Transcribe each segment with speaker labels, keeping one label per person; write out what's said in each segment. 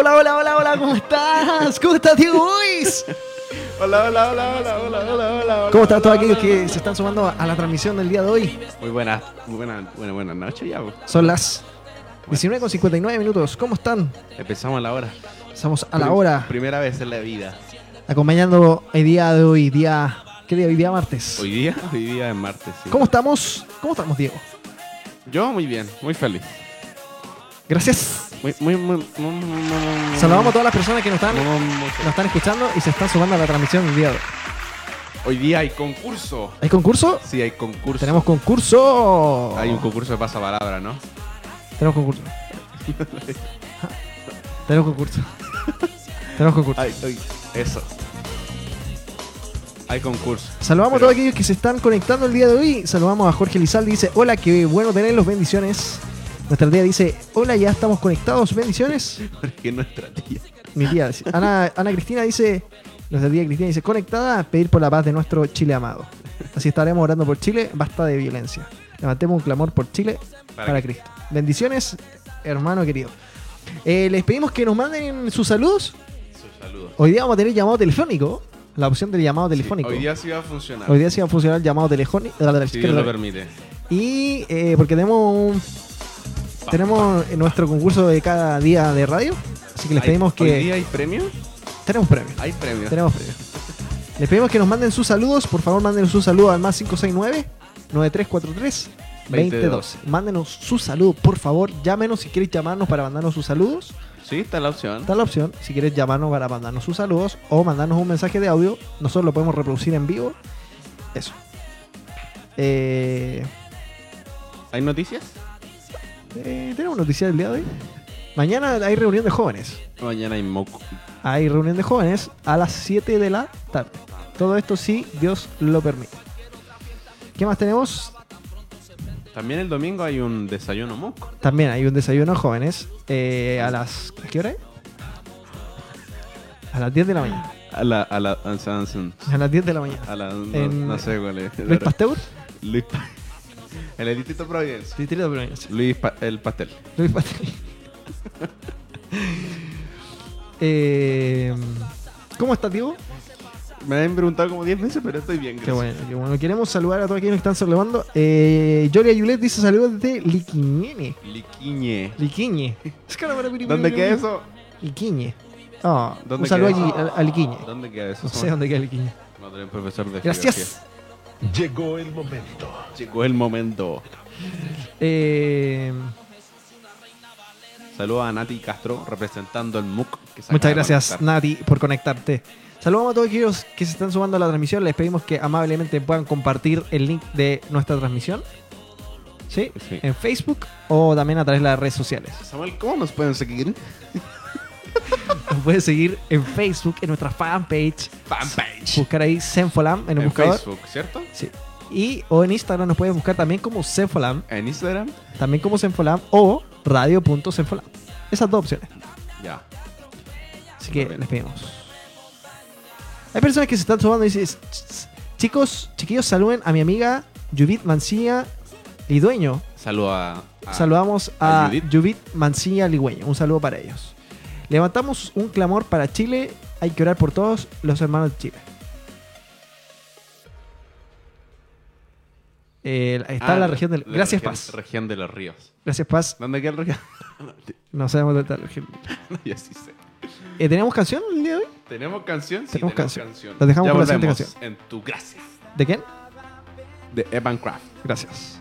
Speaker 1: Hola, hola, hola, hola, ¿cómo estás? ¿Cómo estás, Diego Boys?
Speaker 2: Hola, hola, hola, hola, hola, hola, hola.
Speaker 1: ¿Cómo están todos aquellos que se están sumando a la transmisión del día de hoy?
Speaker 2: Muy buenas, muy buenas, buenas, buenas noches ya.
Speaker 1: Son las 19 con 59 minutos. ¿Cómo están?
Speaker 2: Empezamos a la hora.
Speaker 1: Estamos a la hora,
Speaker 2: Primera vez en la vida.
Speaker 1: acompañando el día de hoy, día... ¿Qué día hoy? Día martes.
Speaker 2: Hoy día, hoy día es martes. sí.
Speaker 1: ¿Cómo estamos? ¿Cómo estamos, Diego?
Speaker 2: Yo muy bien, muy feliz.
Speaker 1: Gracias.
Speaker 2: Muy,
Speaker 1: Saludamos a todas las personas que nos están, nos están escuchando y se están sumando a la transmisión del día de hoy.
Speaker 2: Hoy día hay concurso.
Speaker 1: ¿Hay concurso?
Speaker 2: Sí, hay concurso.
Speaker 1: Tenemos concurso.
Speaker 2: Hay un concurso de pasapalabra, ¿no?
Speaker 1: Tenemos concurso. Tenemos concurso. Tenemos concurso.
Speaker 2: Ay, ay, eso. Hay concurso.
Speaker 1: Saludamos a todos aquellos que se están conectando el día de hoy. Saludamos a Jorge Lizaldi. Dice: Hola, qué bueno tenerlos. Bendiciones. Nuestra tía dice: Hola, ya estamos conectados. Bendiciones.
Speaker 2: Porque nuestra tía.
Speaker 1: Mi tía. Ana, Ana Cristina dice: Nuestra tía Cristina dice: Conectada a pedir por la paz de nuestro Chile amado. Así estaremos orando por Chile. Basta de violencia. Levantemos un clamor por Chile
Speaker 2: Para
Speaker 1: para, Cristo. Bendiciones, hermano querido. Eh, les pedimos que nos manden sus saludos.
Speaker 2: Sus saludos.
Speaker 1: Hoy día vamos a tener llamado telefónico. La opción del llamado telefónico.
Speaker 2: Sí, hoy día sí va a funcionar.
Speaker 1: Hoy día sí va a funcionar el llamado telefónico.
Speaker 2: si Dios lo permite.
Speaker 1: Y eh, porque tenemos un, tenemos nuestro concurso de cada día de radio. Así que les
Speaker 2: ¿Hay-
Speaker 1: pedimos
Speaker 2: ¿Hoy
Speaker 1: que.
Speaker 2: día hay premios?
Speaker 1: Tenemos premios.
Speaker 2: Hay premios.
Speaker 1: Tenemos premios. Les pedimos que nos manden sus saludos. Por favor, mándenos sus saludos al más 569 9343 2012. Mándenos su saludo, por favor. Llámenos si quieres llamarnos para mandarnos sus saludos.
Speaker 2: Sí, está la opción.
Speaker 1: Está la opción. Si quieres llamarnos para mandarnos sus saludos o mandarnos un mensaje de audio, nosotros lo podemos reproducir en vivo. Eso. Eh,
Speaker 2: ¿Hay noticias?
Speaker 1: Eh, tenemos noticias del día de hoy. Mañana hay reunión de jóvenes.
Speaker 2: Mañana hay moco.
Speaker 1: Hay reunión de jóvenes a las 7 de la tarde. Todo esto sí, Dios lo permite. ¿Qué más tenemos?
Speaker 2: También el domingo hay un desayuno moco.
Speaker 1: También hay un desayuno de jóvenes eh, a las... ¿A qué hora es? A las 10 de la mañana.
Speaker 2: A la. A la. A la,
Speaker 1: A las 10 de la mañana.
Speaker 2: a la- no,
Speaker 1: En-
Speaker 2: no sé cuál es.
Speaker 1: Luis Pasteur.
Speaker 2: Luis Pa- En el distrito Providencia.
Speaker 1: Distrito de Providencia.
Speaker 2: Luis Pa- el pastel.
Speaker 1: Luis Pasteur. Eh, ¿Cómo estás, Diego?
Speaker 2: Me han preguntado como 10 veces, pero estoy bien,
Speaker 1: Qué
Speaker 2: gracias.
Speaker 1: bueno, qué bueno. Queremos saludar a todos aquellos que están saludando. Eh, Jolia Yulet dice saludos desde Liquiñene.
Speaker 2: Liquiñe.
Speaker 1: Liquiñe.
Speaker 2: ¿Dónde queda eso?
Speaker 1: Liquiñe.
Speaker 2: ¿Dónde
Speaker 1: un saludo allí, a, a Liquiñe.
Speaker 2: ¿Dónde queda eso?
Speaker 1: No sé dónde queda Liquiñe.
Speaker 2: No profesor de
Speaker 1: Gracias.
Speaker 3: Llegó el momento.
Speaker 2: Llegó el momento.
Speaker 1: Eh,
Speaker 2: Saludos a Nati Castro representando el MUC. que se
Speaker 1: muchas gracias. Nati, por conectarte. Saludamos a todos aquellos que se están sumando a la transmisión. Les pedimos que amablemente puedan compartir el link de nuestra transmisión. ¿Sí?
Speaker 2: Sí.
Speaker 1: En Facebook o también a través de las redes sociales.
Speaker 2: Samuel, ¿cómo nos pueden seguir?
Speaker 1: Nos pueden seguir en Facebook, en nuestra fanpage.
Speaker 2: Fanpage.
Speaker 1: Buscar ahí Senfolam en el
Speaker 2: En
Speaker 1: buscador.
Speaker 2: Facebook, ¿cierto?
Speaker 1: Sí. Y o en Instagram nos pueden buscar también como Senfolam.
Speaker 2: En Instagram.
Speaker 1: También como Senfolam o radio.senfolam. Esas dos opciones.
Speaker 2: Ya.
Speaker 1: Así que les pedimos. Hay personas que se están sumando y dicen, chicos, chiquillos, saluden a mi amiga Judith Mancilla Lidueño.
Speaker 2: Saludo a. a-
Speaker 1: Saludamos
Speaker 2: a
Speaker 1: a
Speaker 2: Judith.
Speaker 1: Judith Mancilla Ligüeño. Un saludo para ellos. Levantamos un clamor para Chile. Hay que orar por todos los hermanos de Chile. Eh, está
Speaker 2: Ah,
Speaker 1: la región del.
Speaker 2: la
Speaker 1: Gracias,
Speaker 2: región-
Speaker 1: Paz.
Speaker 2: Región de los ríos.
Speaker 1: Gracias, Paz.
Speaker 2: ¿Dónde queda el región?
Speaker 1: No sabemos dónde está la región.
Speaker 2: Yo sí sé.
Speaker 1: Eh, ¿Tenemos canción el día de hoy?
Speaker 2: ¿Tenemos canción? Sí,
Speaker 1: Tenemos
Speaker 2: tenemos,
Speaker 1: canción.
Speaker 2: canción.
Speaker 1: Las dejamos
Speaker 2: ya
Speaker 1: con la siguiente canción.
Speaker 2: En tu gracia.
Speaker 1: ¿De quién?
Speaker 2: De Evan Craft.
Speaker 1: Gracias.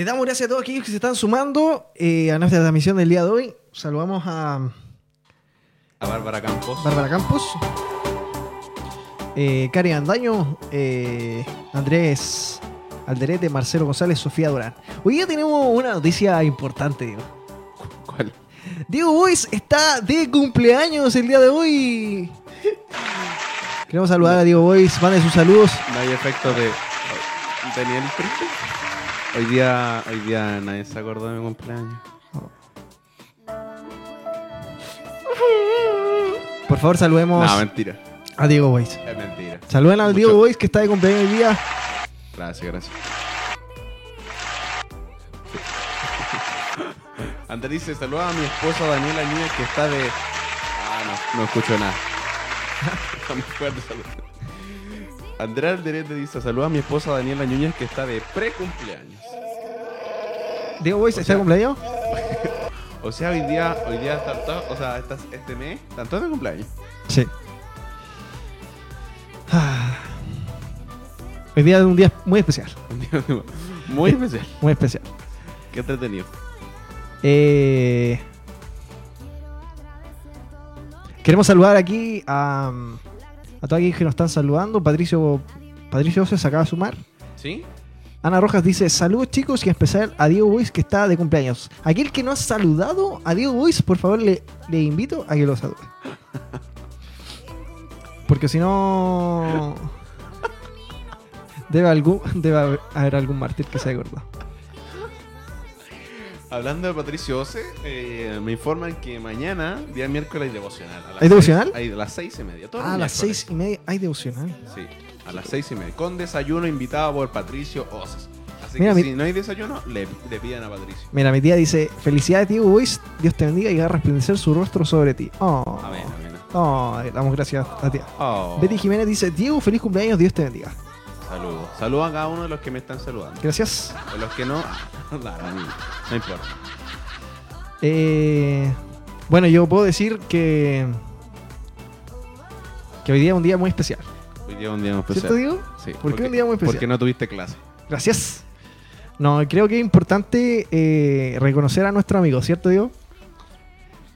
Speaker 1: Les damos gracias a todos aquellos que se están sumando eh, a nuestra transmisión del día de hoy. Saludamos a
Speaker 2: A Bárbara Campos.
Speaker 1: Bárbara Campos, eh, Cari Andaño, eh, Andrés Alderete, Marcelo González, Sofía Durán. Hoy día tenemos una noticia importante, Diego.
Speaker 2: ¿Cuál?
Speaker 1: Diego Boys está de cumpleaños el día de hoy. Queremos saludar a Diego Boys, mande sus saludos.
Speaker 2: No hay efecto de. Daniel Triste. Hoy día, hoy día nadie se acordó de mi cumpleaños.
Speaker 1: Por favor, saludemos
Speaker 2: No, mentira.
Speaker 1: a Diego Boys.
Speaker 2: Es mentira.
Speaker 1: Saluden al
Speaker 2: Mucho-
Speaker 1: Diego Boys que está de cumpleaños hoy día.
Speaker 2: Gracias, gracias. Andrés dice, saluda a mi esposa Daniela Núñez que está de... Ah, no, no escucho nada. Está muy fuerte, salud. Andrea Alderete dice, saluda a mi esposa Daniela Núñez que está de pre-cumpleaños.
Speaker 1: Diego Boys está cumpleaños.
Speaker 2: O sea, hoy día, hoy día están todos, o sea, este mes, están todos de cumpleaños.
Speaker 1: Sí. Ah. Hoy día es un día muy especial.
Speaker 2: Un día Muy especial.
Speaker 1: Muy especial.
Speaker 2: Qué entretenido.
Speaker 1: Eh, queremos saludar aquí a, a todos aquellos que nos están saludando. Patricio Patricio se acaba de sumar.
Speaker 2: ¿Sí?
Speaker 1: Ana Rojas dice, saludos chicos y en especial a Diego Boys que está de cumpleaños. Aquel que no ha saludado a Diego Boys, por favor le, le invito a que lo salude. Porque si no... Debe, algún, debe haber algún mártir que se haya acordado.
Speaker 2: Hablando de Patricio Ose, eh, me informan que mañana, día miércoles, hay devocional. A las
Speaker 1: ¿Hay devocional?
Speaker 2: seis- Hay a las seis y media. todos
Speaker 1: Ah, a las seis y media hay devocional.
Speaker 2: Sí, a las seis y media. Con desayuno invitado por Patricio Oses. Así
Speaker 1: Mira,
Speaker 2: que
Speaker 1: mi-
Speaker 2: si no hay desayuno, le, le piden a Patricio.
Speaker 1: Mira, mi tía dice, felicidades Diego Boys, Dios te bendiga y haga resplandecer su rostro sobre ti. Oh,
Speaker 2: Amén, amén.
Speaker 1: oh, damos gracias a tía.
Speaker 2: Oh,
Speaker 1: Betty Jiménez dice, Diego, feliz cumpleaños, Dios te bendiga.
Speaker 2: Saludos. Saludos a cada uno de los que me están saludando.
Speaker 1: Gracias.
Speaker 2: De los que no, nada, no, no importa.
Speaker 1: Eh, bueno, yo puedo decir que que hoy día es un día muy especial.
Speaker 2: Hoy día es un día muy especial.
Speaker 1: ¿Cierto, Diego?
Speaker 2: Sí.
Speaker 1: ¿Por qué un día muy especial?
Speaker 2: Porque no tuviste clase.
Speaker 1: Gracias. No, creo que es importante eh, reconocer a nuestro amigo, ¿cierto, Diego?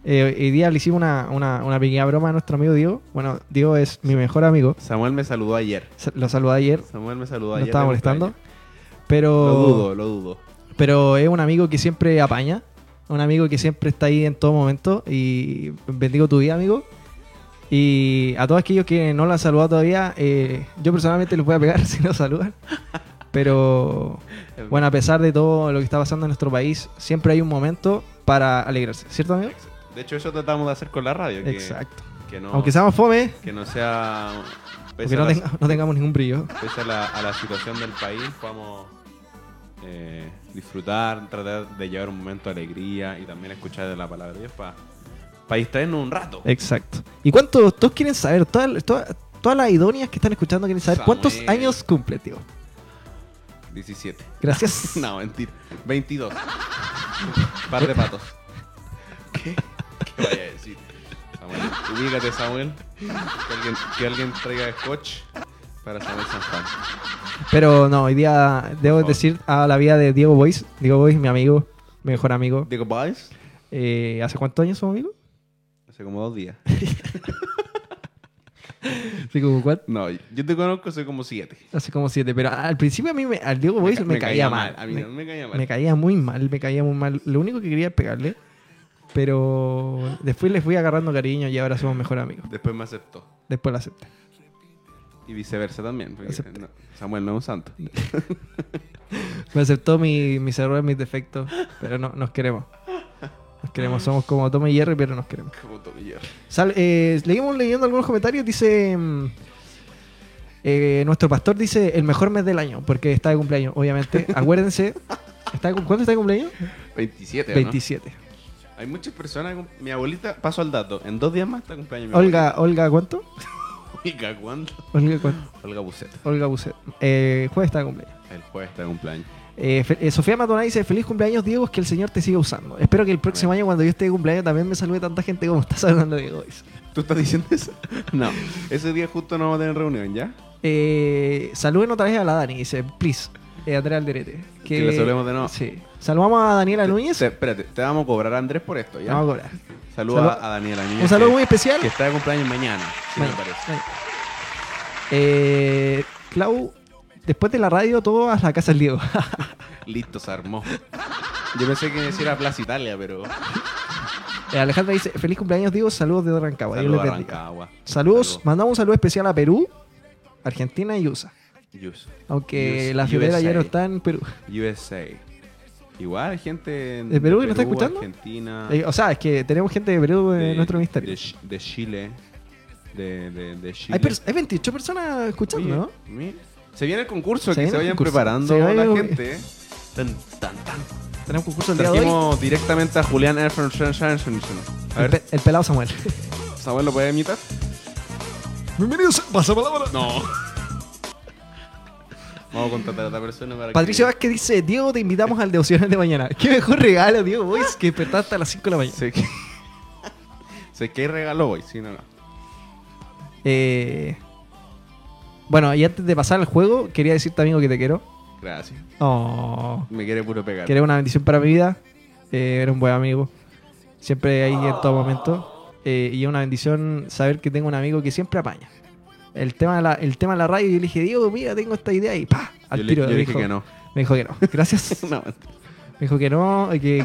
Speaker 1: Eh, hoy día le hicimos una, una- una pequeña broma a nuestro amigo Diego. Bueno, Diego es mi mejor amigo.
Speaker 2: Samuel me saludó ayer.
Speaker 1: Sa- Lo saludé ayer,
Speaker 2: Samuel me saludó
Speaker 1: no
Speaker 2: ayer.
Speaker 1: estaba
Speaker 2: de
Speaker 1: molestando. Pero,
Speaker 2: Lo dudo, lo dudo.
Speaker 1: pero es un amigo que siempre apaña. Un amigo que siempre está ahí en todo momento. Y bendigo tu vida, amigo. Y a todos aquellos que no lo han saludado todavía, eh, yo personalmente les voy a pegar si no saludan. Pero bueno, a pesar de todo lo que está pasando en nuestro país, siempre hay un momento para alegrarse, ¿cierto, amigo?
Speaker 2: De hecho, eso tratamos de hacer con la radio. Que,
Speaker 1: Exacto.
Speaker 2: Que no,
Speaker 1: Aunque seamos fome,
Speaker 2: que no sea. Pese,
Speaker 1: no, tenga- tengamos ningún brillo.
Speaker 2: pese a la- a la situación del país, podamos eh, disfrutar, tratar de llevar un momento de alegría y también escuchar de la palabra de Dios para distraernos un rato.
Speaker 1: Exacto. ¿Y cuántos todos quieren saber? Todas, todas, todas las idóneas que están escuchando quieren saber cuántos años cumple, tío.
Speaker 2: 17.
Speaker 1: Gracias.
Speaker 2: No, mentira. 22. Par de patos. ¿Qué? ¿Qué vaya a decir? Samuel, ubícate, Samuel. Que alguien, que alguien traiga scotch para Samuel Sanfán.
Speaker 1: Pero no, hoy día debo decir a la vida de Diego Boys. Diego Boys, mi amigo, mi mejor amigo.
Speaker 2: Digo, boys.
Speaker 1: Eh, ¿Hace cuántos años somos amigos?
Speaker 2: Hace como dos días.
Speaker 1: Así como cuatro.
Speaker 2: No, yo te conozco hace como siete.
Speaker 1: Hace como siete. Pero al principio a mí, me, al Diego Boys me,
Speaker 2: ca-
Speaker 1: caía, mal.
Speaker 2: A mí
Speaker 1: me,
Speaker 2: no me caía mal.
Speaker 1: me caía muy mal, me caía muy mal. Lo único que quería es pegarle. Pero después le fui agarrando cariño y ahora somos mejores amigos.
Speaker 2: Después me aceptó.
Speaker 1: Después lo acepté.
Speaker 2: Y viceversa también. no- Samuel no es un santo.
Speaker 1: Me aceptó mi- mis errores, mis defectos. Pero no, nos queremos. Nos queremos. Somos como Tom y Jerry, pero nos queremos.
Speaker 2: Como Tommy Jerry.
Speaker 1: Sal- eh, leímos leyendo algunos comentarios. Dice. mm, eh, nuestro pastor dice el mejor mes del año. Porque está de cumpleaños, obviamente. Acuérdense. Está de cum- ¿Cuánto está de cumpleaños?
Speaker 2: 27, ¿o no?
Speaker 1: 27.
Speaker 2: Hay muchas personas. Mi abuelita, paso al dato. En dos días más está cumpleaños mi
Speaker 1: Olga, Olga, ¿cuánto?
Speaker 2: Olga, ¿cuándo?
Speaker 1: Olga, ¿cuánto?
Speaker 2: Olga Bucet.
Speaker 1: Olga Bucet. Eh, jueves está de cumpleaños.
Speaker 2: El jueves está de cumpleaños.
Speaker 1: Eh, eh, Sofía Matona dice: Feliz cumpleaños, Diego, que el Señor te siga usando. Espero que el próximo año, cuando yo esté de cumpleaños, también me salude tanta gente como está saludando Diego. dice.
Speaker 2: ¿Tú estás diciendo eso? No. Ese día justo no vamos a tener reunión, ¿ya?
Speaker 1: Eh, saluden otra vez a la Dani, dice: Please. Eh, Andrea Alderete.
Speaker 2: Que le saludemos de nuevo.
Speaker 1: Sí. Saludamos a Daniela Núñez.
Speaker 2: Te- espérate, te vamos a cobrar a Andrés por esto, ¿ya?
Speaker 1: Vamos a cobrar.
Speaker 2: Saluda
Speaker 1: Saludo-
Speaker 2: a Daniela Núñez.
Speaker 1: Un saludo
Speaker 2: que-
Speaker 1: muy especial.
Speaker 2: Que está de cumpleaños mañana, si
Speaker 1: Bueno,
Speaker 2: me parece.
Speaker 1: Eh, Clau, después de la radio, todo a la casa del Diego.
Speaker 2: Listo, se armó. Yo pensé que decía Plaza Italia, pero.
Speaker 1: Eh, Alejandra dice: Feliz cumpleaños, Diego. Saludos de Rancagua.
Speaker 2: Saludos. Rancagua.
Speaker 1: Saludos. Mandamos un saludo especial a Perú, Argentina y USA. Aunque
Speaker 2: US-
Speaker 1: la fiolera ya no está en Perú.
Speaker 2: USA. Igual hay gente en
Speaker 1: ¿De Perú que nos está escuchando?
Speaker 2: Argentina.
Speaker 1: Eh, o sea, es que tenemos gente de Perú en nuestro ministerio.
Speaker 2: De, de Chile. De, de, de Chile.
Speaker 1: Hay, pers- hay 28 personas escuchando, ¿no?
Speaker 2: Se viene el concurso,
Speaker 1: Se
Speaker 2: que
Speaker 1: viene
Speaker 2: se
Speaker 1: el
Speaker 2: vayan
Speaker 1: concurso.
Speaker 2: preparando
Speaker 1: Se vaya-
Speaker 2: la gente. Tan, tan, tan.
Speaker 1: Tenemos concurso el día de hoy.
Speaker 2: Trajimos directamente a Julián Erfern A
Speaker 1: El,
Speaker 2: ver,
Speaker 1: pe- el pelado Samuel.
Speaker 2: Samuel, ¿lo puede imitar?
Speaker 1: Bienvenidos, pasa palabra.
Speaker 2: No. Vamos a contratar a otra persona para
Speaker 1: Patricio
Speaker 2: que...
Speaker 1: Vázquez dice: Diego, te invitamos al devocional de mañana. Qué mejor regalo, Diego Boys, que despertaste a las 5 de la mañana.
Speaker 2: Sé que... sé que regalo hoy, sí, no, no.
Speaker 1: Eh, bueno, y antes de pasar al juego, quería decirte, amigo, que te quiero.
Speaker 2: Gracias.
Speaker 1: Oh,
Speaker 2: Me quiere puro pegar.
Speaker 1: que eres una bendición para mi vida. Eh, eres un buen amigo. Siempre ahí en todo momento. Eh, y es una bendición saber que tengo un amigo que siempre apaña. El tema de la, el tema de la radio, yo le dije, Diego, mira, tengo esta idea y pa, al
Speaker 2: Yo, le,
Speaker 1: tiro.
Speaker 2: yo
Speaker 1: me
Speaker 2: dije
Speaker 1: dijo-
Speaker 2: que no.
Speaker 1: Me dijo que no. Gracias.
Speaker 2: no.
Speaker 1: Me dijo que no, que, que, que-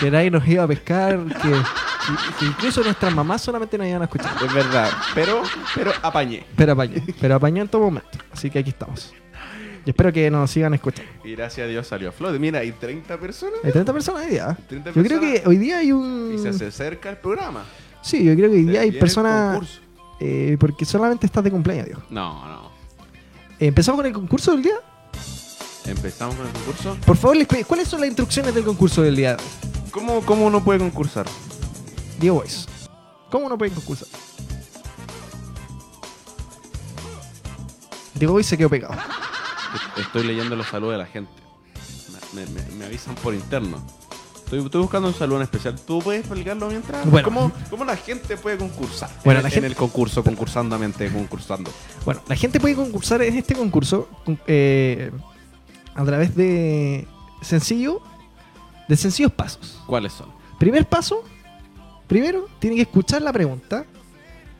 Speaker 1: que nadie nos iba a pescar, que, incluso nuestras mamás solamente nos iban a escuchar.
Speaker 2: Es verdad. Pero, pero apañé.
Speaker 1: Pero apañó, pero apañó en todo momento. Así que aquí estamos. Y espero que nos sigan escuchando.
Speaker 2: Y gracias a Dios salió a flote. Mira, hay 30 personas.
Speaker 1: Hay 30 personas hoy día.
Speaker 2: 30
Speaker 1: Yo creo que hoy día hay un...
Speaker 2: Y se hace cerca el programa.
Speaker 1: Sí, yo creo que hoy día hay personas... eh, porque solamente estás de cumpleaños, Dios.
Speaker 2: No, no.
Speaker 1: ¿Empezamos con el concurso del día?
Speaker 2: Empezamos con el concurso.
Speaker 1: Por favor, les ¿cuáles son las instrucciones del concurso del día?
Speaker 2: ¿Cómo, cómo uno puede concursar?
Speaker 1: Diego Boys. ¿Cómo no pueden concursar? Diego Boys se quedó pegado.
Speaker 2: Estoy leyendo los saludos de la gente. Me, me- me avisan por interno. Estoy, estoy buscando un saludo en especial. ¿Tú puedes explicarlo mientras?
Speaker 1: Bueno.
Speaker 2: ¿Cómo, cómo la gente puede concursar?
Speaker 1: Bueno,
Speaker 2: en,
Speaker 1: la
Speaker 2: en
Speaker 1: gente-
Speaker 2: el concurso, concursandamente, concursando.
Speaker 1: Bueno, la gente puede concursar en este concurso con- eh, a través de sencillo, de sencillos pasos.
Speaker 2: ¿Cuáles son?
Speaker 1: Primer paso, primero tiene que escuchar la pregunta,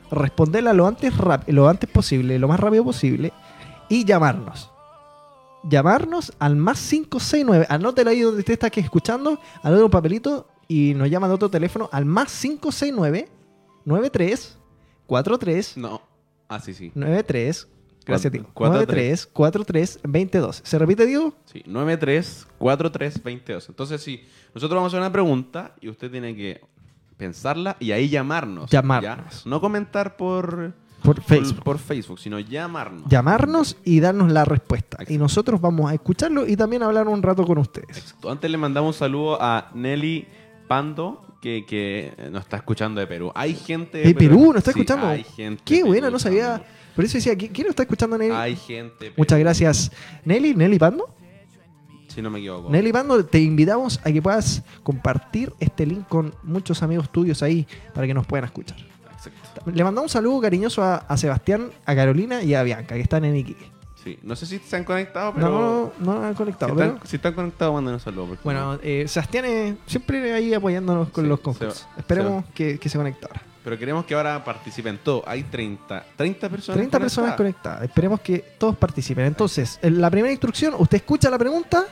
Speaker 1: responderla lo antes, lo antes posible, lo más rápido posible y llamarnos. Llamarnos al más 569. Anótelo ahí donde usted está aquí escuchando, anótelo un papelito y nos llama de otro teléfono al más 569 93 43
Speaker 2: No. Ah, sí, sí.
Speaker 1: 93 Gracias, tío.
Speaker 2: Cuatro-
Speaker 1: 93 43 22. ¿Se repite, Diego?
Speaker 2: Sí, 934322. Entonces, sí, nosotros vamos a hacer una pregunta y usted tiene que pensarla y ahí llamarnos.
Speaker 1: Llamarnos.
Speaker 2: ¿ya? No comentar por,
Speaker 1: Por Facebook.
Speaker 2: por, por Facebook, sino llamarnos.
Speaker 1: Llamarnos y darnos la respuesta. Y nosotros vamos a escucharlo y también hablar un rato con ustedes.
Speaker 2: Exacto. Antes le mandamos un saludo a Nelly Pando, que, que nos está escuchando de Perú. Hay gente
Speaker 1: De Perú, ¿nos está
Speaker 2: Sí,
Speaker 1: escuchando?
Speaker 2: Hay gente
Speaker 1: Qué
Speaker 2: de
Speaker 1: buena,
Speaker 2: Perú
Speaker 1: no sabía. Por eso decía, ¿qui- ¿quién nos está escuchando, Nelly?
Speaker 2: Hay gente. de
Speaker 1: Muchas
Speaker 2: Perú,
Speaker 1: gracias. Nelly, Nelly Pando.
Speaker 2: Si no me equivoco.
Speaker 1: Nelly Pando, te invitamos a que puedas compartir este link con muchos amigos tuyos ahí para que nos puedan escuchar.
Speaker 2: Exacto.
Speaker 1: Le mandamos un saludo cariñoso a, a Sebastián, a Carolina y a Bianca, que están en Iquique.
Speaker 2: Sí. No sé si se han conectado, pero.
Speaker 1: No, no, han
Speaker 2: si,
Speaker 1: conectado,
Speaker 2: están,
Speaker 1: pero...
Speaker 2: si están conectados, manden un saludo. porque-
Speaker 1: Bueno, eh, Sebastián es siempre ahí apoyándonos con
Speaker 2: Sí,
Speaker 1: los
Speaker 2: se
Speaker 1: concursos.
Speaker 2: va-
Speaker 1: Esperemos que, que se conecte ahora.
Speaker 2: Pero queremos que ahora participen todos. Hay 30, 30 personas
Speaker 1: 30 personas
Speaker 2: conectadas.
Speaker 1: conectadas. Esperemos que todos participen. Entonces, en la primera instrucción, usted escucha la pregunta,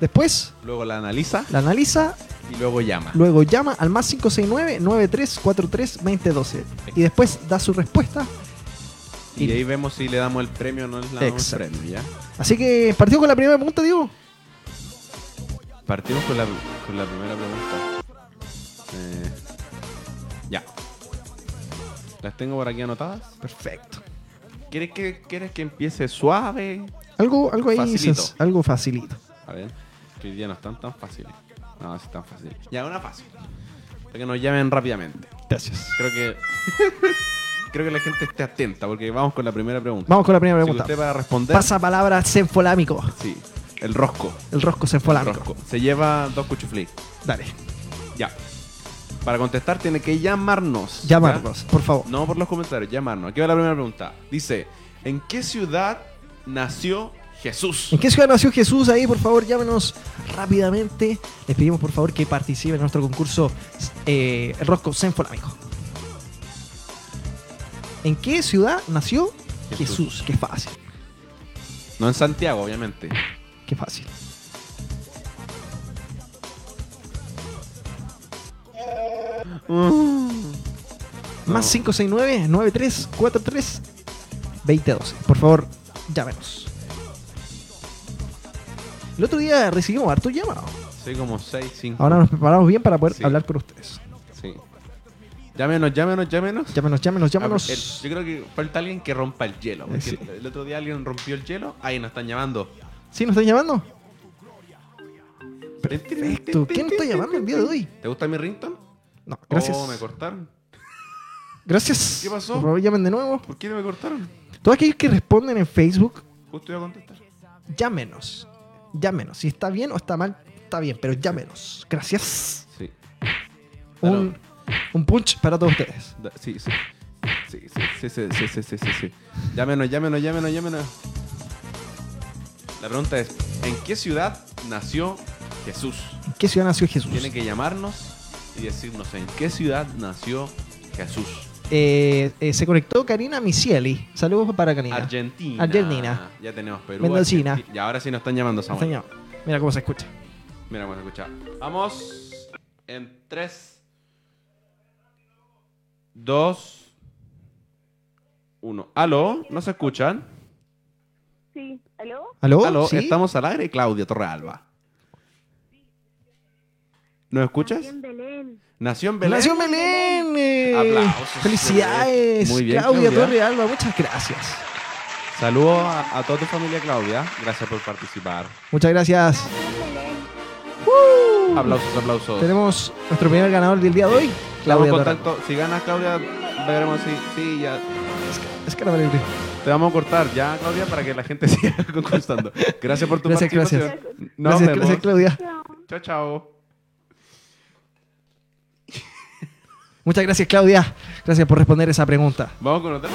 Speaker 1: después
Speaker 2: Luego la analiza
Speaker 1: la analiza,
Speaker 2: y luego llama.
Speaker 1: luego llama al más 569-9343-2012 y después da su respuesta.
Speaker 2: Y ahí vemos si le damos el premio o no le damos el premio, ¿ya?
Speaker 1: Así que, ¿partió con la primera pregunta, Diego?
Speaker 2: Partimos con la, con la primera pregunta. Eh, ya. Las tengo por aquí anotadas.
Speaker 1: Perfecto.
Speaker 2: ¿Quieres que, ¿Quieres que empiece suave?
Speaker 1: Algo, algo ahí,
Speaker 2: Facilito.
Speaker 1: algo facilito.
Speaker 2: A ver, que hoy día no están tan fáciles. No, sí están fáciles. Ya, una fácil. Para que nos llamen rápidamente.
Speaker 1: Gracias.
Speaker 2: Creo que... creo que la gente esté atenta porque vamos con la primera pregunta.
Speaker 1: Vamos con la primera
Speaker 2: Si
Speaker 1: pregunta.
Speaker 2: usted va a responder...
Speaker 1: Pasa palabra senfolámico.
Speaker 2: Sí, el rosco.
Speaker 1: El rosco senfolámico.
Speaker 2: Rosco. Se lleva dos cuchuflí.
Speaker 1: Dale.
Speaker 2: Ya. Para contestar tiene que llamarnos.
Speaker 1: Llamarnos, por favor.
Speaker 2: No por los comentarios, llamarnos. Aquí va la primera pregunta. Dice, ¿en qué ciudad nació Jesús.
Speaker 1: ¿En qué ciudad nació Jesús? Ahí, por favor, llámenos rápidamente. Les pedimos, por favor, que participen en nuestro concurso eh, Rosco. ¿En qué ciudad nació Jesús?
Speaker 2: Jesús.
Speaker 1: Qué fácil,
Speaker 2: No en Santiago, obviamente.
Speaker 1: qué fácil. Más 569-9343-2012. Por favor, llámenos. El otro día recibimos harto llamado.
Speaker 2: Sí, como 6, 5.
Speaker 1: Ahora nos preparamos bien para poder
Speaker 2: Sí.
Speaker 1: hablar con ustedes.
Speaker 2: Sí. Llámenos, llámenos, llámenos.
Speaker 1: Llámenos, llámenos,
Speaker 2: Ah, el-
Speaker 1: llámenos.
Speaker 2: yo creo que falta alguien que rompa el hielo. porque
Speaker 1: Sí.
Speaker 2: el, otro día alguien rompió el hielo. Ahí nos están llamando.
Speaker 1: ¿Sí nos están llamando? Perfecto. ¿Quién nos está llamando el día de hoy?
Speaker 2: ¿Te gusta mi ringtone?
Speaker 1: No, gracias.
Speaker 2: Oh, me cortaron.
Speaker 1: Gracias.
Speaker 2: ¿Qué pasó?
Speaker 1: Por favor, llamen de nuevo.
Speaker 2: ¿Por qué me cortaron?
Speaker 1: Todos aquellos que responden en Facebook,
Speaker 2: Justo iba a contestar.
Speaker 1: llámenos. Llámenos. Si está bien o está mal, está bien, pero llámenos. Gracias.
Speaker 2: Sí.
Speaker 1: Un, un punch para todos ustedes.
Speaker 2: Da- Sí, sí. Sí, sí, sí, sí, sí, sí, sí, sí, sí. Llámenos, llámenos, llámenos, llámenos. La pregunta es, ¿en qué ciudad nació Jesús?
Speaker 1: ¿En qué ciudad nació Jesús?
Speaker 2: Tienen que llamarnos y decirnos en qué ciudad nació Jesús.
Speaker 1: Eh, eh, se conectó Karina Misieli. Saludos para Karina.
Speaker 2: Argentina.
Speaker 1: Argentina.
Speaker 2: Ya tenemos Perú.
Speaker 1: Mendocina.
Speaker 2: Argentina. Y ahora sí nos están llamando, Samuel.
Speaker 1: Señor, Mira cómo se escucha.
Speaker 2: Mira cómo se escucha. Vamos en 3, 2, 1. ¿Aló? ¿No se escuchan?
Speaker 4: Sí, ¿aló?
Speaker 1: ¿Aló?
Speaker 2: ¿Aló?
Speaker 1: ¿Sí?
Speaker 2: Estamos al aire, Claudia Torrealba. ¿Nos escuchas?
Speaker 4: Aquí en Belén.
Speaker 2: Nació en Belén.
Speaker 1: Nació en Belén. eh,
Speaker 2: Aplausos,
Speaker 1: Felicidades.
Speaker 2: Muy bien,
Speaker 1: Claudia,
Speaker 2: Claudia.
Speaker 1: Torre Alba, muchas gracias.
Speaker 2: Saludos a, a toda tu familia, Claudia. Gracias por participar.
Speaker 1: Muchas gracias.
Speaker 4: Belén.
Speaker 2: Aplausos, aplausos.
Speaker 1: Tenemos nuestro primer ganador del día de hoy, Claudia
Speaker 2: contacto. Si ganas, Claudia, veremos si. Sí, ya.
Speaker 1: Es que no me.
Speaker 2: Te vamos a cortar ya, Claudia, para que la gente siga concursando. Gracias por tu
Speaker 1: Gracias,
Speaker 2: participación.
Speaker 1: Gracias,
Speaker 2: vemos.
Speaker 1: gracias, Claudia.
Speaker 4: Chao.
Speaker 2: Chao, chao.
Speaker 1: Muchas gracias, Claudia. Gracias por responder esa pregunta.
Speaker 2: Vamos con otra.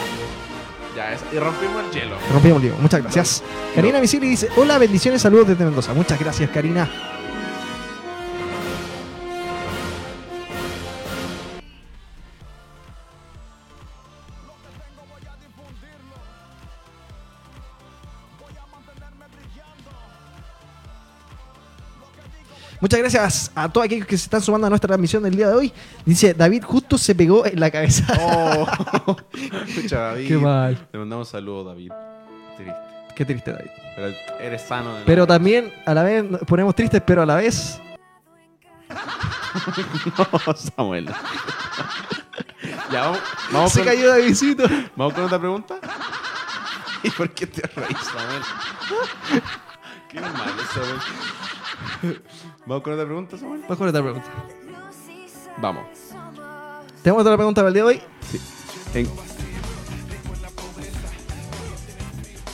Speaker 2: Ya, es, y rompimos el hielo.
Speaker 1: Rompimos el lío. Muchas gracias. Karina Misili dice: Hola, bendiciones, saludos desde Mendoza. Muchas gracias, Karina. Muchas gracias a todos aquellos que se están sumando a nuestra transmisión del día de hoy. Dice, David justo se pegó en la cabeza.
Speaker 2: Oh, escucha, David.
Speaker 1: Qué mal.
Speaker 2: Te mandamos saludos, David. Triste.
Speaker 1: Qué triste, David.
Speaker 2: Pero eres sano. De
Speaker 1: Pero también, a la vez, nos ponemos tristes, pero a la vez...
Speaker 2: No, Samuel. ya, vamos, vamos,
Speaker 1: Se
Speaker 2: con,
Speaker 1: cayó Davidcito.
Speaker 2: vamos con otra pregunta. ¿Y por qué te reís, Samuel? Qué mal eso, Samuel. Vamos con otra pregunta, Samuel.
Speaker 1: Vamos con otra pregunta.
Speaker 2: Vamos.
Speaker 1: ¿Tenemos otra pregunta para el día de hoy?
Speaker 2: ¿En,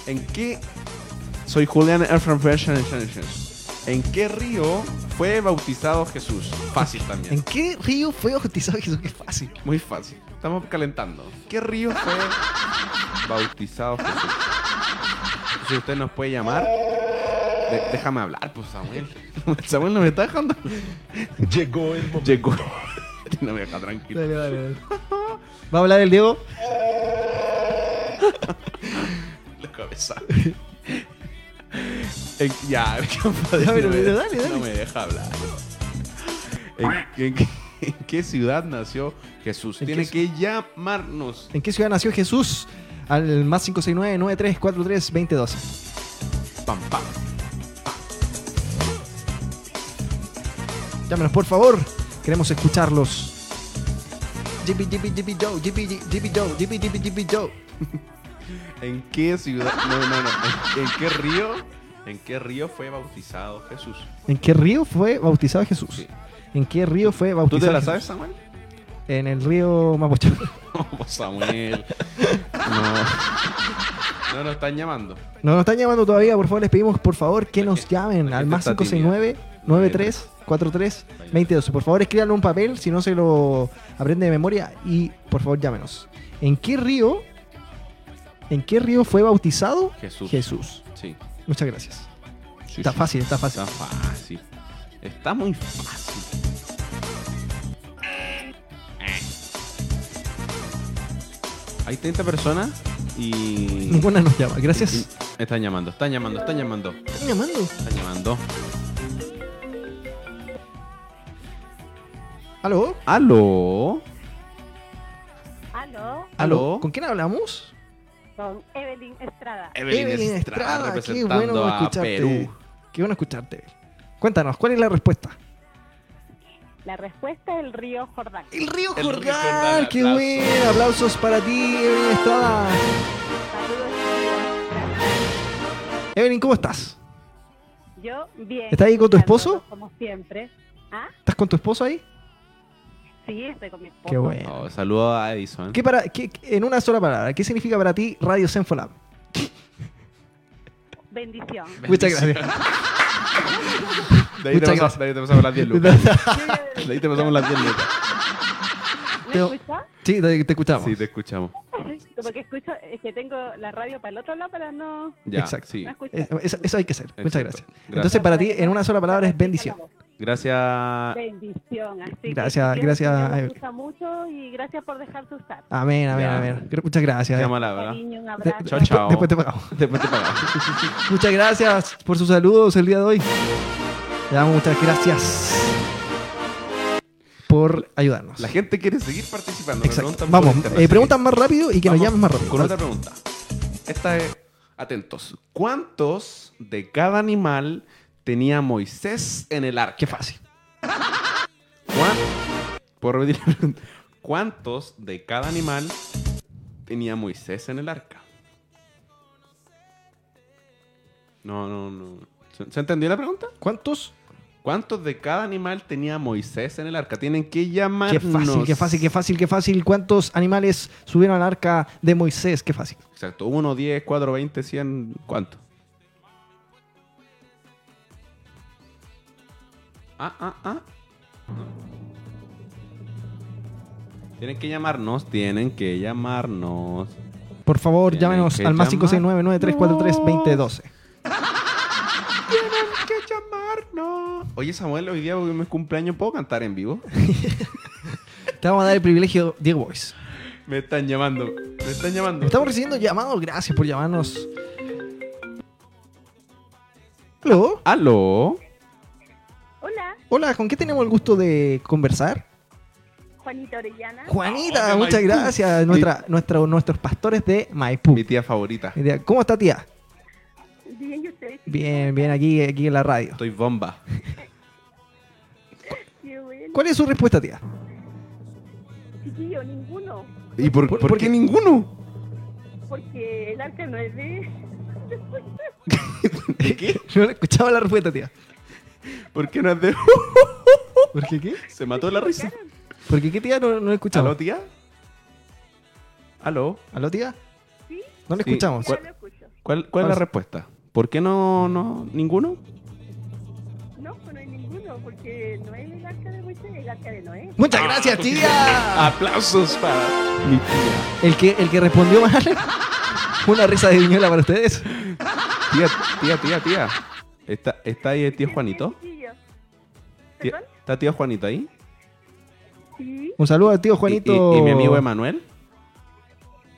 Speaker 2: ¿En qué? Soy Julián Erfran ¿En qué río fue bautizado Jesús? Fácil también.
Speaker 1: ¿En qué río fue bautizado Jesús? Qué fácil.
Speaker 2: Muy fácil. Estamos calentando. ¿Qué río fue bautizado Jesús? Si usted nos puede llamar. De- déjame hablar, pues Samuel. Samuel no me está dejando.
Speaker 3: Llegó el momento.
Speaker 2: Llegó. No me deja tranquilo.
Speaker 1: Dale, dale, dale. ¿Va a hablar el Diego?
Speaker 2: La cabeza. En- ya, compadre,
Speaker 1: Ya, pero-
Speaker 2: no, me,
Speaker 1: pero dale, dale.
Speaker 2: no me deja hablar. ¿En, en qué- en qué ciudad nació Jesús?
Speaker 1: ¿En
Speaker 2: Tiene
Speaker 1: qué
Speaker 2: que llamarnos.
Speaker 1: ¿En qué ciudad nació Jesús? Al más 569-9343-2012.
Speaker 2: Pam, pam.
Speaker 1: Llámenos, por favor. Queremos escucharlos.
Speaker 2: ¿En qué ciudad? No, no, no. ¿En, qué río? ¿En qué río fue bautizado Jesús?
Speaker 1: ¿En qué río fue bautizado Jesús?
Speaker 2: Sí.
Speaker 1: ¿En qué río fue
Speaker 2: ¿Tú
Speaker 1: bautizado
Speaker 2: te la sabes, Samuel?
Speaker 1: En el río Mapocho.
Speaker 2: No, pues, Samuel. No. No nos están llamando.
Speaker 1: No nos están llamando todavía, por favor, les pedimos por favor que nos llamen
Speaker 2: la
Speaker 1: al más
Speaker 2: está
Speaker 1: 569 93 43 2012. Por favor, escríbanlo en un papel si no se lo aprende de memoria y por favor llámenos. ¿En qué río? ¿En qué río fue bautizado
Speaker 2: Jesús.
Speaker 1: Jesús?
Speaker 2: Sí.
Speaker 1: Muchas gracias.
Speaker 2: Sí,
Speaker 1: Está
Speaker 2: sí.
Speaker 1: fácil, está fácil.
Speaker 2: Está fácil. Está muy fácil. Hay 30 personas y.
Speaker 1: Ninguna nos llama. Gracias.
Speaker 2: y- Están llamando, están llamando, están llamando.
Speaker 1: ¿Están llamando?
Speaker 2: Están llamando.
Speaker 1: ¿Aló?
Speaker 2: ¿Aló?
Speaker 4: Aló,
Speaker 2: ¿Aló?
Speaker 1: ¿Con quién hablamos?
Speaker 4: con Evelyn Estrada.
Speaker 2: Evelyn, Estrada,
Speaker 1: qué
Speaker 2: representando
Speaker 1: bueno
Speaker 2: a
Speaker 1: escucharte.
Speaker 2: Perú.
Speaker 1: Qué bueno escucharte. Cuéntanos, ¿cuál es la respuesta?
Speaker 4: La respuesta es el río Jordán.
Speaker 1: El río
Speaker 2: El río
Speaker 1: Jordán, qué
Speaker 2: aplausos.
Speaker 1: bueno. Aplausos para ti, Evelyn Estrada.
Speaker 4: Saludos.
Speaker 1: Evelyn, ¿cómo estás?
Speaker 4: Yo, bien.
Speaker 1: ¿Estás ahí con tu esposo?
Speaker 4: Como siempre. ¿Ah?
Speaker 1: ¿Estás con tu esposo ahí?
Speaker 4: Sí, estoy con mi esposo.
Speaker 1: Qué bueno.
Speaker 2: Oh, saludo a Edison.
Speaker 1: ¿Qué para, qué- en una sola palabra, ¿qué significa para ti Radio Senfolab?
Speaker 4: Bendición.
Speaker 1: Muchas gracias.
Speaker 2: De ahí,
Speaker 1: Muchas
Speaker 2: te pasamos,
Speaker 1: gracias.
Speaker 2: de ahí te pasamos las 10 lucas. De ahí te pasamos las 10 lucas.
Speaker 4: ¿Me
Speaker 1: Teo-
Speaker 4: escucha?
Speaker 1: Sí, te, te escuchamos.
Speaker 2: Sí, te escuchamos.
Speaker 4: Como que escucho, es que tengo la radio para el otro lado para no...
Speaker 2: Ya,
Speaker 1: Exacto.
Speaker 2: sí.
Speaker 4: no escuchar.
Speaker 1: Eh, Eso, eso hay que hacer. Muchas
Speaker 2: Exacto.
Speaker 1: gracias.
Speaker 2: Gracias.
Speaker 1: Entonces, para ti, en una sola palabra es bendición.
Speaker 2: Gracias.
Speaker 4: Bendición. Así que
Speaker 1: Gracias,
Speaker 4: Dios
Speaker 1: gracias,
Speaker 4: Me
Speaker 1: Evelyn.
Speaker 4: gusta mucho y gracias por usar.
Speaker 1: Amén, amén,
Speaker 2: Ya.
Speaker 1: amén. Muchas gracias.
Speaker 2: Qué
Speaker 1: eh.
Speaker 2: mala, ¿verdad?
Speaker 4: Cariño, un
Speaker 1: De-
Speaker 4: abrazo.
Speaker 2: Chao,
Speaker 1: después-
Speaker 2: chao.
Speaker 1: Después te pagamos.
Speaker 2: Después te pagamos.
Speaker 1: Muchas gracias por sus saludos el día de hoy. Le damos muchas gracias por ayudarnos.
Speaker 2: La gente quiere seguir participando.
Speaker 1: Exacto. Vamos, eh, preguntan más rápido y que nos llamen más rápido.
Speaker 2: Con otra pregunta. Esta es. Atentos. ¿Cuántos de cada animal tenía Moisés en el arca?
Speaker 1: Qué fácil.
Speaker 2: ¿Cuán- ¿Puedo? ¿Cuántos de cada animal tenía Moisés en el arca? No, no, no. ¿Se, se entendió la pregunta?
Speaker 1: ¿Cuántos?
Speaker 2: ¿Cuántos de cada animal tenía Moisés en el arca? Tienen que
Speaker 1: Qué
Speaker 2: llamarnos.
Speaker 1: fácil, qué fácil, qué fácil, qué fácil. ¿Cuántos animales subieron al arca de Moisés? Qué fácil.
Speaker 2: Exacto. 1, 10, 4, 20, 100. ¿Cuánto? Ah, ah, ah. Tienen que llamarnos, tienen que llamarnos.
Speaker 1: Por favor,
Speaker 2: Tienen
Speaker 1: llámenos al más
Speaker 2: llamar-
Speaker 1: 569-9343-2012.
Speaker 2: Tienen que llamarnos. Oye, Samuel, hoy día porque es mi cumpleaños, ¿puedo cantar en vivo?
Speaker 1: Te vamos a dar el privilegio, Diego Boys.
Speaker 2: Me están llamando. Me están llamando.
Speaker 1: Estamos recibiendo llamados. Gracias por llamarnos. ¿Aló?
Speaker 2: ¿Aló?
Speaker 4: Hola,
Speaker 1: ¿con qué tenemos el gusto de conversar?
Speaker 4: Juanita Orellana.
Speaker 1: Juanita,
Speaker 2: Oh,
Speaker 1: muchas
Speaker 2: Maipú.
Speaker 1: gracias. Nuestra, nuestra- nuestros pastores de Maipú.
Speaker 2: Mi tía favorita.
Speaker 1: ¿Cómo está, tía?
Speaker 4: Bien, ¿y usted?
Speaker 1: Bien, bien, aquí, aquí en la radio.
Speaker 2: Estoy bomba.
Speaker 4: Qué bueno.
Speaker 1: ¿Cuál es su respuesta, tía?
Speaker 4: Chiquillo, ninguno.
Speaker 2: ¿Y por,
Speaker 1: ¿Por-
Speaker 2: por
Speaker 1: por
Speaker 2: qué
Speaker 1: qué?
Speaker 2: ninguno?
Speaker 4: Porque el arca no es de...
Speaker 2: ¿De qué?
Speaker 1: No escuchaba la respuesta, tía.
Speaker 2: ¿Por qué no es de.?
Speaker 1: ¿Por qué qué?
Speaker 2: Se mató la risa.
Speaker 1: ¿Por qué qué, tía? No, no escuchamos.
Speaker 2: ¿Aló, tía? ¿Aló?
Speaker 1: ¿Aló, tía?
Speaker 4: ¿Sí?
Speaker 1: No le
Speaker 2: Sí.
Speaker 1: escuchamos.
Speaker 2: ¿Cuál-
Speaker 4: escucho.
Speaker 2: ¿Cuál, cuál es la respuesta? ¿Por qué no, no ninguno?
Speaker 4: No, pues no hay ninguno, porque no es el arca de Moisés, es el arca de Noé.
Speaker 1: Muchas gracias, tía.
Speaker 2: Aplausos para mi tía.
Speaker 1: El que, el que respondió mal. Una risa de viñuela para ustedes.
Speaker 2: Tía, tía, tía, tía. ¿Está, está ahí el tío Juanito?
Speaker 4: ¿Perdón?
Speaker 2: ¿Está tío Juanito ahí?
Speaker 4: Sí,
Speaker 1: Un saludo al tío
Speaker 2: ¿Y,
Speaker 1: Juanito.
Speaker 2: y- y mi amigo Emanuel?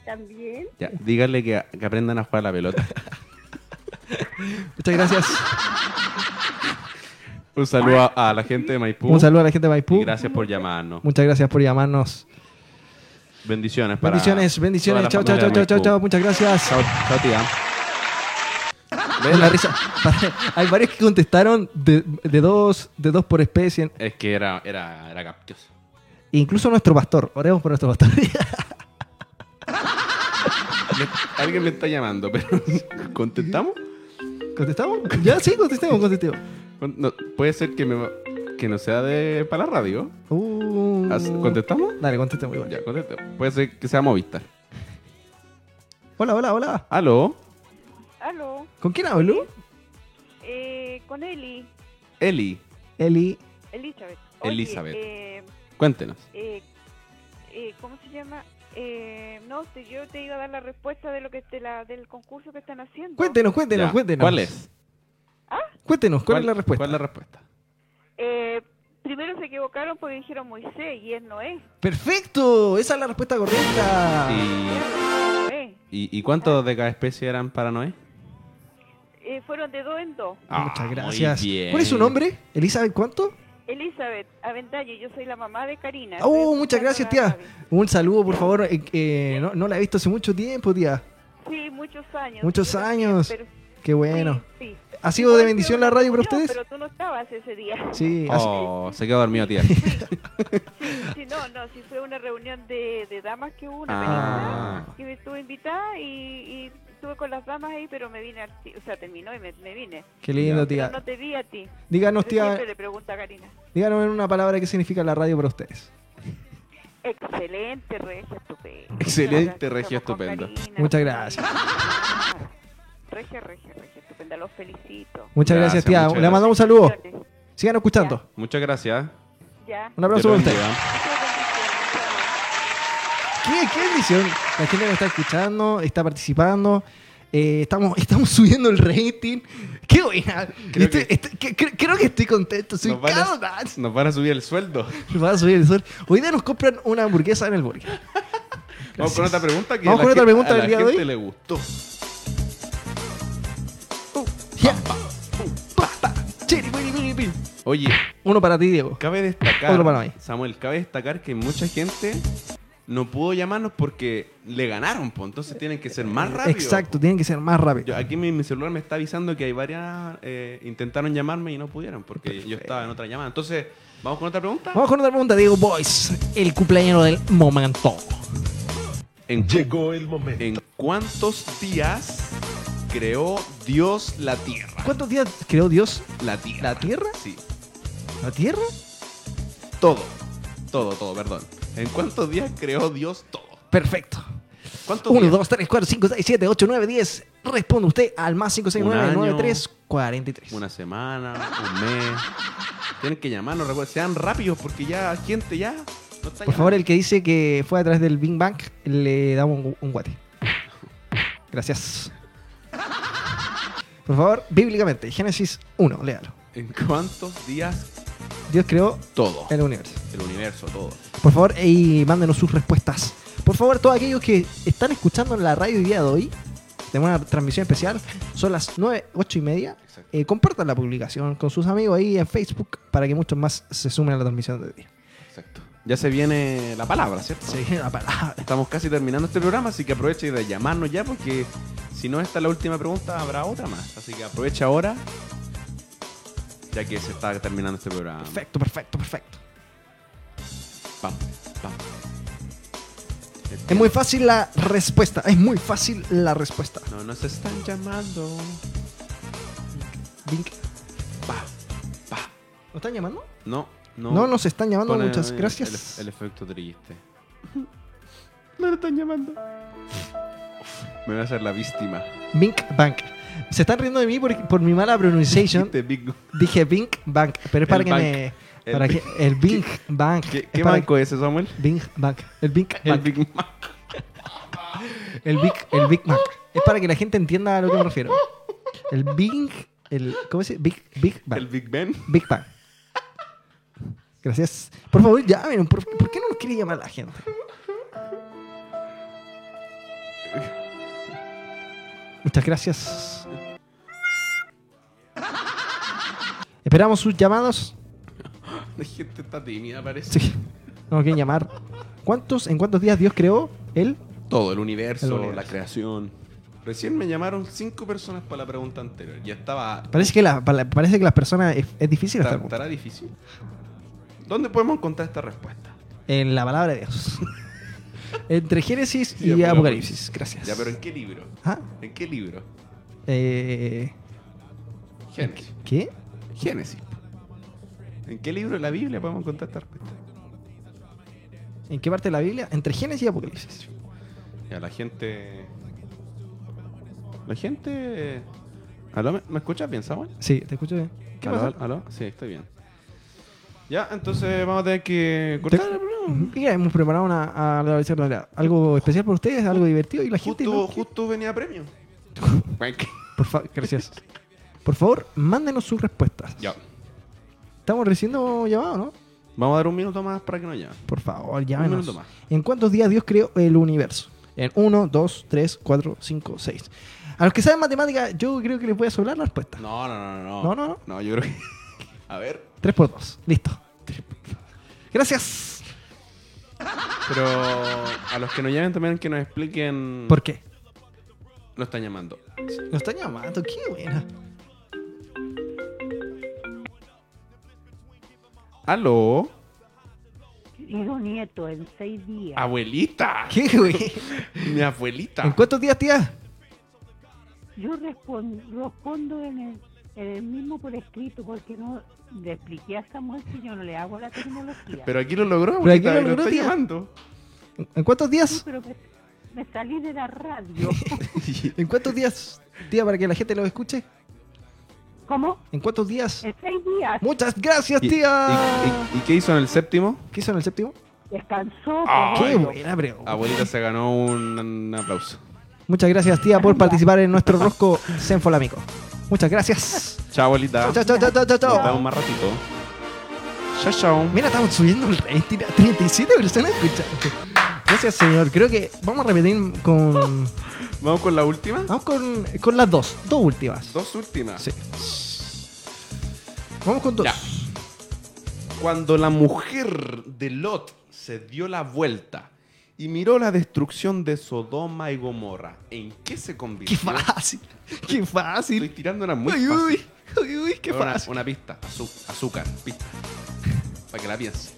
Speaker 4: también.
Speaker 2: Ya, díganle que, que aprendan a jugar a la pelota.
Speaker 1: Muchas gracias.
Speaker 2: Un saludo a, la gente de Maipú.
Speaker 1: Un saludo a la gente de Maipú.
Speaker 2: Y gracias por llamarnos.
Speaker 1: Muchas gracias por llamarnos.
Speaker 2: Bendiciones para
Speaker 1: Bendiciones, bendiciones. Chao, chao, chao, chao, chao, chao. Muchas gracias.
Speaker 2: Chao, chao, tía.
Speaker 1: Ven la risa. Hay varios que contestaron de, de dos, de dos por especie.
Speaker 2: Es que era, era, era capcioso.
Speaker 1: Incluso nuestro pastor. Oremos por nuestro pastor.
Speaker 2: Alguien me está llamando, pero ¿contestamos?
Speaker 1: ¿Contestamos? Ya, sí, contestemos, contestemos.
Speaker 2: No, puede ser que, me, que no sea de para la radio.
Speaker 1: Uh,
Speaker 2: ¿Contestamos?
Speaker 1: Dale, contestemos igual.
Speaker 2: Ya, contestemos. Puede ser que sea Movistar.
Speaker 1: Hola, hola, hola.
Speaker 2: ¿Aló?
Speaker 4: Aló,
Speaker 1: ¿Con quién hablo?
Speaker 4: eh, con Eli,
Speaker 2: Eli,
Speaker 1: Eli.
Speaker 4: Elizabeth.
Speaker 2: Elizabeth.
Speaker 4: eh,
Speaker 2: cuéntenos.
Speaker 4: eh, eh, ¿Cómo se llama?
Speaker 5: Eh, no sé, yo te iba a dar la respuesta de lo que te la, del concurso que están haciendo.
Speaker 1: Cuéntenos, cuéntenos,
Speaker 2: Ya,
Speaker 1: cuéntenos.
Speaker 2: ¿Cuál es?
Speaker 1: Cuéntenos, ¿cuál, es la respuesta?
Speaker 2: ¿Cuál es la respuesta?
Speaker 5: Eh, primero se equivocaron porque dijeron Moisés y es Noé.
Speaker 1: Perfecto, esa es la respuesta correcta.
Speaker 2: ¿Y, y, y cuántos de cada especie eran para Noé?
Speaker 5: Eh, fueron de dos en dos.
Speaker 2: Ah,
Speaker 1: Muchas
Speaker 2: muy
Speaker 1: gracias.
Speaker 2: bien.
Speaker 1: ¿Cuál es su nombre? ¿Elizabeth cuánto?
Speaker 5: Elizabeth Avendaño, yo soy la mamá de Karina.
Speaker 1: Oh, muchas gracias, tía. Un saludo, por favor. eh, eh, no, no la he visto hace mucho tiempo, tía.
Speaker 5: Sí, muchos años.
Speaker 1: Muchos años.
Speaker 5: pero-
Speaker 1: Qué bueno.
Speaker 5: Sí, sí.
Speaker 1: ¿Ha sido de bendición la radio para ustedes?
Speaker 5: Pero tú no estabas ese día.
Speaker 1: Sí, así-
Speaker 2: Oh, se quedó dormido, tía.
Speaker 5: Sí, sí, no, no, sí fue una reunión de, de damas que hubo, una
Speaker 2: Ah.
Speaker 5: película, que me estuve invitada y, y estuve con las damas ahí, pero me vine, o sea, terminó y me, me vine.
Speaker 1: qué lindo,
Speaker 5: Pero
Speaker 1: tía.
Speaker 5: no te vi a ti.
Speaker 1: Díganos,
Speaker 5: Pero
Speaker 1: tía,
Speaker 5: Siempre le pregunta a Karina.
Speaker 1: díganos en una palabra qué significa la radio para ustedes.
Speaker 5: Excelente, regia, estupendo.
Speaker 2: Excelente, regia.
Speaker 5: Karina.
Speaker 1: Muchas gracias.
Speaker 5: Regia, regia, regia, estupenda, los felicito.
Speaker 1: Muchas
Speaker 2: Gracias,
Speaker 1: gracias, tía.
Speaker 2: muchas
Speaker 1: Le mandamos un saludo. Sigan escuchando.
Speaker 2: Muchas gracias.
Speaker 5: Ya.
Speaker 1: Un aplauso
Speaker 2: Dios
Speaker 1: para usted. ¿Qué, qué bendición. La gente nos está escuchando, está participando. eh, estamos, estamos subiendo el rating. ¡Qué buena!
Speaker 2: Creo
Speaker 1: Estoy-
Speaker 2: que-
Speaker 1: estoy- que- que- creo que estoy contento. Soy
Speaker 2: Nos van, a, nos van a subir el sueldo.
Speaker 1: Nos van a subir el sol. Hoy día nos compran una hamburguesa en el burger.
Speaker 2: Vamos con otra pregunta que
Speaker 1: Vamos
Speaker 2: a
Speaker 1: con otra pregunta
Speaker 2: a
Speaker 1: del día de
Speaker 2: gente
Speaker 1: hoy.
Speaker 2: le gustó. Oye,
Speaker 1: Uno para ti, Diego.
Speaker 2: cabe destacar,
Speaker 1: Otro para mí.
Speaker 2: Samuel, cabe destacar que mucha gente no pudo llamarnos porque le ganaron, pues entonces tienen que ser más rápido.
Speaker 1: Exacto, tienen que ser más rápido.
Speaker 2: Yo- aquí mi, mi celular me está avisando que hay varias eh, intentaron llamarme y no pudieron porque yo estaba en otra llamada. Entonces, ¿vamos con otra pregunta?
Speaker 1: Vamos con otra pregunta, Diego Boys. El cumpleaños del momento.
Speaker 2: ¿En,
Speaker 3: Llegó el momento.
Speaker 2: ¿En cuántos días creó Dios la tierra?
Speaker 1: ¿Cuántos días creó Dios
Speaker 2: La tierra.
Speaker 1: la tierra?
Speaker 2: Sí.
Speaker 1: ¿La tierra?
Speaker 2: Todo. Todo, todo, perdón. ¿En cuántos días creó Dios todo?
Speaker 1: Perfecto.
Speaker 2: ¿Cuántos
Speaker 1: 1,
Speaker 2: días?
Speaker 1: 2, 3, 4, 5, 6, 7, 8, 9, 10. Responde usted al más 569
Speaker 2: Un año.
Speaker 1: 93 43.
Speaker 2: Una semana, un mes. Tienen que llamarnos, recuerden, sean rápidos porque ya gente ya no está
Speaker 1: Por favor, el
Speaker 2: llamando.
Speaker 1: que dice que fue a través del Big Bang, le damos un, un guate. Gracias. Por favor, bíblicamente, Génesis 1, léalo.
Speaker 2: ¿En cuántos días
Speaker 1: Dios creó
Speaker 2: todo?
Speaker 1: el universo.
Speaker 2: El universo, todo.
Speaker 1: Por favor, y mándenos sus respuestas. Por favor, todos aquellos que están escuchando en la radio el día de hoy, tenemos una transmisión especial, son las 9, 8 y media. Eh, compartan la publicación con sus amigos ahí en Facebook para que muchos más se sumen a la transmisión de día.
Speaker 2: Exacto. Ya se viene la palabra, ¿cierto?
Speaker 1: Sí, la palabra.
Speaker 2: Estamos casi terminando este programa, así que aprovecha de llamarnos ya porque si no esta es la última pregunta, habrá otra más. Así que aprovecha ahora, ya que se está terminando este programa.
Speaker 1: Perfecto, perfecto, perfecto.
Speaker 2: Vamos, vamos.
Speaker 1: Es muy fácil la respuesta. Es muy fácil la respuesta.
Speaker 2: No nos están llamando.
Speaker 1: Bink.
Speaker 2: Pa, pa.
Speaker 1: ¿Nos están llamando?
Speaker 2: No, no.
Speaker 1: No, nos están llamando. Muchas
Speaker 2: el-
Speaker 1: gracias.
Speaker 2: El, el efecto triste. No lo están llamando. Me voy a hacer la víctima.
Speaker 1: Bink Bank. Se están riendo de mí por, por mi mala
Speaker 2: Big-
Speaker 1: Dije Bink Bank, pero es para
Speaker 2: El
Speaker 1: que
Speaker 2: bank.
Speaker 1: me.
Speaker 2: El
Speaker 1: Para
Speaker 2: Bink.
Speaker 1: que, el Bink Bank.
Speaker 2: ¿Qué, banco es ese, Samuel?
Speaker 1: Bink Bank. El Bink
Speaker 2: El
Speaker 1: Bank.
Speaker 2: Big Mac.
Speaker 1: El Big, el Big Mac. Es para que la gente entienda a lo que me refiero. El Big. El, ¿Cómo se dice? Big, Big Bang.
Speaker 2: El Big Ben.
Speaker 1: Big Bang. Gracias. Por favor, llamen. ¿Por, por qué no nos quiere llamar la gente? Muchas gracias. Esperamos sus llamados.
Speaker 2: La gente está tímida, parece.
Speaker 1: Sí. No quieren llamar. ¿Cuántos, en cuántos días Dios creó él?
Speaker 2: Todo, el universo,
Speaker 1: El universo.
Speaker 2: la creación. Recién me llamaron cinco personas para la pregunta anterior. Ya estaba.
Speaker 1: Parece que, la- pa- parece que las personas es, es difícil
Speaker 2: ¿Estará,
Speaker 1: esta
Speaker 2: estará difícil? ¿Dónde podemos encontrar esta respuesta?
Speaker 1: En la palabra de Dios. Entre Génesis y
Speaker 2: Ya,
Speaker 1: Apocalipsis. Gracias.
Speaker 2: Ya, pero ¿en qué libro?
Speaker 1: ¿Ah?
Speaker 2: ¿En qué libro?
Speaker 1: Eh,
Speaker 2: Génesis.
Speaker 1: ¿Qué?
Speaker 2: Génesis. ¿En qué libro de la Biblia podemos encontrar esta respuesta?
Speaker 1: ¿En qué parte de la Biblia? Entre Génesis y Apocalipsis.
Speaker 2: Ya, la gente. La gente. ¿Aló? ¿Me, me escuchas bien, Samuel?
Speaker 1: Sí, te escucho bien. ¿Qué
Speaker 2: ¿Aló?
Speaker 1: pasa?
Speaker 2: ¿Aló? Sí, estoy bien. Ya, entonces vamos a tener que cortar el programa.
Speaker 1: Mira, hemos preparado una, a la- algo especial para ustedes, algo divertido y la gente.
Speaker 2: Justo,
Speaker 1: ¿no?
Speaker 2: justo venía premio.
Speaker 1: Por favor, gracias. Por favor, mándenos sus respuestas.
Speaker 2: ya.
Speaker 1: Estamos recibiendo llamado, ¿no?
Speaker 2: Vamos a dar un minuto más para que nos llamen.
Speaker 1: Por favor,
Speaker 2: Un
Speaker 1: llámenos.
Speaker 2: minuto más.
Speaker 1: ¿En cuántos días Dios creó el universo? En 1, 2, 3, 4, 5, 6. A los que saben matemáticas, yo creo que les voy a sobrar la respuesta.
Speaker 2: No, no, no, no.
Speaker 1: No, no, no.
Speaker 2: No, yo creo que. A ver.
Speaker 1: 3 por 2. Listo. Gracias.
Speaker 2: Pero a los que nos llamen también que nos expliquen.
Speaker 1: ¿Por qué?
Speaker 2: Nos están llamando.
Speaker 1: Nos están llamando. Qué buena.
Speaker 2: ¿Aló?
Speaker 4: Hijo nieto en seis días.
Speaker 2: ¡Abuelita!
Speaker 1: ¿Qué, güey?
Speaker 2: Mi abuelita.
Speaker 1: ¿En cuántos días, tía?
Speaker 4: Yo respon- respondo en el, en el mismo por escrito porque no le expliqué a Samuel que yo no le hago la tecnología.
Speaker 2: Pero aquí lo logró,
Speaker 1: Pero aquí lo logró,
Speaker 2: está
Speaker 1: tía.
Speaker 2: llamando.
Speaker 1: ¿En cuántos
Speaker 4: Sí,
Speaker 1: días?
Speaker 4: pero me, me salí de la radio.
Speaker 1: ¿En cuántos días, tía, para que la gente lo escuche?
Speaker 4: ¿Cómo?
Speaker 1: ¿En cuántos días?
Speaker 4: En seis días
Speaker 1: Muchas gracias,
Speaker 2: ¿Y,
Speaker 1: tía.
Speaker 2: y- y- y qué hizo en el séptimo?
Speaker 1: ¿Qué hizo en el séptimo?
Speaker 4: descansó.
Speaker 2: Ay.
Speaker 1: Qué buena pregunta.
Speaker 2: Abuelita se ganó un, un aplauso.
Speaker 1: Muchas gracias, tía, por participar en nuestro rosco Senfolamico. Muchas gracias.
Speaker 2: Chao, abuelita.
Speaker 1: Chao, chao, chao, chao, chao,
Speaker 2: Nos vemos más ratito. Chao, chao.
Speaker 1: Mira, estamos subiendo el rating a 37 personas escuchando. Gracias, señor. Creo que vamos a repetir con.
Speaker 2: Vamos con la última.
Speaker 1: Vamos con, con las dos. Dos últimas.
Speaker 2: Dos últimas.
Speaker 1: Sí. Vamos con dos.
Speaker 2: Ya. Cuando la mujer de Lot se dio la vuelta y miró la destrucción de Sodoma y Gomorra, ¿en qué se
Speaker 1: Qué
Speaker 2: convirtió?
Speaker 1: fácil. Qué
Speaker 2: Estoy
Speaker 1: fácil.
Speaker 2: tirando una muy
Speaker 1: Uy,
Speaker 2: fácil.
Speaker 1: uy, uy, uy, qué
Speaker 2: una,
Speaker 1: fácil.
Speaker 2: una pista. Azúcar. Pista. Para que la pienses.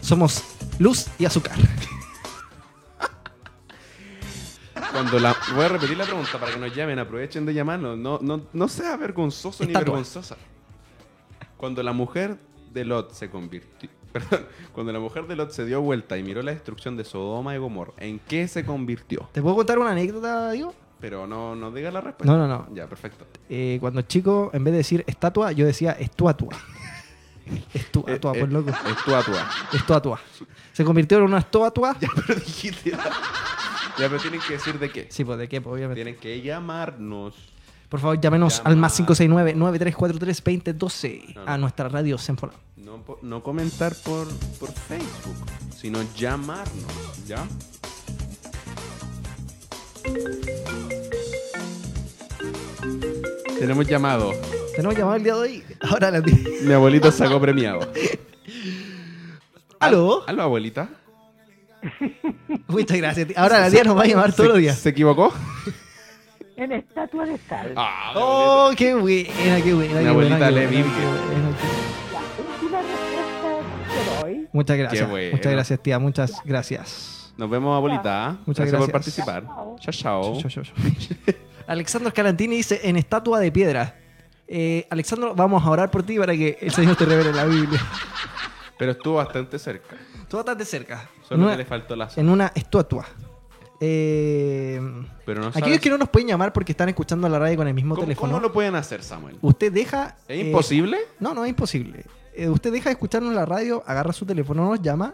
Speaker 1: Somos luz y azúcar.
Speaker 2: Cuando la... Voy a repetir la pregunta para que nos llamen. Aprovechen de llamarnos. No, no, no sea vergonzoso ni vergonzosa. Cuando la mujer de Lot se convirtió... Perdón. Cuando la mujer de Lot se dio vuelta y miró la destrucción de Sodoma y Gomorra, ¿en qué se convirtió?
Speaker 1: ¿Te puedo contar una anécdota, digo?
Speaker 2: Pero no, no diga la respuesta.
Speaker 1: No, no, no.
Speaker 2: Ya, perfecto.
Speaker 1: Eh, cuando chico, en vez de decir estatua, yo decía estuatua. Estuatua,
Speaker 2: Eh,
Speaker 1: pues
Speaker 2: eh,
Speaker 1: loco.
Speaker 2: Es tu atua.
Speaker 1: Estuatua. Se convirtió en una estuatua.
Speaker 2: Ya, pero dijiste. Ya, pero tienen que decir de qué.
Speaker 1: Sí, pues de qué, pues, obviamente.
Speaker 2: Tienen que llamarnos.
Speaker 1: Por favor, llámenos al más 569-9343-2012
Speaker 2: No, no.
Speaker 1: a nuestra radio Senfola.
Speaker 2: No, comentar por, por Facebook, sino llamarnos. ¿Ya? Tenemos llamado.
Speaker 1: Tenemos llamado el día de hoy. Ahora la.
Speaker 2: Mi abuelito sacó premiado.
Speaker 1: ¿Aló?
Speaker 2: ¿Aló, abuelita?
Speaker 1: Muchas gracias. Ahora la tía nos va a llamar todos los
Speaker 2: ¿Se,
Speaker 1: días.
Speaker 2: ¿Se equivocó?
Speaker 4: En estatua de sal.
Speaker 2: Ah,
Speaker 1: Oh, qué buena, qué buena.
Speaker 2: Mi
Speaker 1: qué
Speaker 2: abuelita
Speaker 1: buena, qué
Speaker 2: lee
Speaker 1: Muchas gracias.
Speaker 2: bueno.
Speaker 1: Muchas gracias, tía. Muchas gracias.
Speaker 2: Nos vemos, abuelita.
Speaker 1: Muchas
Speaker 2: por
Speaker 1: gracias.
Speaker 2: participar. Chao, chao.
Speaker 1: Yo. Alexandro Escalantini dice en estatua de piedra. Eh, Alexandro, vamos a orar por ti para que el Señor te revele la Biblia.
Speaker 2: Pero estuvo bastante cerca.
Speaker 1: Tú bastante cerca. En
Speaker 2: Solo
Speaker 1: una,
Speaker 2: que le faltó la
Speaker 1: en una estatua. Eh,
Speaker 2: Pero no
Speaker 1: aquellos
Speaker 2: sabes-
Speaker 1: que no nos pueden llamar porque están escuchando la radio con el mismo
Speaker 2: ¿Cómo,
Speaker 1: teléfono.
Speaker 2: cómo lo pueden hacer, Samuel?
Speaker 1: Usted deja.
Speaker 2: ¿Es
Speaker 1: eh,
Speaker 2: imposible?
Speaker 1: no, no es imposible. Eh, usted deja de escucharnos en la radio, agarra su teléfono, nos llama,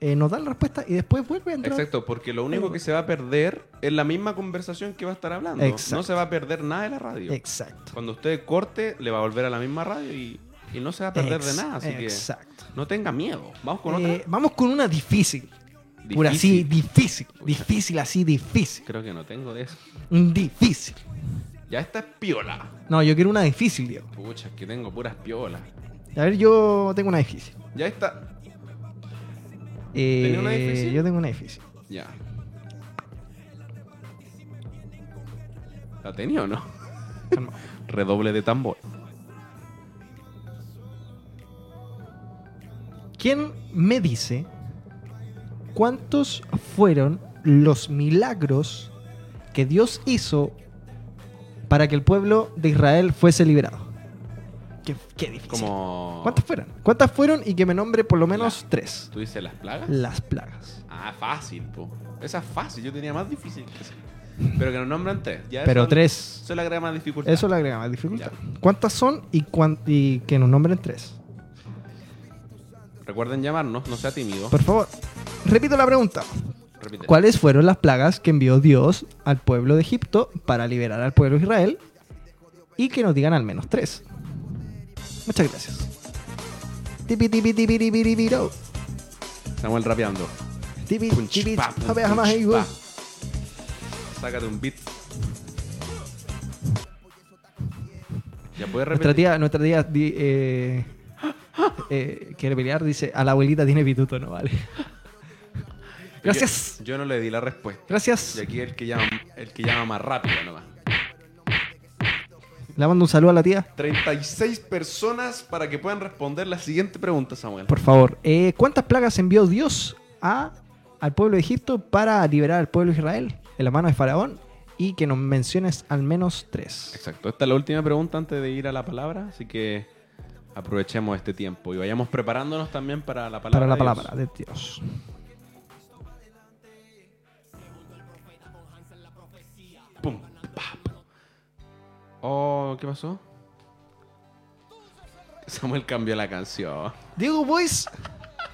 Speaker 1: eh, nos da la respuesta y después vuelve a entrar.
Speaker 2: Exacto, porque lo único que se va a perder es la misma conversación que va a estar hablando.
Speaker 1: Exacto.
Speaker 2: No se va a perder nada de la radio.
Speaker 1: Exacto.
Speaker 2: Cuando usted corte, le va a volver a la misma radio y, y no se va a perder
Speaker 1: Ex-
Speaker 2: de nada. Así
Speaker 1: Exacto.
Speaker 2: que no tenga miedo. Vamos con
Speaker 1: Eh,
Speaker 2: otra.
Speaker 1: vamos con una difícil. Por así,
Speaker 2: Difícil.
Speaker 1: difícil. Difícil, así, difícil.
Speaker 2: Creo que no tengo de eso.
Speaker 1: Difícil.
Speaker 2: Ya esta es piola.
Speaker 1: No, yo quiero una difícil, Diego.
Speaker 2: Pucha, es que tengo puras piolas.
Speaker 1: A ver, yo tengo una difícil.
Speaker 2: Ya está.
Speaker 1: Eh,
Speaker 2: ¿Tenía una difícil?
Speaker 1: Yo tengo una difícil.
Speaker 2: Ya. ¿La tenía o no?
Speaker 1: Calma.
Speaker 2: Redoble de tambor.
Speaker 1: ¿Quién me dice cuántos fueron los milagros que Dios hizo para que el pueblo de Israel fuese liberado? Qué, qué difícil.
Speaker 2: Como.
Speaker 1: ¿Cuántas fueron? ¿Cuántas fueron? Y que me nombre por lo menos tres.
Speaker 2: ¿Tú dices las plagas?
Speaker 1: Las plagas.
Speaker 2: Ah, fácil, po. Esa es fácil. Yo tenía más difícil que esa. Pero que nos nombran tres. Ya
Speaker 1: Pero
Speaker 2: eso-
Speaker 1: tres.
Speaker 2: Eso le agrega más dificultad.
Speaker 1: Eso le agrega más dificultad. ¿Cuántas son y, cuán- y que nos nombren tres?
Speaker 2: Recuerden llamarnos, no sea tímido.
Speaker 1: Por favor, repito la pregunta.
Speaker 2: Repite.
Speaker 1: ¿Cuáles fueron las plagas que envió Dios al pueblo de Egipto para liberar al pueblo de Israel? Y que nos digan al menos tres. Muchas gracias. Tipi, tipi, tipi, tipi, tipi.
Speaker 2: Samuel rapeando.
Speaker 1: Tipi, tipi.
Speaker 2: Sácate un beat. Ya puedes
Speaker 1: Nuestra
Speaker 2: repetir.
Speaker 1: tía, nuestra tía di- eh, eh, quiere pelear, dice, a la abuelita tiene pituto, no vale. Gracias.
Speaker 2: Yo, yo no le di la respuesta.
Speaker 1: Gracias.
Speaker 2: Y aquí el que llama, el que llama más rápido nomás.
Speaker 1: Le mando un saludo a la tía.
Speaker 2: 36 personas para que puedan responder la siguiente pregunta, Samuel.
Speaker 1: Por favor, eh, ¿cuántas plagas envió Dios a, al pueblo de Egipto para liberar al pueblo de Israel en la mano de Faraón? Y que nos menciones al menos tres.
Speaker 2: Exacto. Esta es la última pregunta antes de ir a la palabra, así que aprovechemos este tiempo y vayamos preparándonos también para la palabra.
Speaker 1: Para la
Speaker 2: de Dios.
Speaker 1: palabra de Dios.
Speaker 2: Pum, pa, pum. Oh, ¿qué pasó? Samuel cambió la canción.
Speaker 1: Diego Boys,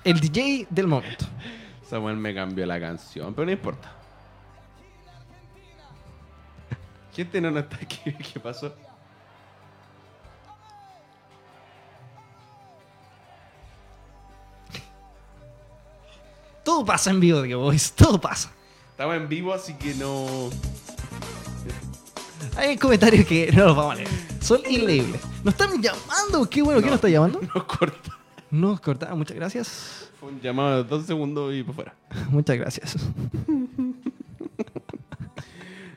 Speaker 1: el DJ del momento.
Speaker 2: Samuel me cambió la canción, pero no importa. Gente no está aquí. ¿Qué pasó?
Speaker 1: Todo pasa en vivo, Diego Boys, todo pasa.
Speaker 2: Estamos en vivo, así que no.
Speaker 1: Hay comentarios que no los vamos a leer. Son increíbles. Nos están llamando. Qué bueno. ¿Quién nos está llamando?
Speaker 2: No corta.
Speaker 1: Nos cortaron. Muchas gracias.
Speaker 2: Fue un llamado de dos segundos y por fuera.
Speaker 1: Muchas gracias.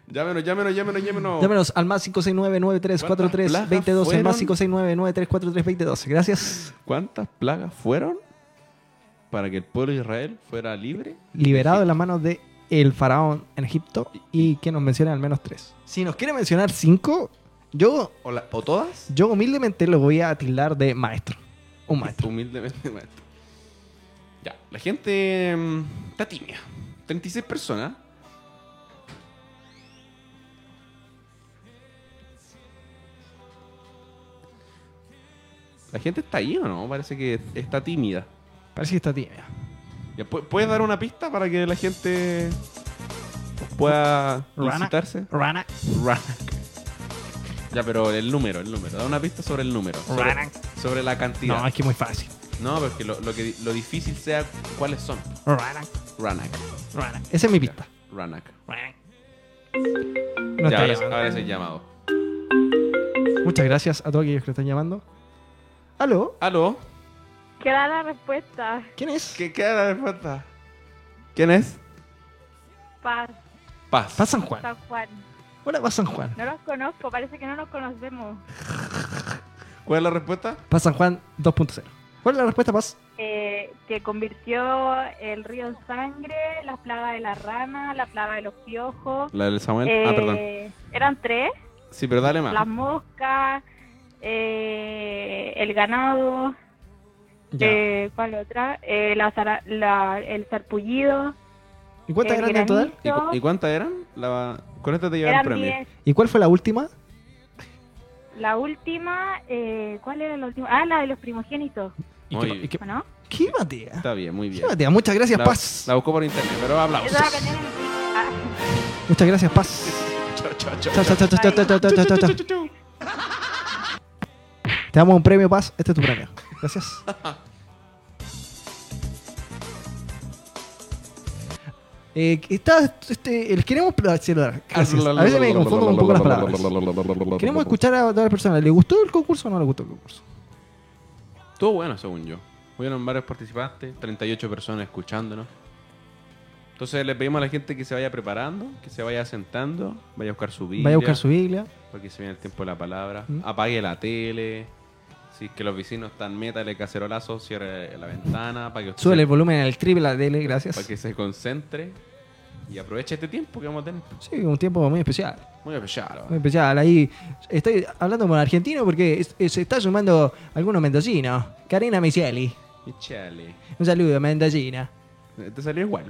Speaker 2: Llámenos, llámenos, llámenos, llámenos.
Speaker 1: Llámenos al más 569-9343-22. El más 569-9343-22. Gracias.
Speaker 2: ¿Cuántas plagas fueron para que el pueblo de Israel fuera libre?
Speaker 1: Liberado de las manos de el faraón en Egipto y que nos mencione al menos tres. Si nos quiere mencionar cinco, yo,
Speaker 2: ¿O, la- o todas?
Speaker 1: yo humildemente lo voy a tildar de maestro. Un maestro.
Speaker 2: Humildemente, maestro. Ya, la gente mm, está tímida. 36 personas. La gente está ahí o no? Parece que está tímida.
Speaker 1: Parece que está tímida.
Speaker 2: ¿Puedes dar una pista para que la gente pueda
Speaker 1: Rana.
Speaker 2: incitarse?
Speaker 1: Rana.
Speaker 2: Ranak. Ya, pero el número, el número. Da una pista sobre el número. Sobre,
Speaker 1: Ranak.
Speaker 2: sobre la cantidad.
Speaker 1: No, es que es muy fácil.
Speaker 2: No, porque lo, lo que, lo difícil sea cuáles son.
Speaker 1: Rana.
Speaker 2: Ranak.
Speaker 1: Rana. Esa es mi pista.
Speaker 2: Ranak.
Speaker 1: Rana. No
Speaker 2: ya, ahora, ahora es el llamado.
Speaker 1: Muchas gracias a todos aquellos que lo están llamando. ¿Aló?
Speaker 2: ¿Aló?
Speaker 5: ¿Qué da la respuesta?
Speaker 1: ¿Quién es?
Speaker 2: ¿Qué queda la respuesta? ¿Quién es?
Speaker 5: Paz,
Speaker 2: Paz.
Speaker 1: Paz San Juan.
Speaker 5: San Juan.
Speaker 1: Hola, Paz San Juan.
Speaker 5: No los conozco, parece que no nos conocemos.
Speaker 2: ¿Cuál es la respuesta?
Speaker 1: Paz San Juan 2.0. ¿Cuál es la respuesta, Paz?
Speaker 5: Eh, que convirtió el río en sangre, la plaga de la rana, la plaga de los piojos.
Speaker 2: La del Samuel.
Speaker 5: Eh,
Speaker 2: Ah, perdón.
Speaker 5: Eran tres,
Speaker 2: Sí, pero dale más.
Speaker 5: las moscas, eh, el ganado. Eh, ¿Cuál otra? Eh, la, el sarpullido.
Speaker 1: ¿Y cuántas eran en total?
Speaker 2: ¿Y, cuántas eran? La, con esta te llevan premio.
Speaker 1: ¿Y cuál fue la última?
Speaker 5: La última, eh, ¿cuál era la última? Ah, la de los primogénitos.
Speaker 1: ¿Y qué, ¿y qué,
Speaker 5: ¿no?
Speaker 1: ¿Qué
Speaker 2: Está bien, muy bien.
Speaker 1: Muchas gracias, Paz.
Speaker 2: La busco por internet, pero
Speaker 5: aplausos. Ah.
Speaker 1: Muchas gracias, Paz. Te damos un premio, Paz. Este es tu premio. Gracias. Eh, está, este, les queremos saludar. Gracias. A veces me confundo un poco las palabras. Queremos escuchar a todas las personas. ¿Le gustó el concurso o no le gustó el concurso?
Speaker 2: Estuvo bueno, según yo. Hubieron varios participantes, 38 personas escuchándonos. Entonces le pedimos a la gente que se vaya preparando, que se vaya sentando, vaya a buscar su Biblia.
Speaker 1: Vaya a buscar su Biblia.
Speaker 2: Porque se viene el tiempo de la palabra.
Speaker 1: ¿Mm?
Speaker 2: Apague la tele. Si es que los vecinos están métale cacerolazo, cierre la ventana para que usted
Speaker 1: Sube el volumen al triple la tele,
Speaker 2: para
Speaker 1: gracias.
Speaker 2: que se concentre y aproveche este tiempo que vamos a tener.
Speaker 1: Sí, un tiempo muy especial.
Speaker 2: Muy especial.
Speaker 1: Muy especial. Ahí estoy hablando con argentino porque es- es- se está sumando algunos mendocinos. Karina Micieli.
Speaker 2: Michele.
Speaker 1: Un saludo, mendocina.
Speaker 2: Te salió igual.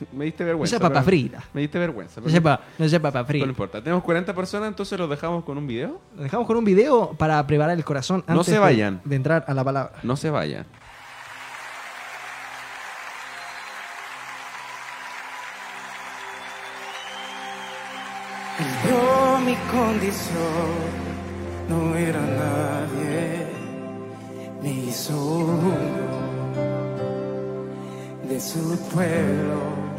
Speaker 2: me diste vergüenza.
Speaker 1: No sea papa frita.
Speaker 2: Me diste vergüenza.
Speaker 1: No sea, pa, no papa frita.
Speaker 2: No importa. Tenemos 40 personas, entonces los dejamos con un video.
Speaker 1: Los dejamos con un video para preparar el corazón antes
Speaker 2: no
Speaker 1: se
Speaker 2: vayan.
Speaker 1: De, de entrar a la palabra.
Speaker 2: No se vayan.
Speaker 6: Yo,
Speaker 7: mi condición no era nadie, me hizo de su pueblo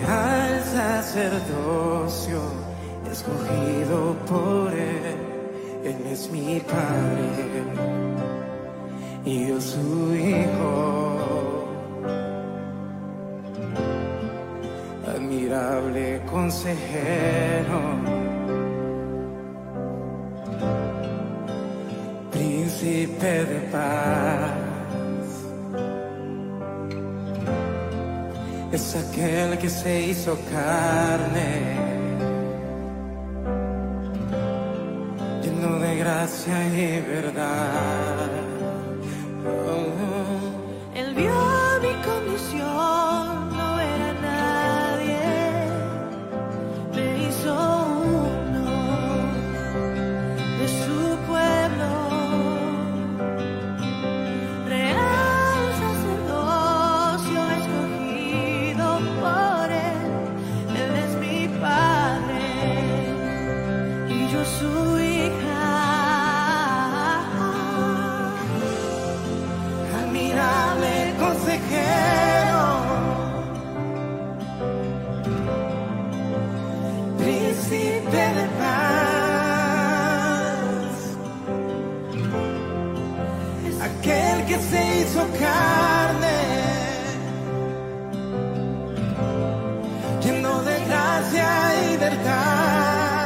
Speaker 7: real sacerdocio, escogido por Él. Él es mi Padre y yo su Hijo.
Speaker 6: Admirable consejero, príncipe de paz. es aquel que se hizo carne, lleno de gracia y verdad. hizo carne, lleno de gracia y verdad.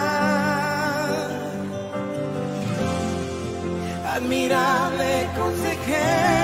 Speaker 6: Admirable consejero.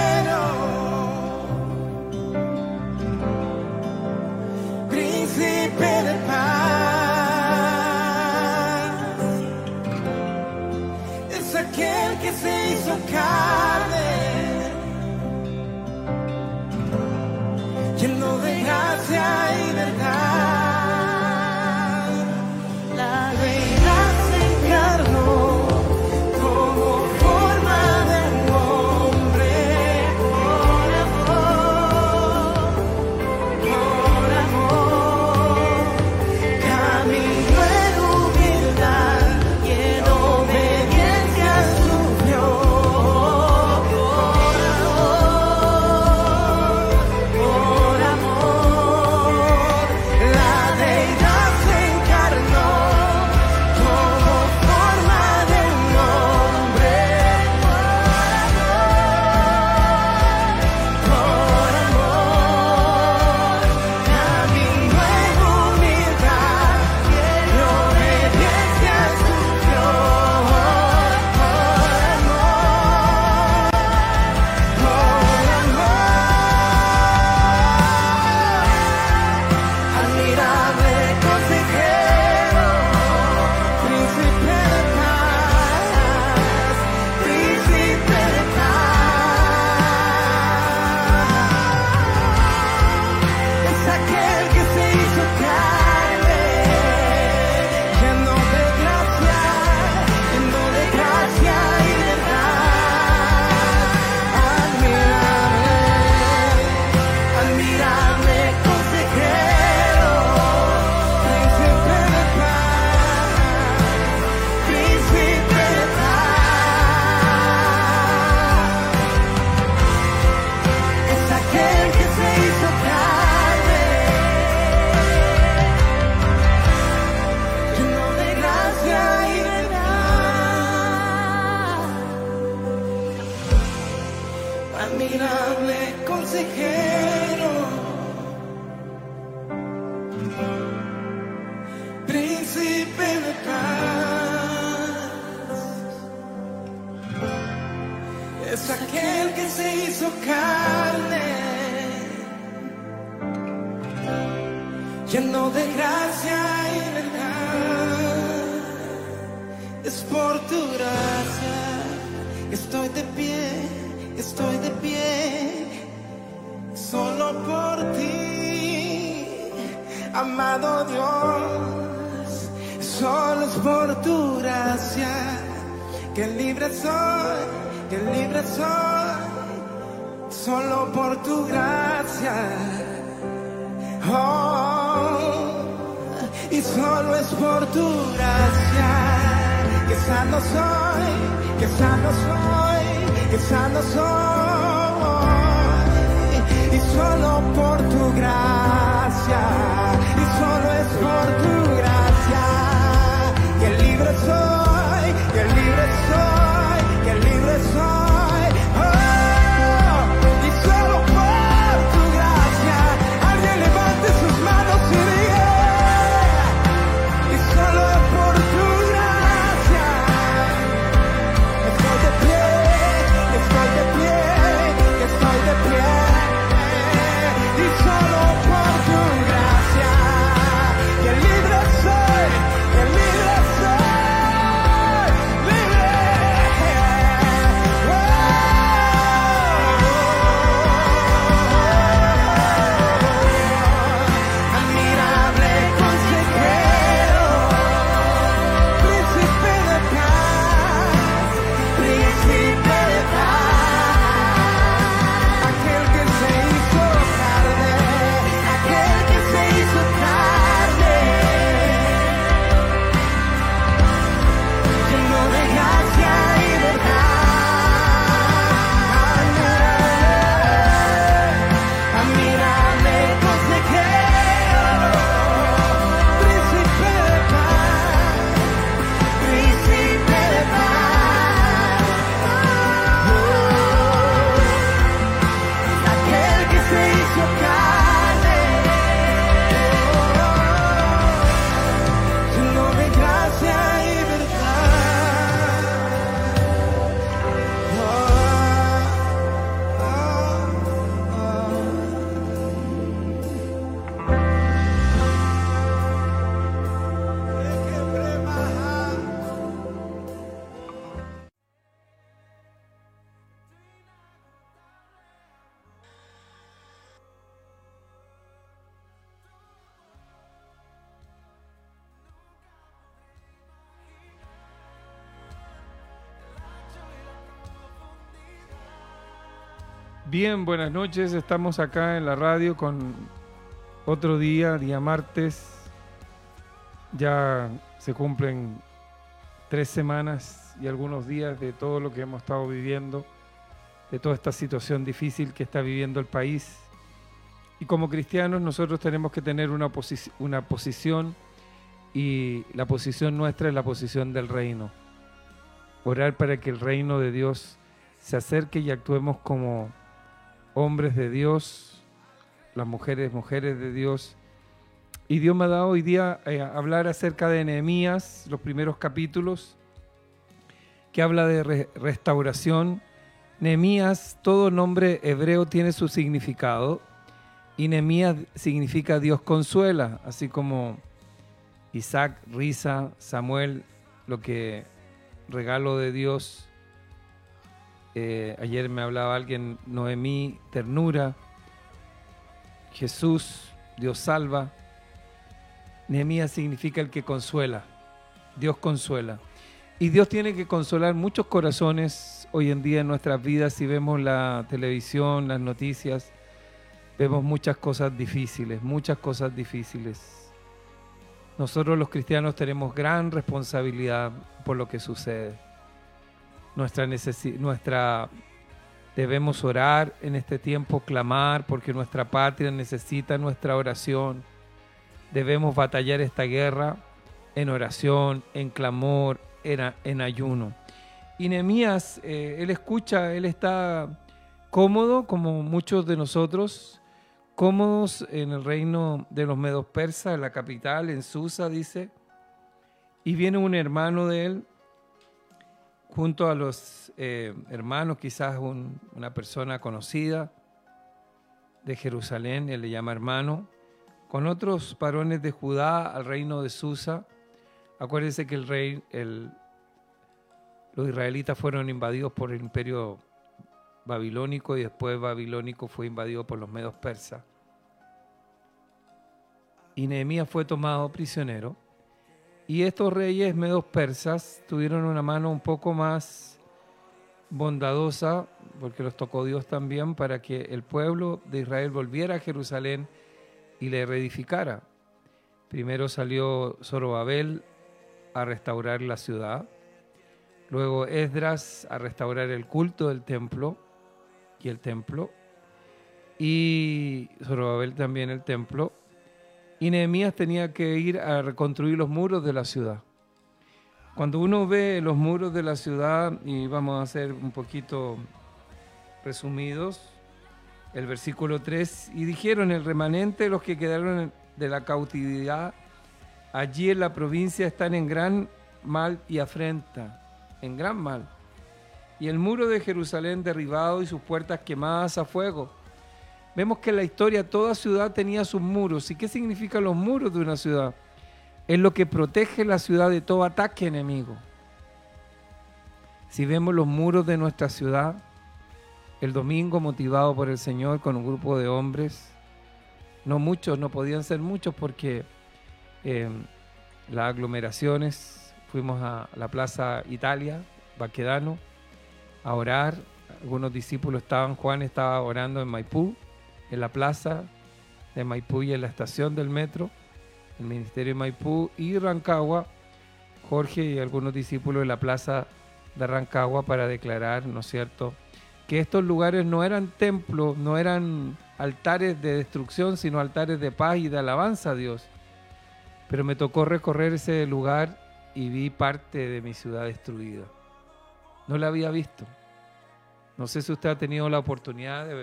Speaker 8: Bien, buenas noches. Estamos acá en la radio con otro día, día martes. Ya se cumplen tres semanas y algunos días de todo lo que hemos estado viviendo, de toda esta situación difícil que está viviendo el país. Y como cristianos nosotros tenemos que tener una, una posición y la posición nuestra es la posición del reino. Orar para que el reino de Dios se acerque y actuemos como hombres de Dios, las mujeres, mujeres de Dios. Y Dios me ha dado hoy día eh, hablar acerca de Nehemías, los primeros capítulos, que habla de re- restauración. Nehemías, todo nombre hebreo tiene su significado. Y Nehemías significa Dios consuela, así como Isaac, risa, Samuel, lo que regalo de Dios. Eh, ayer me hablaba alguien, Noemí, ternura. Jesús, Dios salva. Nehemías significa el que consuela. Dios consuela. Y Dios tiene que consolar muchos corazones hoy en día en nuestras vidas. Si vemos la televisión, las noticias, vemos muchas cosas difíciles, muchas cosas difíciles. Nosotros los cristianos tenemos gran responsabilidad por lo que sucede. Nuestra nuestra debemos orar en este tiempo, clamar porque nuestra patria necesita nuestra oración. Debemos batallar esta guerra en oración, en clamor, en ayuno. Y Nehemías, eh, él escucha, él está cómodo, como muchos de nosotros, cómodos en el reino de los medos persas, en la capital, en Susa, dice. Y viene un hermano de él, junto a los eh, hermanos, quizás un- una persona conocida de Jerusalén, él le llama hermano, con otros varones de Judá al reino de Susa. Acuérdense que el rey, los israelitas fueron invadidos por el imperio babilónico y después babilónico fue invadido por los medos persas. Y Nehemías fue tomado prisionero. Y estos reyes medos persas tuvieron una mano un poco más bondadosa, porque los tocó Dios también, para que el pueblo de Israel volviera a Jerusalén y le reedificara. Primero salió Zorobabel a restaurar la ciudad, luego Esdras a restaurar el culto del templo y el templo, y Zorobabel también el templo, y Nehemías tenía que ir a reconstruir los muros de la ciudad. Cuando uno ve los muros de la ciudad, y vamos a ser un poquito resumidos, el versículo 3, y dijeron el remanente los que quedaron de la cautividad allí en la provincia están en gran mal y afrenta, en gran mal. Y el muro de Jerusalén derribado y sus puertas quemadas a fuego. Vemos que en la historia toda ciudad tenía sus muros. ¿Y qué significan los muros de una ciudad? Es lo que protege la ciudad de todo ataque enemigo. Si vemos los muros de nuestra ciudad, el domingo motivado por el Señor con un grupo de hombres, no muchos, no podían ser muchos porque eh, las aglomeraciones, fuimos a la Plaza Italia, Baquedano, a orar. Algunos discípulos estaban, Juan estaba orando en Maipú, en la plaza de Maipú y en la estación del metro, el Ministerio de Maipú y Rancagua, Jorge y algunos discípulos en la plaza de Rancagua para declarar, ¿no es cierto?, que estos lugares no eran templos, no eran altares de destrucción, sino altares de paz y de alabanza a Dios. Pero me tocó recorrer ese lugar y vi parte de mi ciudad destruida. No la había visto. No sé si usted ha tenido la oportunidad de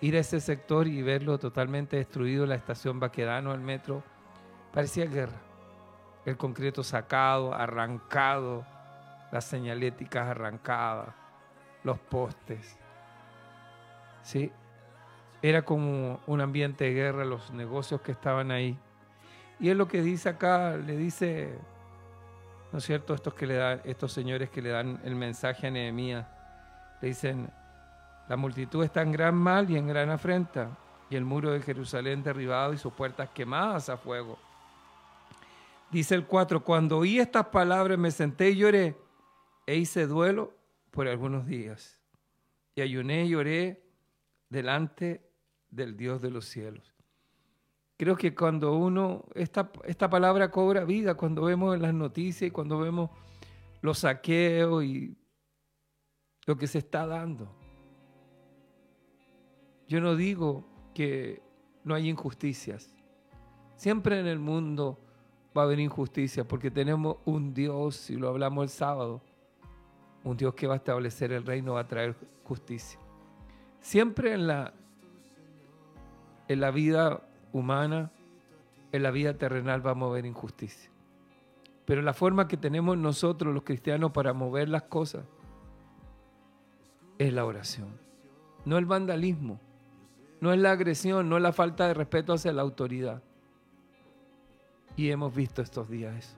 Speaker 8: ir a ese sector y verlo totalmente destruido, la estación Baquedano, el metro. Parecía guerra. El concreto sacado, arrancado, las señaléticas arrancadas, los postes. ¿Sí? Era como un ambiente de guerra, los negocios que estaban ahí. Y es lo que dice acá, le dice, ¿no es cierto? Estos, que le dan, estos señores que le dan el mensaje a Nehemías, le dicen, la multitud está en gran mal y en gran afrenta, y el muro de Jerusalén derribado y sus puertas quemadas a fuego. Dice el 4, cuando oí estas palabras me senté y lloré, e hice duelo por algunos días, y ayuné y lloré delante del Dios de los cielos. Creo que cuando uno, esta, esta palabra cobra vida, cuando vemos en las noticias y cuando vemos los saqueos y lo que se está dando. Yo no digo que no hay injusticias. Siempre en el mundo va a haber injusticia porque tenemos un Dios, y lo hablamos el sábado, un Dios que va a establecer el reino, va a traer justicia. Siempre en la, en la vida humana, en la vida terrenal va a mover injusticia. Pero la forma que tenemos nosotros los cristianos para mover las cosas es la oración. No el vandalismo, no es la agresión, no es la falta de respeto hacia la autoridad. Y hemos visto estos días eso.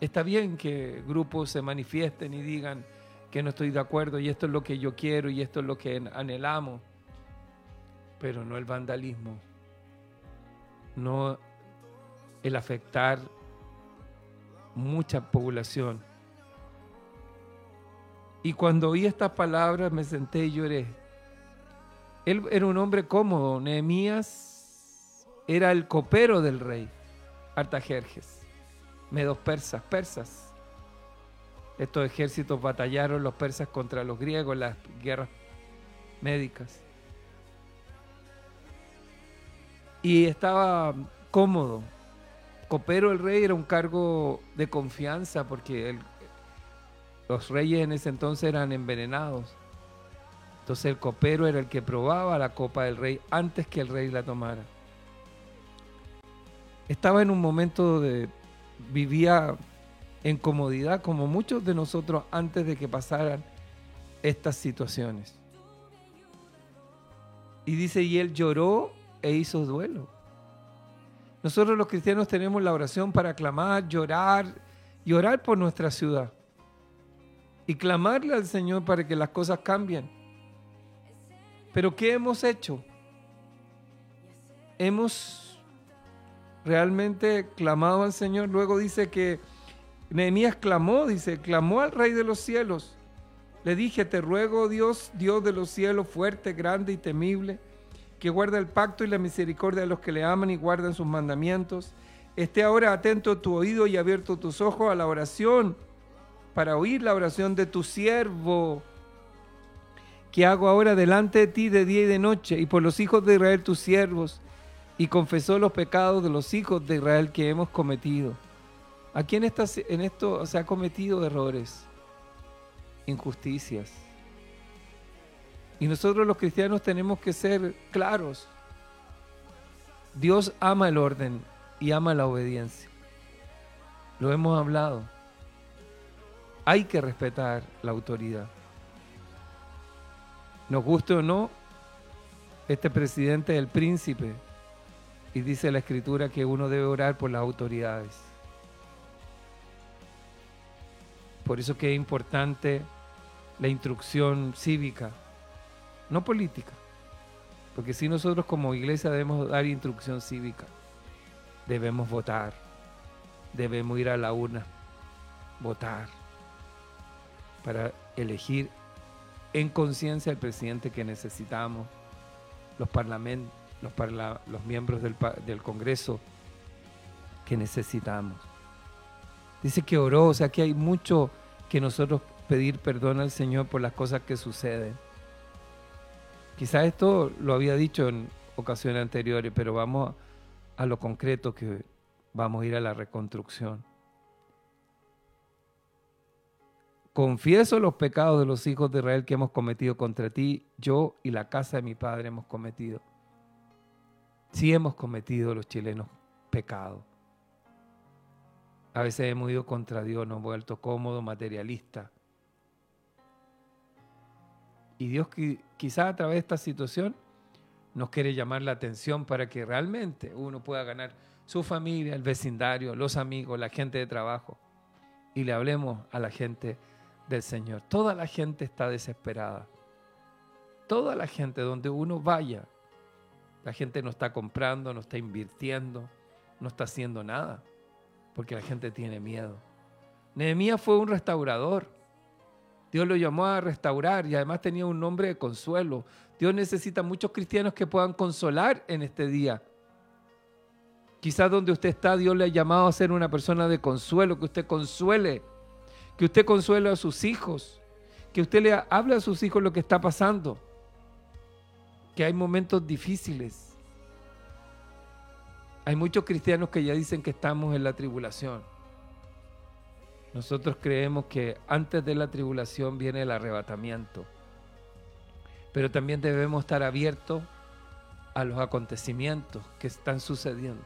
Speaker 8: Está bien que grupos se manifiesten y digan que no estoy de acuerdo y esto es lo que yo quiero y esto es lo que anhelamos, pero no el vandalismo, no el afectar mucha población. Y cuando oí estas palabras me senté y lloré. Él era un hombre cómodo. Nehemías era el copero del rey Artajerjes. Medos persas, persas. Estos ejércitos batallaron los persas contra los griegos en las guerras médicas. Y estaba cómodo. Copero del rey era un cargo de confianza porque el- los reyes en ese entonces eran envenenados. Entonces el copero era el que probaba la copa del rey antes que el rey la tomara. Estaba en un momento de... vivía en comodidad como muchos de nosotros antes de que pasaran estas situaciones. Y dice, y él lloró e hizo duelo. Nosotros los cristianos tenemos la oración para clamar, llorar y orar por nuestra ciudad. Y clamarle al Señor para que las cosas cambien. Pero ¿qué hemos hecho? Hemos realmente clamado al Señor. Luego dice que Nehemías clamó, dice, clamó al Rey de los cielos. Le dije, te ruego Dios, Dios de los cielos, fuerte, grande y temible, que guarda el pacto y la misericordia de los que le aman y guardan sus mandamientos, Esté ahora atento tu oído y abierto tus ojos a la oración para oír la oración de tu siervo que hago ahora delante de ti de día y de noche y por los hijos de Israel tus siervos y confesó los pecados de los hijos de Israel que hemos cometido. Aquí en, esta- en esto se ha cometido errores, injusticias. Y nosotros los cristianos tenemos que ser claros. Dios ama el orden y ama la obediencia. Lo hemos hablado. Hay que respetar la autoridad. Nos guste o no, este presidente es el príncipe y dice la escritura que uno debe orar por las autoridades. Por eso que es importante la instrucción cívica, no política. Porque si nosotros como iglesia debemos dar instrucción cívica, debemos votar, debemos ir a la urna, votar, para elegir en conciencia el presidente que necesitamos, los parlamentos, los, miembros del, del Congreso que necesitamos. Dice que oró, o sea que hay mucho que nosotros pedir perdón al Señor por las cosas que suceden. Quizás esto lo había dicho en ocasiones anteriores, pero vamos a lo concreto que vamos a ir a la reconstrucción. Confieso los pecados de los hijos de Israel que hemos cometido contra ti, yo y la casa de mi padre hemos cometido. Sí hemos cometido los chilenos pecados. A veces hemos ido contra Dios, nos hemos vuelto cómodos, materialistas. Y Dios qui- quizás a través de esta situación nos quiere llamar la atención para que realmente uno pueda ganar su familia, el vecindario, los amigos, la gente de trabajo. Y le hablemos a la gente del Señor. Toda la gente está desesperada. Toda la gente donde uno vaya, la gente no está comprando, no está invirtiendo, no está haciendo nada, porque la gente tiene miedo. Nehemías fue un restaurador. Dios lo llamó a restaurar y además tenía un nombre de consuelo. Dios necesita muchos cristianos que puedan consolar en este día. Quizás donde usted está, Dios le ha llamado a ser una persona de consuelo, que usted consuele, que usted consuele a sus hijos, que usted le hable a sus hijos lo que está pasando, que hay momentos difíciles. Hay muchos cristianos que ya dicen que estamos en la tribulación. Nosotros creemos que antes de la tribulación viene el arrebatamiento. Pero también debemos estar abiertos a los acontecimientos que están sucediendo.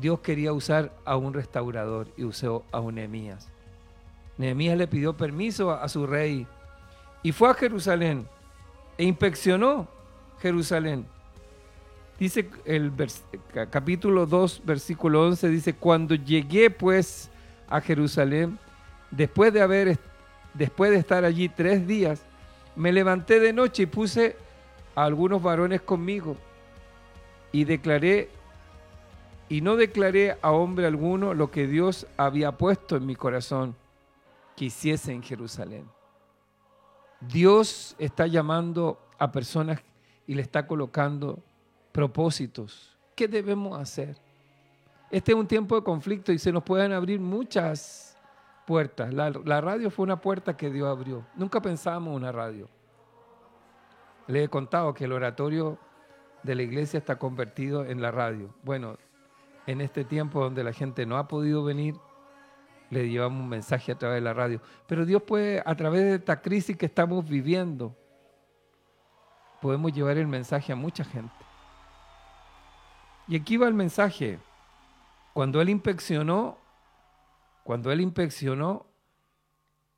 Speaker 8: Dios quería usar a un restaurador y usó a un Nehemías. Nehemías le pidió permiso a su rey y fue a Jerusalén e inspeccionó Jerusalén. Dice el capítulo 2, versículo 11, dice, cuando llegué pues a Jerusalén, después de haber, después de estar allí tres días, me levanté de noche y puse a algunos varones conmigo y declaré, y no declaré a hombre alguno lo que Dios había puesto en mi corazón que hiciese en Jerusalén. Dios está llamando a personas y le está colocando propósitos. ¿Qué debemos hacer? Este es un tiempo de conflicto y se nos pueden abrir muchas puertas. La, radio fue una puerta que Dios abrió. Nunca pensábamos una radio. Le he contado que el oratorio de la iglesia está convertido en la radio. Bueno, en este tiempo donde la gente no ha podido venir, le llevamos un mensaje a través de la radio. Pero Dios puede, a través de esta crisis que estamos viviendo, podemos llevar el mensaje a mucha gente. Y aquí va el mensaje. Cuando él inspeccionó, cuando él inspeccionó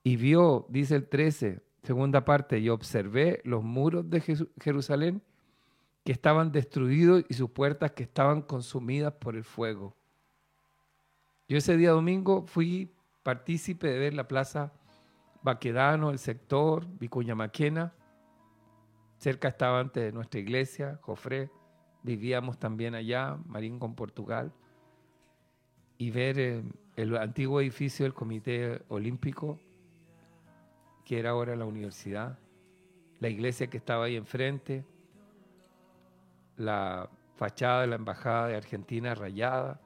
Speaker 8: y vio, dice el 13, segunda parte, y observé los muros de Jerusalén estaban destruidos y sus puertas que estaban consumidas por el fuego. Yo ese día domingo fui partícipe de ver la plaza Baquedano, el sector Vicuña Maquena. Cerca estaba antes de nuestra iglesia, Jofré. Vivíamos también allá, Marín con Portugal. Y ver eh, el antiguo edificio del Comité Olímpico, que era ahora la universidad. La iglesia que estaba ahí enfrente. La fachada de la embajada de Argentina rayada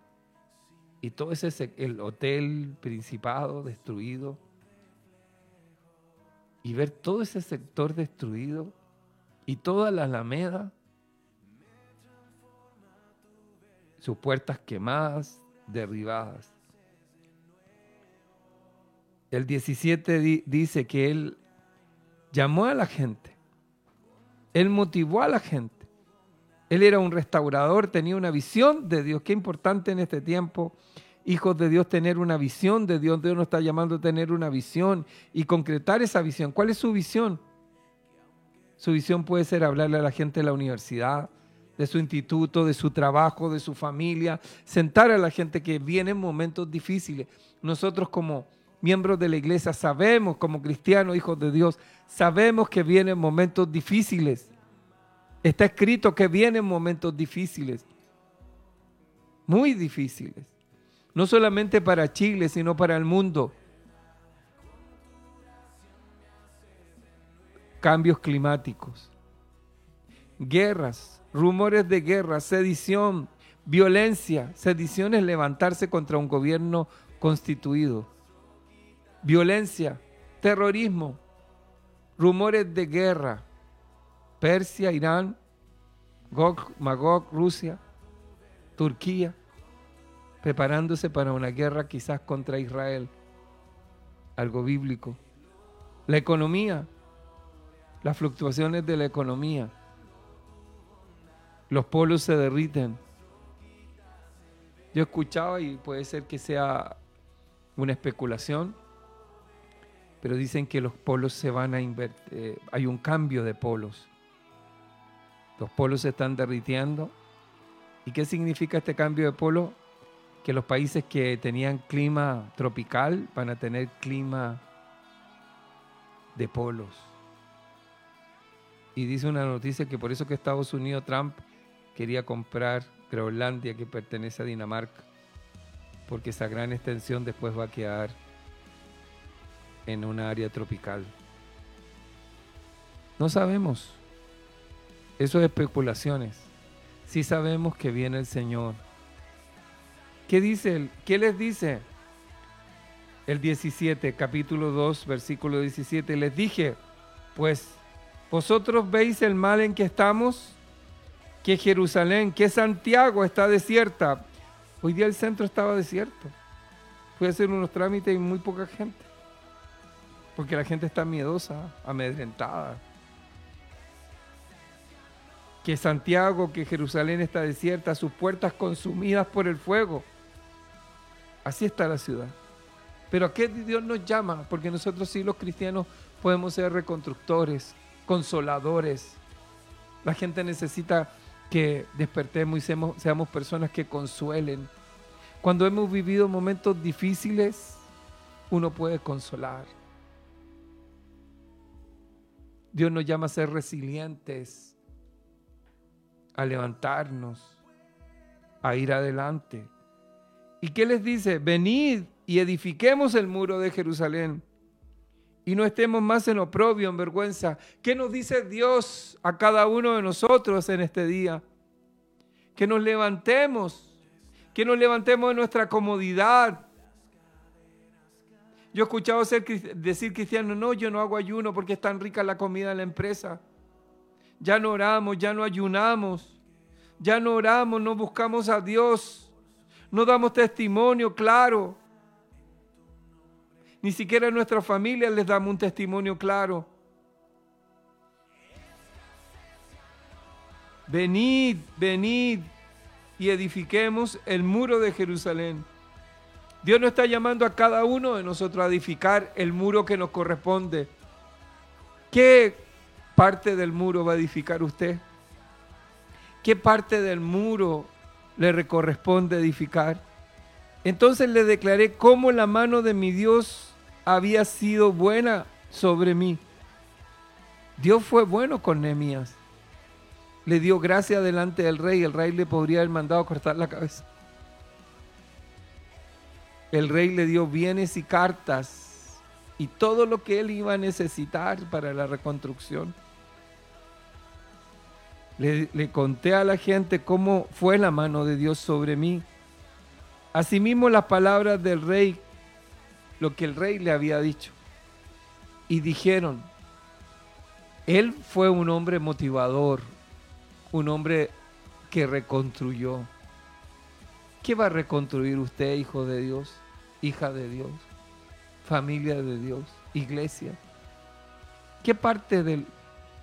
Speaker 8: y todo ese el hotel principado destruido y ver todo ese sector destruido y toda la alameda sus puertas quemadas derribadas. El 17 di- dice que él llamó a la gente él motivó a la gente él era un restaurador, tenía una visión de Dios. Qué importante en este tiempo, hijos de Dios, tener una visión de Dios. Dios nos está llamando a tener una visión y concretar esa visión. ¿Cuál es su visión? Su visión puede ser hablarle a la gente de la universidad, de su instituto, de su trabajo, de su familia, sentar a la gente que viene en momentos difíciles. Nosotros como miembros de la iglesia sabemos, como cristianos, hijos de Dios, sabemos que vienen momentos difíciles. Está escrito que vienen momentos difíciles, muy difíciles, no solamente para Chile, sino para el mundo. Cambios climáticos, guerras, rumores de guerra, sedición, violencia. Sedición es levantarse contra un gobierno constituido. Violencia, terrorismo, rumores de guerra. Persia, Irán, Gog, Magog, Rusia, Turquía, preparándose para una guerra quizás contra Israel. Algo bíblico. La economía, las fluctuaciones de la economía. Los polos se derriten. Yo escuchaba y puede ser que sea una especulación, pero dicen que los polos se van a invertir, hay un cambio de polos. Los polos se están derritiendo. ¿Y qué significa este cambio de polo? Que los países que tenían clima tropical van a tener clima de polos. Y dice una noticia que por eso que Estados Unidos, Trump, quería comprar Groenlandia que pertenece a Dinamarca, porque esa gran extensión después va a quedar en un área tropical. No sabemos. Eso es especulaciones. Sí sabemos que viene el Señor. ¿Qué dice? ¿Qué les dice? El 17, capítulo 2, versículo 17. Les dije, pues, vosotros veis el mal en que estamos, que Jerusalén, que Santiago está desierta. Hoy día el centro estaba desierto. Fui a hacer unos trámites y muy poca gente. Porque la gente está miedosa, amedrentada. Que Santiago, que Jerusalén está desierta, sus puertas consumidas por el fuego. Así está la ciudad. Pero ¿a qué Dios nos llama? Porque nosotros sí los cristianos podemos ser reconstructores, consoladores. La gente necesita que despertemos y seamos, seamos personas que consuelen. Cuando hemos vivido momentos difíciles, uno puede consolar. Dios nos llama a ser resilientes, a levantarnos, a ir adelante. ¿Y qué les dice? Venid y edifiquemos el muro de Jerusalén y no estemos más en oprobio, en vergüenza. ¿Qué nos dice Dios a cada uno de nosotros en este día? Que nos levantemos, que nos levantemos de nuestra comodidad. Yo he escuchado decir cristiano, no, yo no hago ayuno porque es tan rica la comida en la empresa. Ya no oramos, ya no ayunamos, ya no oramos, no buscamos a Dios, no damos testimonio claro. Ni siquiera a nuestras familias les damos un testimonio claro. Venid, venid y edifiquemos el muro de Jerusalén. Dios nos está llamando a cada uno de nosotros a edificar el muro que nos corresponde. ¿Qué parte del muro va a edificar usted? ¿Qué parte del muro le corresponde edificar? Entonces le declaré cómo la mano de mi Dios había sido buena sobre mí. Dios fue bueno con Nehemías. Le dio gracia delante del rey. El rey le podría haber mandado cortar la cabeza. El rey le dio bienes y cartas y todo lo que él iba a necesitar para la reconstrucción. Le, conté a la gente cómo fue la mano de Dios sobre mí. Asimismo las palabras del rey, lo que el rey le había dicho. Y dijeron, él fue un hombre motivador, un hombre que reconstruyó. ¿Qué va a reconstruir usted, hijo de Dios, hija de Dios, familia de Dios, iglesia? ¿Qué parte del,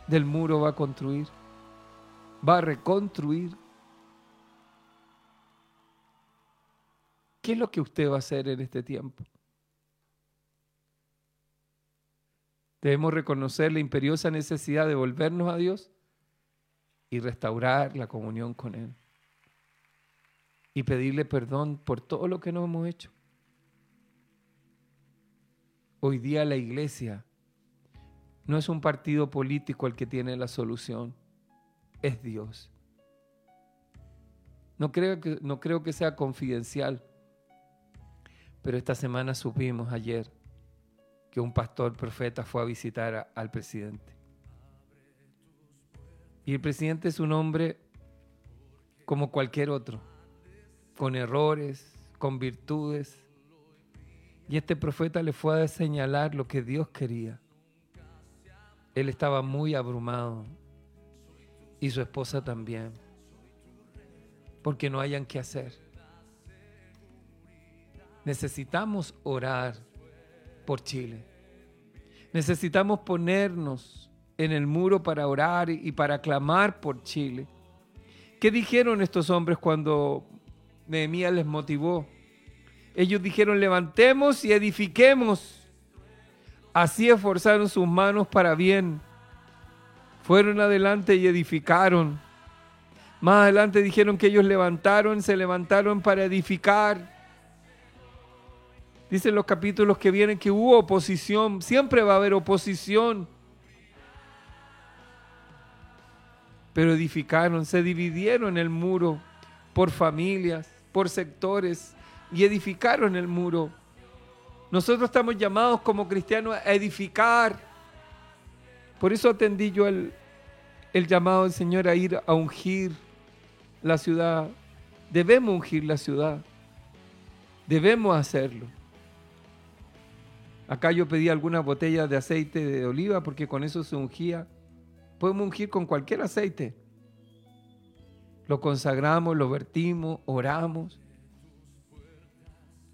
Speaker 8: del muro va a construir? ¿Va a reconstruir? ¿Qué es lo que usted va a hacer en este tiempo? Debemos reconocer la imperiosa necesidad de volvernos a Dios y restaurar la comunión con Él. Y pedirle perdón por todo lo que no hemos hecho. Hoy día la iglesia no es un partido político el que tiene la solución, es Dios. No creo que, no creo que sea confidencial, pero esta semana supimos ayer que un pastor profeta fue a visitar al presidente. Y el presidente es un hombre como cualquier otro, con errores, con virtudes. Y este profeta le fue a señalar lo que Dios quería. Él estaba muy abrumado y su esposa también, porque no hayan qué hacer. Necesitamos orar por Chile. Necesitamos ponernos en el muro para orar y para clamar por Chile. ¿Qué dijeron estos hombres cuando Nehemías les motivó? Ellos dijeron, levantemos y edifiquemos. Así esforzaron sus manos para bien. Fueron adelante y edificaron. Más adelante dijeron que ellos levantaron, se levantaron para edificar. Dicen los capítulos que vienen que hubo oposición, siempre va a haber oposición. Pero edificaron, se dividieron el muro por familias, por sectores y edificaron el muro. Nosotros estamos llamados como cristianos a edificar. Por eso atendí yo el, llamado del Señor a ir a ungir la ciudad. Debemos ungir la ciudad. Debemos hacerlo. Acá yo pedí algunas botellas de aceite de oliva porque con eso se ungía. Podemos ungir con cualquier aceite. Lo consagramos, lo vertimos, oramos.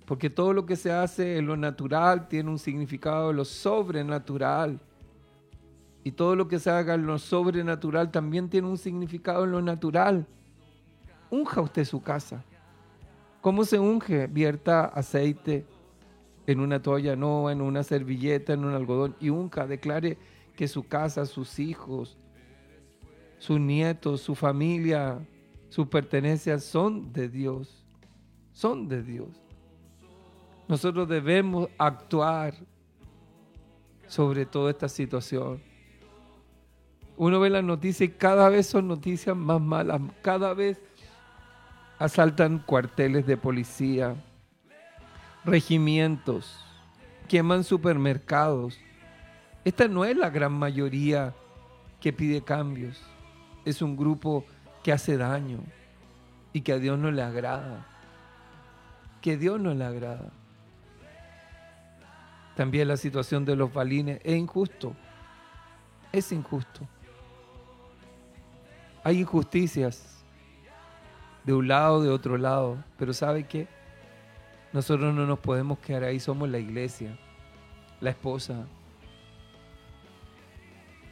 Speaker 8: Porque todo lo que se hace en lo natural tiene un significado en lo sobrenatural. Y todo lo que se haga en lo sobrenatural también tiene un significado en lo natural. Unja usted su casa. ¿Cómo se unge? Vierta aceite en una toalla, no, en una servilleta, en un algodón. Y unja, declare que su casa, sus hijos, sus nietos, su familia, sus pertenencias son de Dios. Son de Dios. Nosotros debemos actuar sobre toda esta situación. Uno ve las noticias y cada vez son noticias más malas. Cada vez asaltan cuarteles de policía, regimientos, queman supermercados. Esta no es la gran mayoría que pide cambios. Es un grupo que hace daño y que a Dios no le agrada. Que a Dios no le agrada. También la situación de los balines es injusto. Es injusto. Hay injusticias de un lado, de otro lado. Pero ¿sabe qué? Nosotros no nos podemos quedar ahí. Somos la iglesia, la esposa,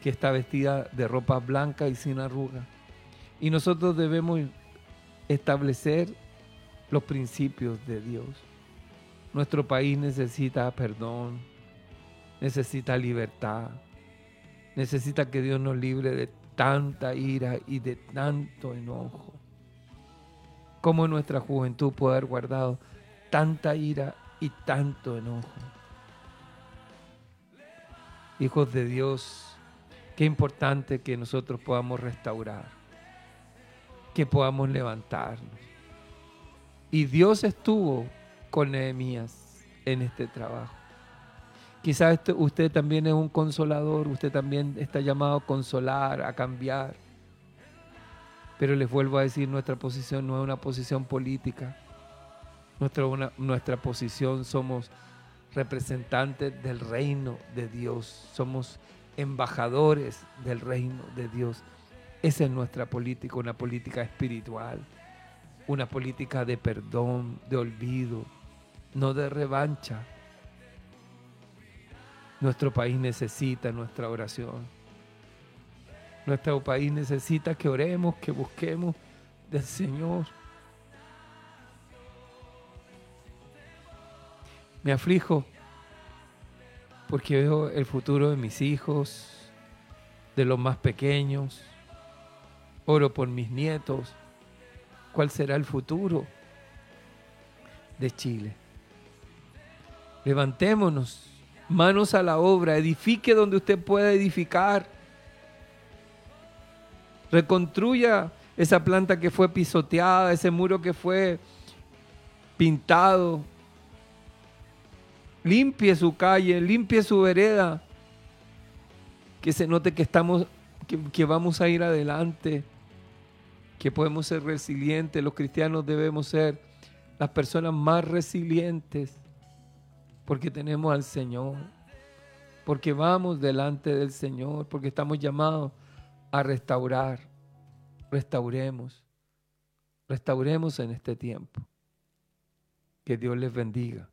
Speaker 8: que está vestida de ropa blanca y sin arruga. Y nosotros debemos establecer los principios de Dios. Nuestro país necesita perdón, necesita libertad, necesita que Dios nos libre de tanta ira y de tanto enojo. Como nuestra juventud puede haber guardado tanta ira y tanto enojo. Hijos de Dios, qué importante que nosotros podamos restaurar, que podamos levantarnos. Y Dios estuvo con Nehemías en este trabajo. Quizás este- usted también es un consolador, usted también está llamado a consolar, a cambiar. Pero les vuelvo a decir, nuestra posición no es una posición política. Nuestra, posición somos representantes del reino de Dios. Somos embajadores del reino de Dios. Esa es nuestra política, una política espiritual, una política de perdón, de olvido, no de revancha. Nuestro país necesita nuestra oración. Nuestro país necesita que oremos, que busquemos del Señor. Me aflijo porque veo el futuro de mis hijos, de los más pequeños. Oro por mis nietos. ¿Cuál será el futuro de Chile? Levantémonos, manos a la obra, edifique donde usted pueda edificar. Reconstruya esa planta que fue pisoteada, ese muro que fue pintado. Limpie su calle, limpie su vereda. Que se note que estamos, que, que vamos a ir adelante, que podemos ser resilientes. Los cristianos debemos ser las personas más resilientes porque tenemos al Señor, porque vamos delante del Señor, porque estamos llamados a restaurar. Restauremos, restauremos en este tiempo. Que Dios les bendiga.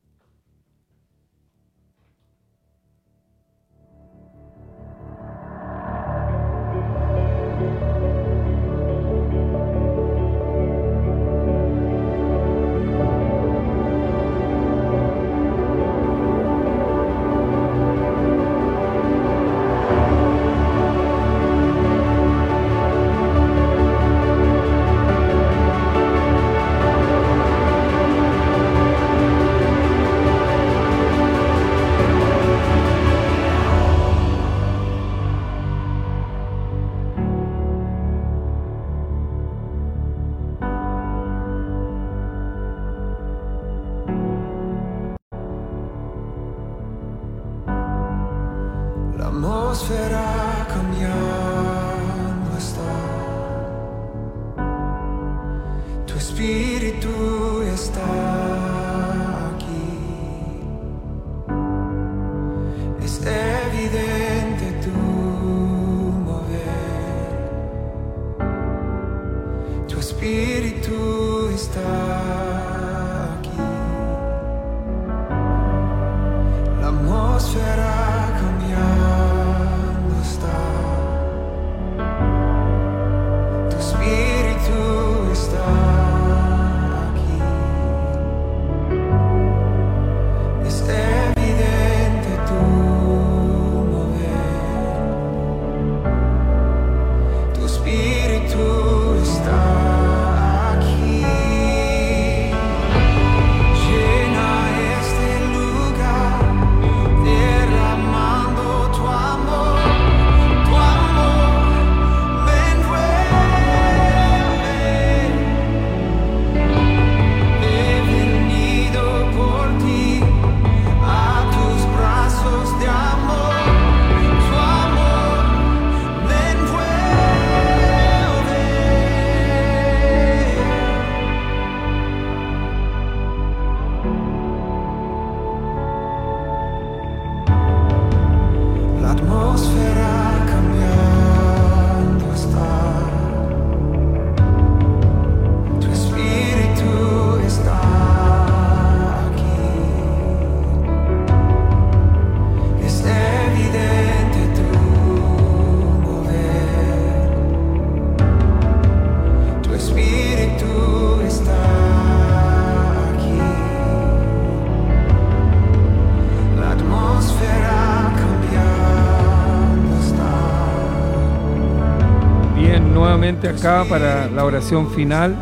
Speaker 8: Acá para la oración final.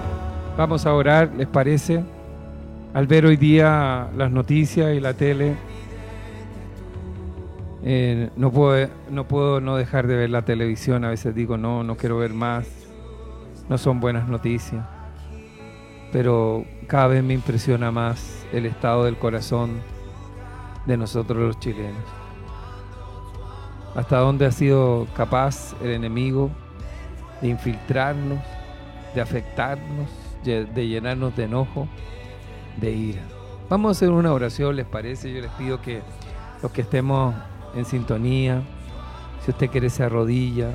Speaker 8: Vamos a orar, ¿les parece? Al ver hoy día las noticias y la tele, eh, no, puedo, no puedo no dejar de ver la televisión. A veces digo, no, no quiero ver más. No son buenas noticias. Pero cada vez me impresiona más el estado del corazón de nosotros los chilenos. Hasta dónde ha sido capaz el enemigo de infiltrarnos, de afectarnos, de llenarnos de enojo, de ira. Vamos a hacer una oración, ¿les parece? Yo les pido que los que estemos en sintonía, si usted quiere se arrodilla,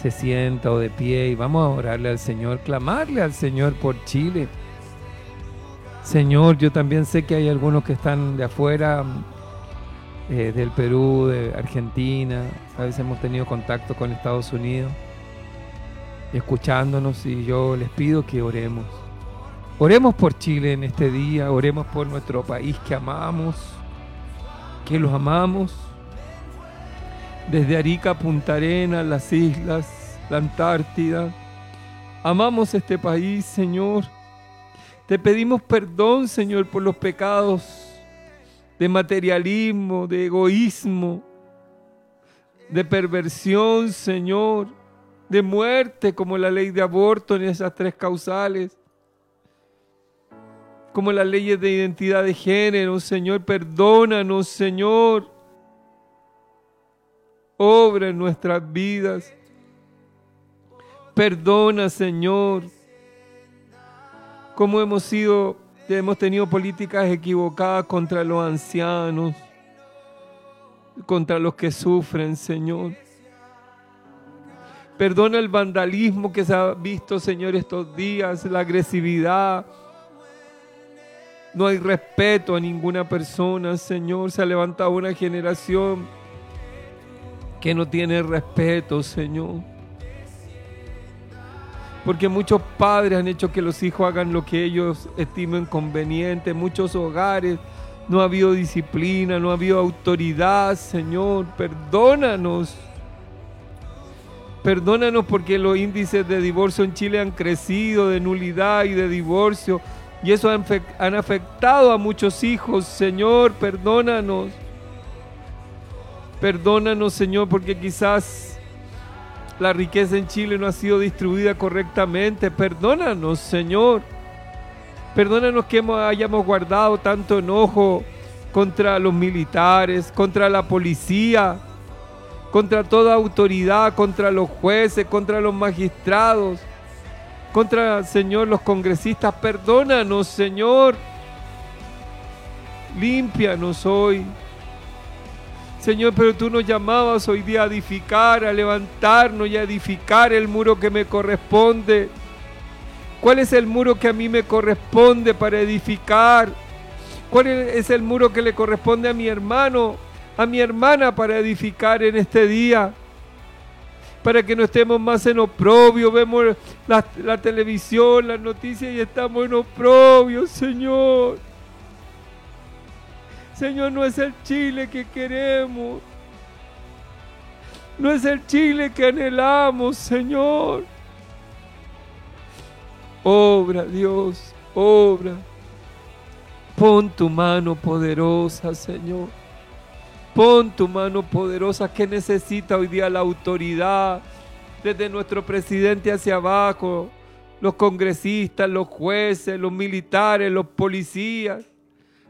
Speaker 8: se sienta o de pie y vamos a orarle al Señor, clamarle al Señor por Chile. Señor, yo también sé que hay algunos que están de afuera, eh, del Perú, de Argentina, a veces hemos tenido contacto con Estados Unidos, escuchándonos y yo les pido que oremos. Oremos por Chile en este día, oremos por nuestro país que amamos, que los amamos. Desde Arica, Punta Arenas, las islas, la Antártida. Amamos este país, Señor. Te pedimos perdón, Señor, por los pecados de materialismo, de egoísmo, de perversión, Señor, de muerte, como la ley de aborto en esas tres causales, como las leyes de identidad de género, Señor, perdónanos, Señor. Obra en nuestras vidas. Perdona, Señor, como hemos sido, hemos tenido políticas equivocadas contra los ancianos, contra los que sufren, Señor. Perdona el vandalismo que se ha visto, Señor, estos días, la agresividad. No hay respeto a ninguna persona, Señor. Se ha levantado una generación que no tiene respeto, Señor. Porque muchos padres han hecho que los hijos hagan lo que ellos estimen conveniente. Muchos hogares no ha habido disciplina, no ha habido autoridad, Señor. Perdónanos. Perdónanos porque los índices de divorcio en Chile han crecido, de nulidad y de divorcio. Y eso han, fe- han afectado a muchos hijos. Señor, perdónanos. Perdónanos, Señor, porque quizás la riqueza en Chile no ha sido distribuida correctamente. Perdónanos, Señor. Perdónanos que hayamos guardado tanto enojo contra los militares, contra la policía, contra toda autoridad, contra los jueces, contra los magistrados, contra, Señor, los congresistas. Perdónanos, Señor. Límpianos hoy. Señor, pero tú nos llamabas hoy día a edificar, a levantarnos y a edificar el muro que me corresponde. ¿Cuál es el muro que a mí me corresponde para edificar? ¿Cuál es el muro que le corresponde a mi hermano, a mi hermana para edificar en este día? Para que no estemos más en oprobio, vemos la, televisión, las noticias y estamos en oprobio, Señor. Señor, no es el Chile que queremos. No es el Chile que anhelamos, Señor. Obra, Dios, obra. Pon tu mano poderosa, Señor. Pon tu mano poderosa que necesita hoy día la autoridad, desde nuestro presidente hacia abajo, los congresistas, los jueces, los militares, los policías,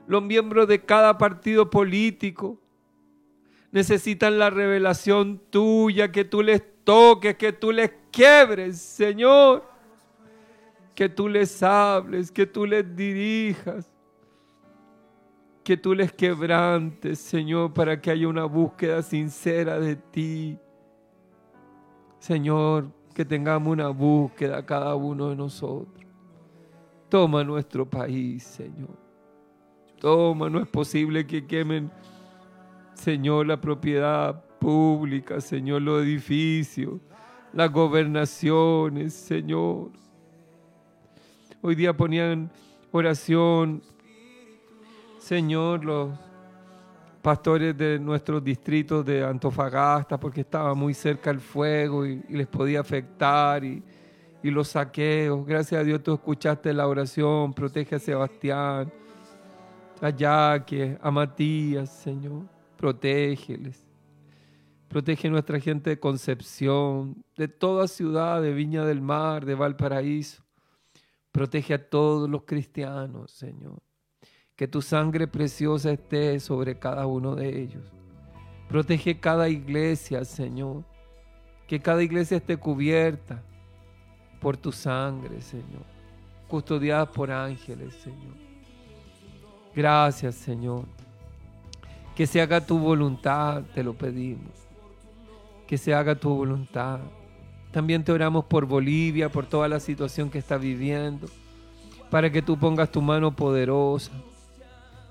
Speaker 8: los miembros de cada partido político. Necesitan la revelación tuya, que tú les toques, que tú les quiebres, Señor. Que tú les hables, que tú les dirijas que tú les quebrantes, Señor, para que haya una búsqueda sincera de ti. Señor, que tengamos una búsqueda cada uno de nosotros. Toma nuestro país, Señor. Toma, no es posible que quemen, Señor, la propiedad pública, Señor, los edificios, las gobernaciones, Señor. Hoy día ponían oración Señor, los pastores de nuestros distritos de Antofagasta, porque estaba muy cerca el fuego y, les podía afectar, y, y los saqueos. Gracias a Dios tú escuchaste la oración, protege a Sebastián, a Yaque, a Matías, Señor, protégeles. Protege a nuestra gente de Concepción, de toda ciudad, de Viña del Mar, de Valparaíso. Protege a todos los cristianos, Señor que tu sangre preciosa esté sobre cada uno de ellos. Protege cada iglesia, Señor. Que cada iglesia esté cubierta. por tu sangre, Señor. Custodiadas por ángeles, Señor. Gracias, Señor. Que se haga tu voluntad, te lo pedimos. Que se haga tu voluntad. También te oramos por Bolivia, por toda la situación que está viviendo, para que tú pongas tu mano poderosa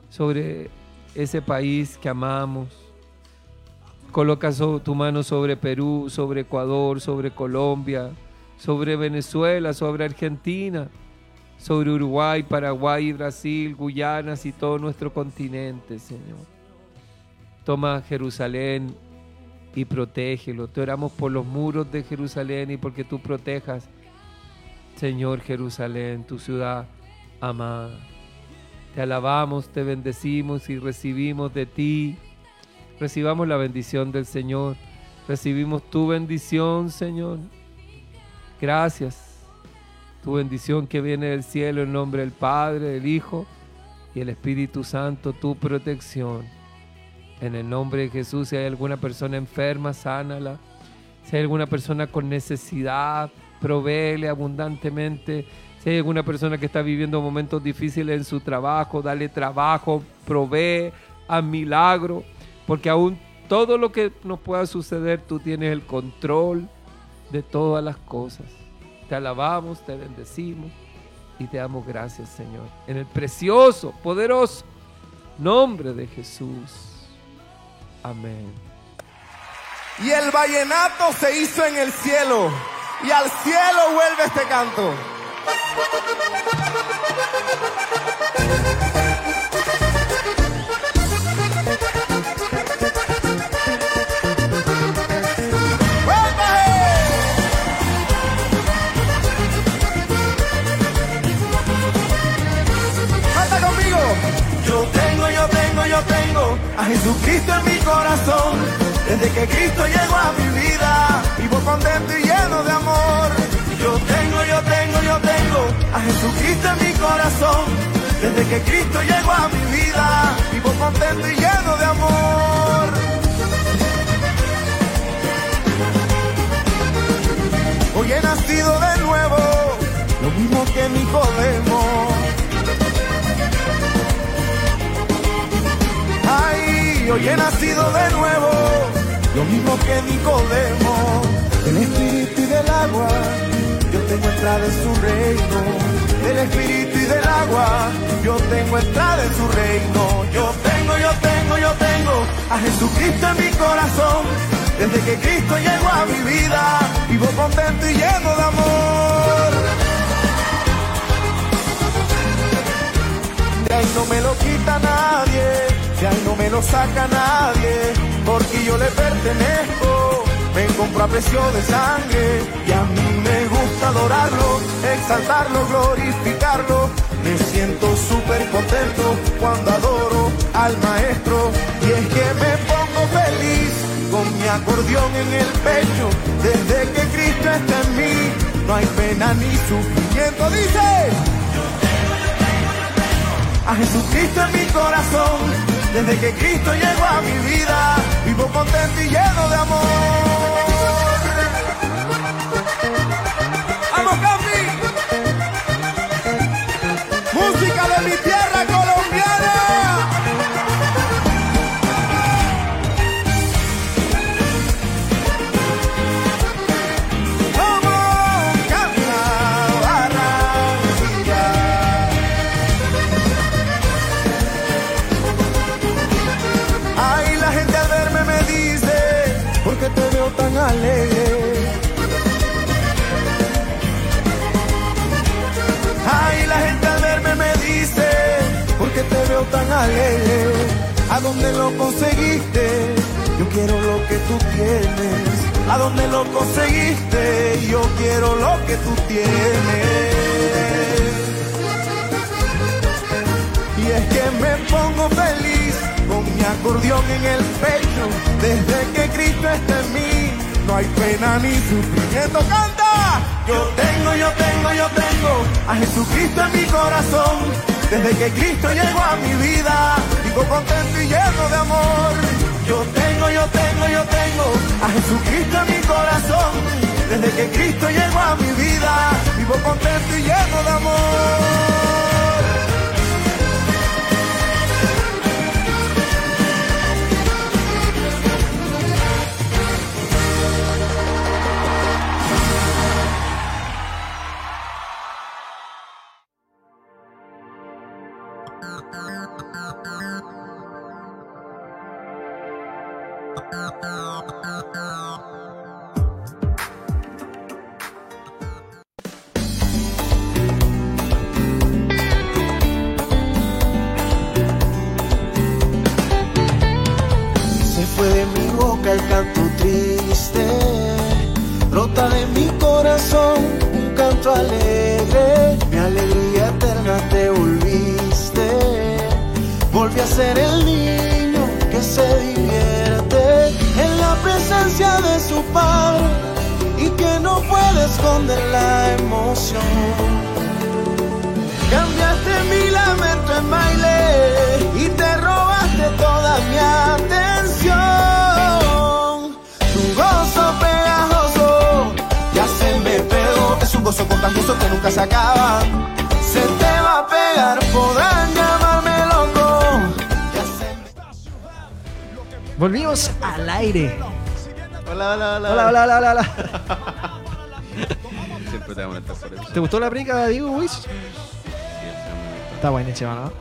Speaker 8: sobre ese país que amamos. Coloca tu mano sobre Perú, sobre Ecuador, sobre Colombia, sobre Venezuela, sobre Argentina, sobre Uruguay, Paraguay, Brasil, Guyanas y todo nuestro continente, Señor. Toma Jerusalén y protégelo. Te oramos por los muros de Jerusalén y porque tú protejas, Señor Jerusalén, tu ciudad amada. Te alabamos, te bendecimos y recibimos de ti. Recibamos la bendición del Señor. Recibimos tu bendición, Señor. Gracias. Tu bendición que viene del cielo en nombre del Padre, del Hijo y el Espíritu Santo, tu protección. En el nombre de Jesús, si hay alguna persona enferma, sánala. Si hay alguna persona con necesidad, provéele abundantemente. Hay alguna persona que está viviendo momentos difíciles en su trabajo, dale trabajo, provee a milagro, porque aún todo lo que nos pueda suceder, tú tienes el control de todas las cosas. Te alabamos, te bendecimos y te damos gracias, Señor. En el precioso, poderoso nombre de Jesús. Amén.
Speaker 6: Y el vallenato se hizo en el cielo. Y al cielo vuelve este canto. Jesucristo en mi corazón. Desde que Cristo llegó a mi vida, vivo contento y Jesucristo en mi corazón. Desde que Cristo llegó a mi vida, vivo contento y lleno de amor. Hoy he nacido de nuevo, lo mismo que Nicodemo. Ay, hoy he nacido de nuevo, lo mismo que Nicodemo. Del espíritu y del agua, yo tengo entrada en su reino. Del espíritu y del agua, yo tengo entrada en su reino. Yo tengo, yo tengo, yo tengo a Jesucristo en mi corazón. Desde que Cristo llegó a mi vida, vivo contento y lleno de amor. De ahí no me lo quita nadie, de ahí no me lo saca nadie, porque yo le pertenezco, me compro a precio de sangre, y a mí adorarlo, exaltarlo, glorificarlo, me siento súper contento cuando adoro al maestro, y es que me pongo feliz con mi acordeón en el pecho, desde que Cristo está en mí, no hay pena ni sufrimiento, dice a Jesucristo en mi corazón. Desde que Cristo llegó a mi vida, vivo contento y lleno de amor. ¿A dónde lo conseguiste? Yo quiero lo que tú tienes. ¿A dónde lo conseguiste? Yo quiero lo que tú tienes. Y es que me pongo feliz con mi acordeón en el pecho. Desde que Cristo está en mí, no hay pena ni sufrimiento. ¡Canta! Yo tengo, yo tengo, yo tengo a Jesucristo en mi corazón. Desde que Cristo llegó a mi vida, vivo contento y lleno de amor. Yo tengo, yo tengo, yo tengo a Jesucristo en mi corazón. Desde que Cristo llegó a mi vida, vivo contento y lleno de amor. Alegre, mi alegría eterna te volviste, volví a ser el niño que se divierte en la presencia de su padre y que no puede esconder la emoción. Cambiaste mi lamento en baile y te robaste toda mi atención. Contagioso que nunca se acaba. Se te va a pegar, podrán llamarme loco.
Speaker 1: Volvimos al aire.
Speaker 2: Hola, hola, hola.
Speaker 1: Hola, hola, hola, hola, hola.
Speaker 2: Siempre te voy a molestar por eso.
Speaker 1: ¿Te gustó la brica, Diego Luis? Está buena, chaval, ¿no?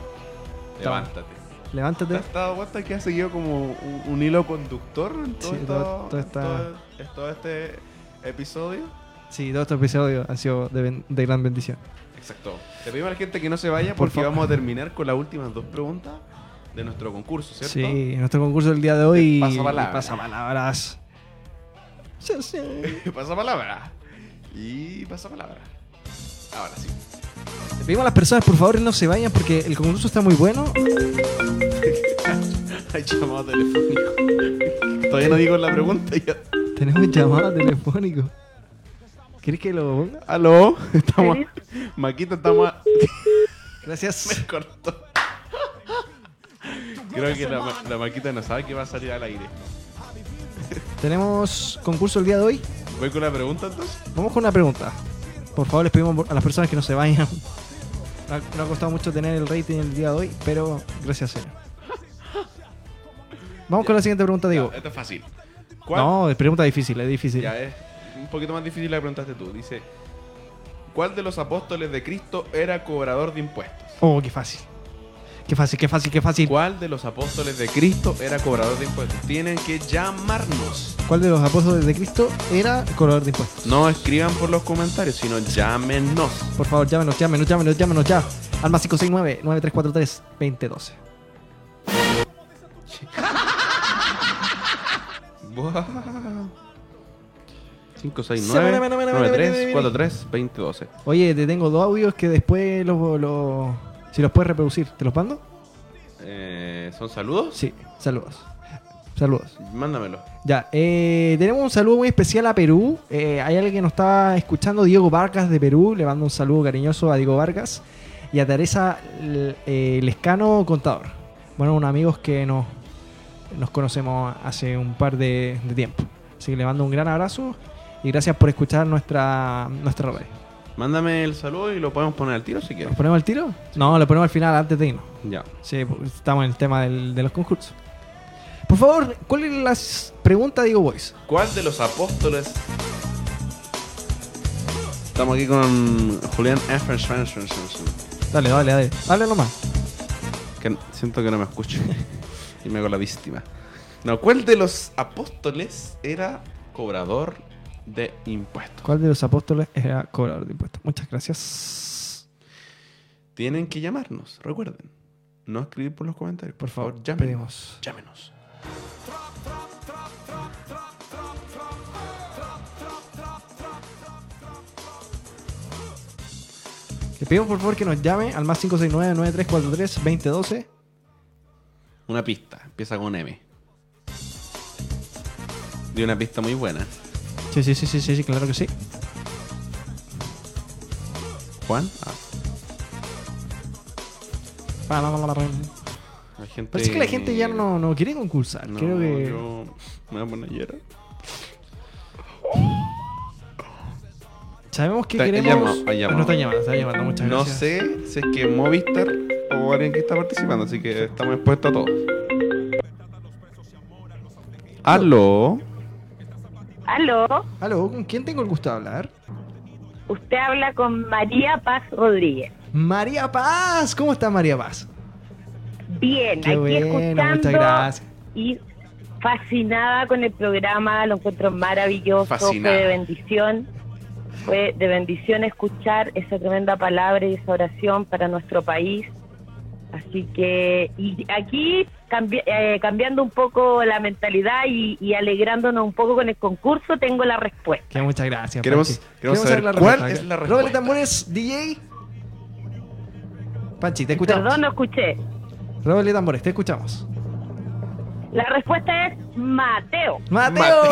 Speaker 2: Levántate. ¿Te
Speaker 1: Levántate.
Speaker 2: has dado cuenta que ha seguido como un, un hilo conductor en todo,
Speaker 1: Sí,
Speaker 2: esto-
Speaker 1: todo- todo
Speaker 2: todo- todo este episodio?
Speaker 1: Sí, todos estos episodios han sido de, ben- de gran bendición.
Speaker 2: Exacto. Te pedimos a la gente que no se vaya
Speaker 1: Por
Speaker 2: porque
Speaker 1: favor.
Speaker 2: vamos a terminar con las últimas dos preguntas de nuestro concurso, ¿cierto?
Speaker 1: Sí, nuestro concurso del día de hoy.
Speaker 2: Pasapalabra.
Speaker 1: Pasapalabras. Sí, sí.
Speaker 2: pasa palabra. Y pasa palabra. Ahora sí.
Speaker 1: Le pedimos a las personas, por favor, no se vayan porque el concurso está muy bueno.
Speaker 2: Hay llamado telefónico. Todavía no digo la pregunta ya.
Speaker 1: Tenemos llamada telefónico. ¿Quieres que lo ponga?
Speaker 2: Aló, estamos. Maquita, estamos. a-
Speaker 1: Gracias.
Speaker 2: Me cortó. Creo que la, ma- la Maquita no sabe que va a salir al aire.
Speaker 1: Tenemos concurso el día de hoy.
Speaker 2: ¿Voy con la pregunta entonces?
Speaker 1: Vamos con una pregunta. Por favor, les pedimos a las personas que no se vayan. No ha, no ha costado mucho tener el rating el día de hoy, pero gracias, señor. Vamos con la siguiente pregunta, digo.
Speaker 2: Ya, esto es fácil. ¿Cuál-
Speaker 1: No, es pregunta difícil, es difícil.
Speaker 2: Ya es un poquito más difícil la que preguntaste tú. Dice: ¿Cuál de los apóstoles de Cristo era cobrador de impuestos?
Speaker 1: Oh, qué fácil. Qué fácil, qué fácil, qué fácil.
Speaker 2: ¿Cuál de los apóstoles de Cristo era cobrador de impuestos? Tienen que llamarnos.
Speaker 1: ¿Cuál de los apóstoles de Cristo era cobrador de impuestos?
Speaker 2: No escriban por los comentarios, sino llámenos.
Speaker 1: Por favor, llámenos, llámenos, llámenos, llámenos ya. Al más 569-9343-2012.
Speaker 2: Buah. 5, 6,
Speaker 1: Se
Speaker 2: 9,
Speaker 1: me- me- me- me-
Speaker 2: 9,
Speaker 1: me-
Speaker 2: 3,
Speaker 1: me- me-
Speaker 2: 4, 3, 20, 12.
Speaker 1: Oye, te tengo dos audios que después los... los- si los puedes reproducir, ¿te los mando?
Speaker 2: Eh, ¿Son saludos?
Speaker 1: Sí, saludos. Saludos.
Speaker 2: Mándamelo.
Speaker 1: Ya, eh, tenemos un saludo muy especial a Perú. Eh, hay alguien que nos está escuchando, Diego Vargas de Perú. Le mando un saludo cariñoso a Diego Vargas y a Teresa eh, Lescano Contador. Bueno, unos amigos que nos, nos conocemos hace un par de, de tiempo. Así que le mando un gran abrazo y gracias por escuchar nuestra, nuestra radio.
Speaker 2: Mándame el saludo y lo podemos poner al tiro si quieres.
Speaker 1: ¿Lo ponemos al tiro? No, lo ponemos al final antes de irnos.
Speaker 2: Ya.
Speaker 1: Sí, porque estamos en el tema del- de los concursos. Por favor, ¿cuál es la pregunta, Diego Boys?
Speaker 2: ¿Cuál de los apóstoles? Estamos aquí con Julián F.
Speaker 1: Dale, dale, dale. Dale nomás.
Speaker 2: Que siento que no me escucho. y me hago la víctima. No, ¿cuál de los apóstoles era cobrador de impuestos?
Speaker 1: ¿Cuál de los apóstoles era cobrador de impuestos? Muchas gracias.
Speaker 2: Tienen que llamarnos, recuerden. No escribir por los comentarios.
Speaker 1: Por favor,
Speaker 2: llámenos.
Speaker 1: pedimos.
Speaker 2: Llámenos.
Speaker 1: Le pedimos por favor que nos llame al más 569-9343-2012.
Speaker 2: Una pista. Empieza con M. De una pista muy buena.
Speaker 1: Sí, sí, sí, sí, sí, claro que sí.
Speaker 2: Juan. Ah, la gente...
Speaker 1: Parece que la gente ya no, no quiere concursar.
Speaker 2: No,
Speaker 1: Creo que.
Speaker 2: yo me voy a poner.
Speaker 1: Sabemos que
Speaker 2: Está-
Speaker 1: queremos.
Speaker 2: llama-
Speaker 1: no está llamando, está llamando. Muchas
Speaker 2: No
Speaker 1: gracias.
Speaker 2: sé si es que Movistar o alguien que está participando, así que estamos expuestos a todo. Aló.
Speaker 5: Aló,
Speaker 1: Aló, ¿con quién tengo el gusto de hablar?
Speaker 5: usted habla con María Paz Rodríguez.
Speaker 1: María Paz. ¿Cómo está María Paz?
Speaker 5: Bien,
Speaker 1: Qué
Speaker 5: aquí
Speaker 1: bueno,
Speaker 5: escuchando
Speaker 1: muchas gracias.
Speaker 5: y fascinada con el programa, lo encuentro maravilloso,
Speaker 2: Fascinada.
Speaker 5: fue de bendición, fue de bendición escuchar esa tremenda palabra y esa oración para nuestro país. Así que, y aquí cambi- eh, cambiando un poco la mentalidad y, y alegrándonos un poco con el concurso, tengo la respuesta.
Speaker 1: Que muchas gracias.
Speaker 2: Queremos-
Speaker 1: Panchi.
Speaker 2: queremos saber cuál es la respuesta.
Speaker 1: tambores, DJ. Panchi, te escuchamos.
Speaker 5: Perdón, no escuché.
Speaker 1: Roble tambores, te escuchamos.
Speaker 5: La respuesta es Mateo.
Speaker 1: Mateo.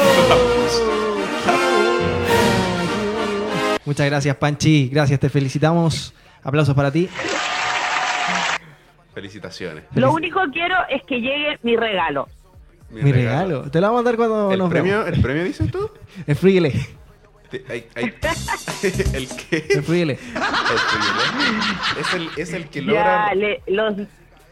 Speaker 1: Muchas gracias, Panchi. Gracias, te felicitamos. Aplausos para ti.
Speaker 2: Felicitaciones.
Speaker 5: Lo único que quiero es que llegue mi regalo.
Speaker 1: Mi regalo. Te lo vamos a dar cuando
Speaker 2: ¿El
Speaker 1: nos
Speaker 2: premio,
Speaker 1: vemos.
Speaker 2: ¿El premio dices tú?
Speaker 1: El Friele.
Speaker 2: Te- hay- hay- ¿El qué?
Speaker 1: El Friele.
Speaker 2: El friele. Es el, es el que
Speaker 5: Ya,
Speaker 2: logra...
Speaker 5: le- los,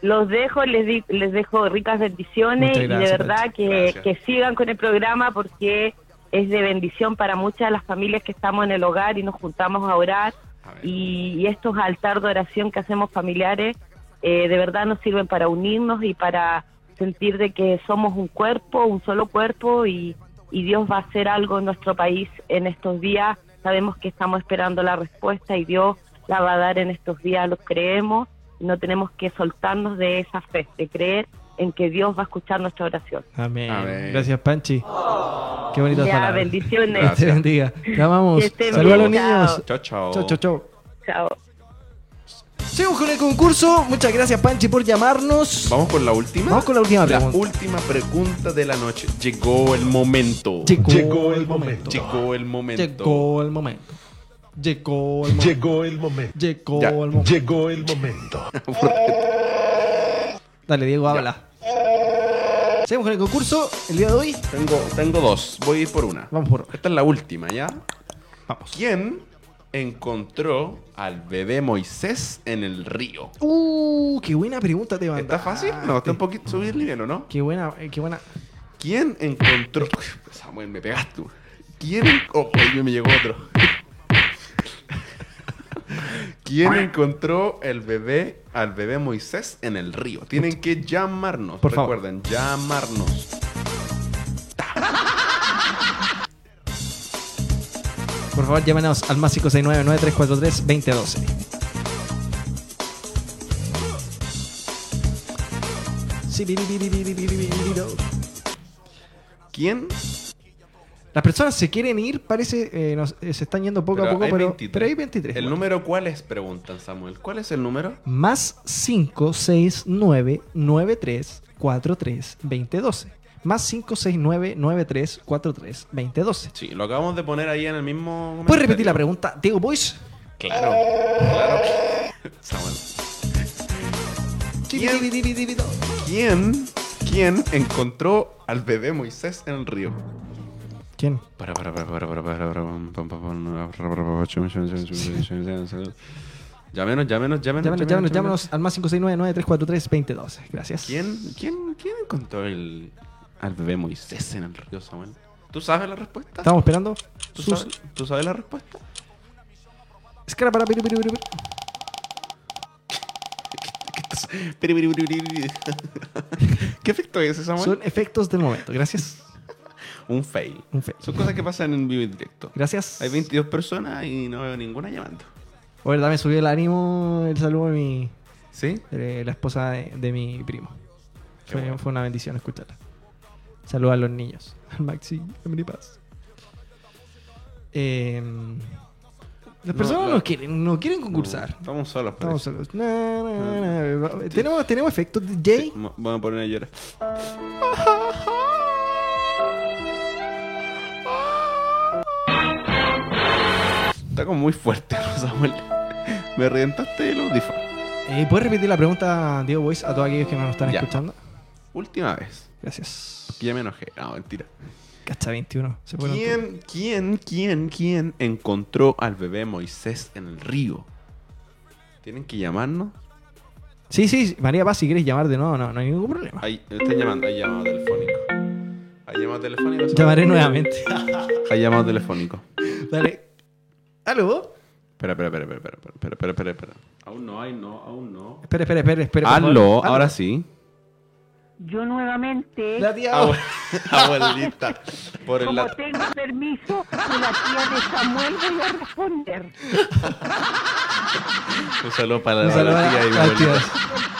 Speaker 5: los dejo, les, di- les dejo ricas bendiciones y de verdad que, que sigan con el programa porque es de bendición para muchas de las familias que estamos en el hogar y nos juntamos a orar
Speaker 2: A
Speaker 5: y, y estos altar de oración que hacemos familiares eh, de verdad nos sirven para unirnos y para sentir de que somos un cuerpo, un solo cuerpo y, y Dios va a hacer algo en nuestro país en estos días. Sabemos que estamos esperando la respuesta y Dios la va a dar en estos días, lo creemos y no tenemos que soltarnos de esa fe, de creer en que Dios va a escuchar nuestra oración.
Speaker 1: Amén.
Speaker 2: Amén.
Speaker 1: Gracias, Panchi. Qué bonitas
Speaker 5: Ya,
Speaker 1: palabras.
Speaker 5: bendiciones.
Speaker 1: Dios te bendiga. Te amamos. Saludos a los niños.
Speaker 2: Chao, chao.
Speaker 1: Chau, chau.
Speaker 5: Chao.
Speaker 1: Seguimos con el concurso. Muchas gracias, Panchi, por llamarnos.
Speaker 2: Vamos con la última.
Speaker 1: Vamos con la última
Speaker 2: La
Speaker 1: pregunta.
Speaker 2: última pregunta de la noche. Llegó el momento.
Speaker 1: Llegó,
Speaker 3: Llegó el momento.
Speaker 2: Llegó el momento.
Speaker 1: Llegó el momento. Llegó el momento.
Speaker 3: Llegó el momento.
Speaker 1: Llegó
Speaker 2: Ya.
Speaker 1: el momento.
Speaker 3: Llegó el momento.
Speaker 1: Dale, Diego, habla. Seguimos con el concurso. El día de hoy.
Speaker 2: Tengo, tengo dos. Voy a ir por una.
Speaker 1: Vamos por.
Speaker 2: Esta es la última, ¿ya?
Speaker 1: Vamos.
Speaker 2: ¿Quién encontró al bebé Moisés en el río?
Speaker 1: Uh, qué buena pregunta te mandaste.
Speaker 2: ¿Está fácil? No, está un poquito subir el nivel, ¿o no?
Speaker 1: Qué buena, eh, qué buena.
Speaker 2: ¿Quién encontró... Samuel, me pegaste. tú. ¿Quién... Oh, me llegó otro. ¿Quién encontró el bebé, al bebé Moisés en el río? Tienen que llamarnos.
Speaker 1: Por favor.
Speaker 2: Recuerden, llamarnos.
Speaker 1: Por favor, llámenos al más 569-9343-2012.
Speaker 2: ¿Quién?
Speaker 1: Las personas se quieren ir, parece, eh, nos- eh, se están yendo poco a poco,
Speaker 2: hay
Speaker 1: pero,
Speaker 2: 23.
Speaker 1: pero hay 23.
Speaker 2: ¿El número cuál es? Preguntan, Samuel. ¿Cuál es el número?
Speaker 1: Más 569 9343 2012. Más 569-9343-2012.
Speaker 2: Sí, lo acabamos de poner ahí en el mismo...
Speaker 1: ¿Puedes repetir la pregunta, Diego Boys?
Speaker 2: Claro, claro. Samuel. ¿Quién? ¿Quién? ¿Quién encontró al bebé Moisés en el río?
Speaker 1: ¿Quién?
Speaker 2: Para, para, para, para, para, para. Llámenos, llámenos, llámenos.
Speaker 1: Llámenos, llámenos, llámenos al más 569-9343-2012. Gracias.
Speaker 2: ¿Quién, quién, quién encontró el, al bebé Moisés en el río, Samuel? ¿Tú sabes la respuesta?
Speaker 1: Estamos esperando.
Speaker 2: ¿Tú
Speaker 1: sus-
Speaker 2: sabes, ¿Tú sabes la respuesta?
Speaker 1: Para
Speaker 2: piri, piri, piri, piri. ¿Qué efecto es ese, Samuel?
Speaker 1: Son efectos del momento. Gracias.
Speaker 2: Un fail.
Speaker 1: Un fail.
Speaker 2: Son cosas que pasan en vivo y directo.
Speaker 1: Gracias.
Speaker 2: Hay 22 personas y no veo ninguna llamando.
Speaker 1: O verdad, me subió el ánimo el saludo de, mi,
Speaker 2: ¿Sí?
Speaker 1: de la esposa de, de mi primo. Fue,
Speaker 2: bueno.
Speaker 1: fue una bendición escucharla. Saludos a los niños. Al Maxi, Emily Paz. Eh, las
Speaker 2: No,
Speaker 1: personas no,
Speaker 2: la-
Speaker 1: quieren, no quieren concursar.
Speaker 2: Estamos solos,
Speaker 1: Estamos solos. Na, na, na. ¿Tenemos, ¿Tenemos efectos?
Speaker 2: Sí, mo- Vamos a poner a llorar. Está como muy fuerte, Samuel. Me reventaste el audífono.
Speaker 1: Eh, ¿Puedes repetir la pregunta, Diego Boys, a todos aquellos que no nos están
Speaker 2: Ya.
Speaker 1: escuchando?
Speaker 2: Última vez.
Speaker 1: Gracias
Speaker 2: ya me enojé. No, mentira.
Speaker 1: Cacha 21.
Speaker 2: ¿Quién, quién, quién, quién encontró al bebé Moisés en el río? ¿Tienen que llamarnos?
Speaker 1: Sí, sí, María Paz, si quieres llamar de nuevo, no, no hay ningún problema.
Speaker 2: Ahí, están llamando, hay llamado telefónico. Hay llamado telefónico.
Speaker 1: Llamaré nuevamente.
Speaker 2: hay llamado telefónico.
Speaker 1: Dale. ¿Aló?
Speaker 2: Espera, espera, espera, espera, espera, espera, espera, espera, Aún no hay, no, aún no.
Speaker 1: Espera, espera, espera, espera.
Speaker 2: Aló, ahora sí.
Speaker 4: Yo nuevamente,
Speaker 1: La tía.
Speaker 2: Abue- Abuelita. Por el
Speaker 4: como
Speaker 2: la-
Speaker 4: tengo permiso de la tía de Samuel, voy a responder.
Speaker 2: Un saludo para la,
Speaker 1: saludo
Speaker 2: la
Speaker 1: a
Speaker 2: tía y
Speaker 1: la
Speaker 2: abuelita.
Speaker 1: tía.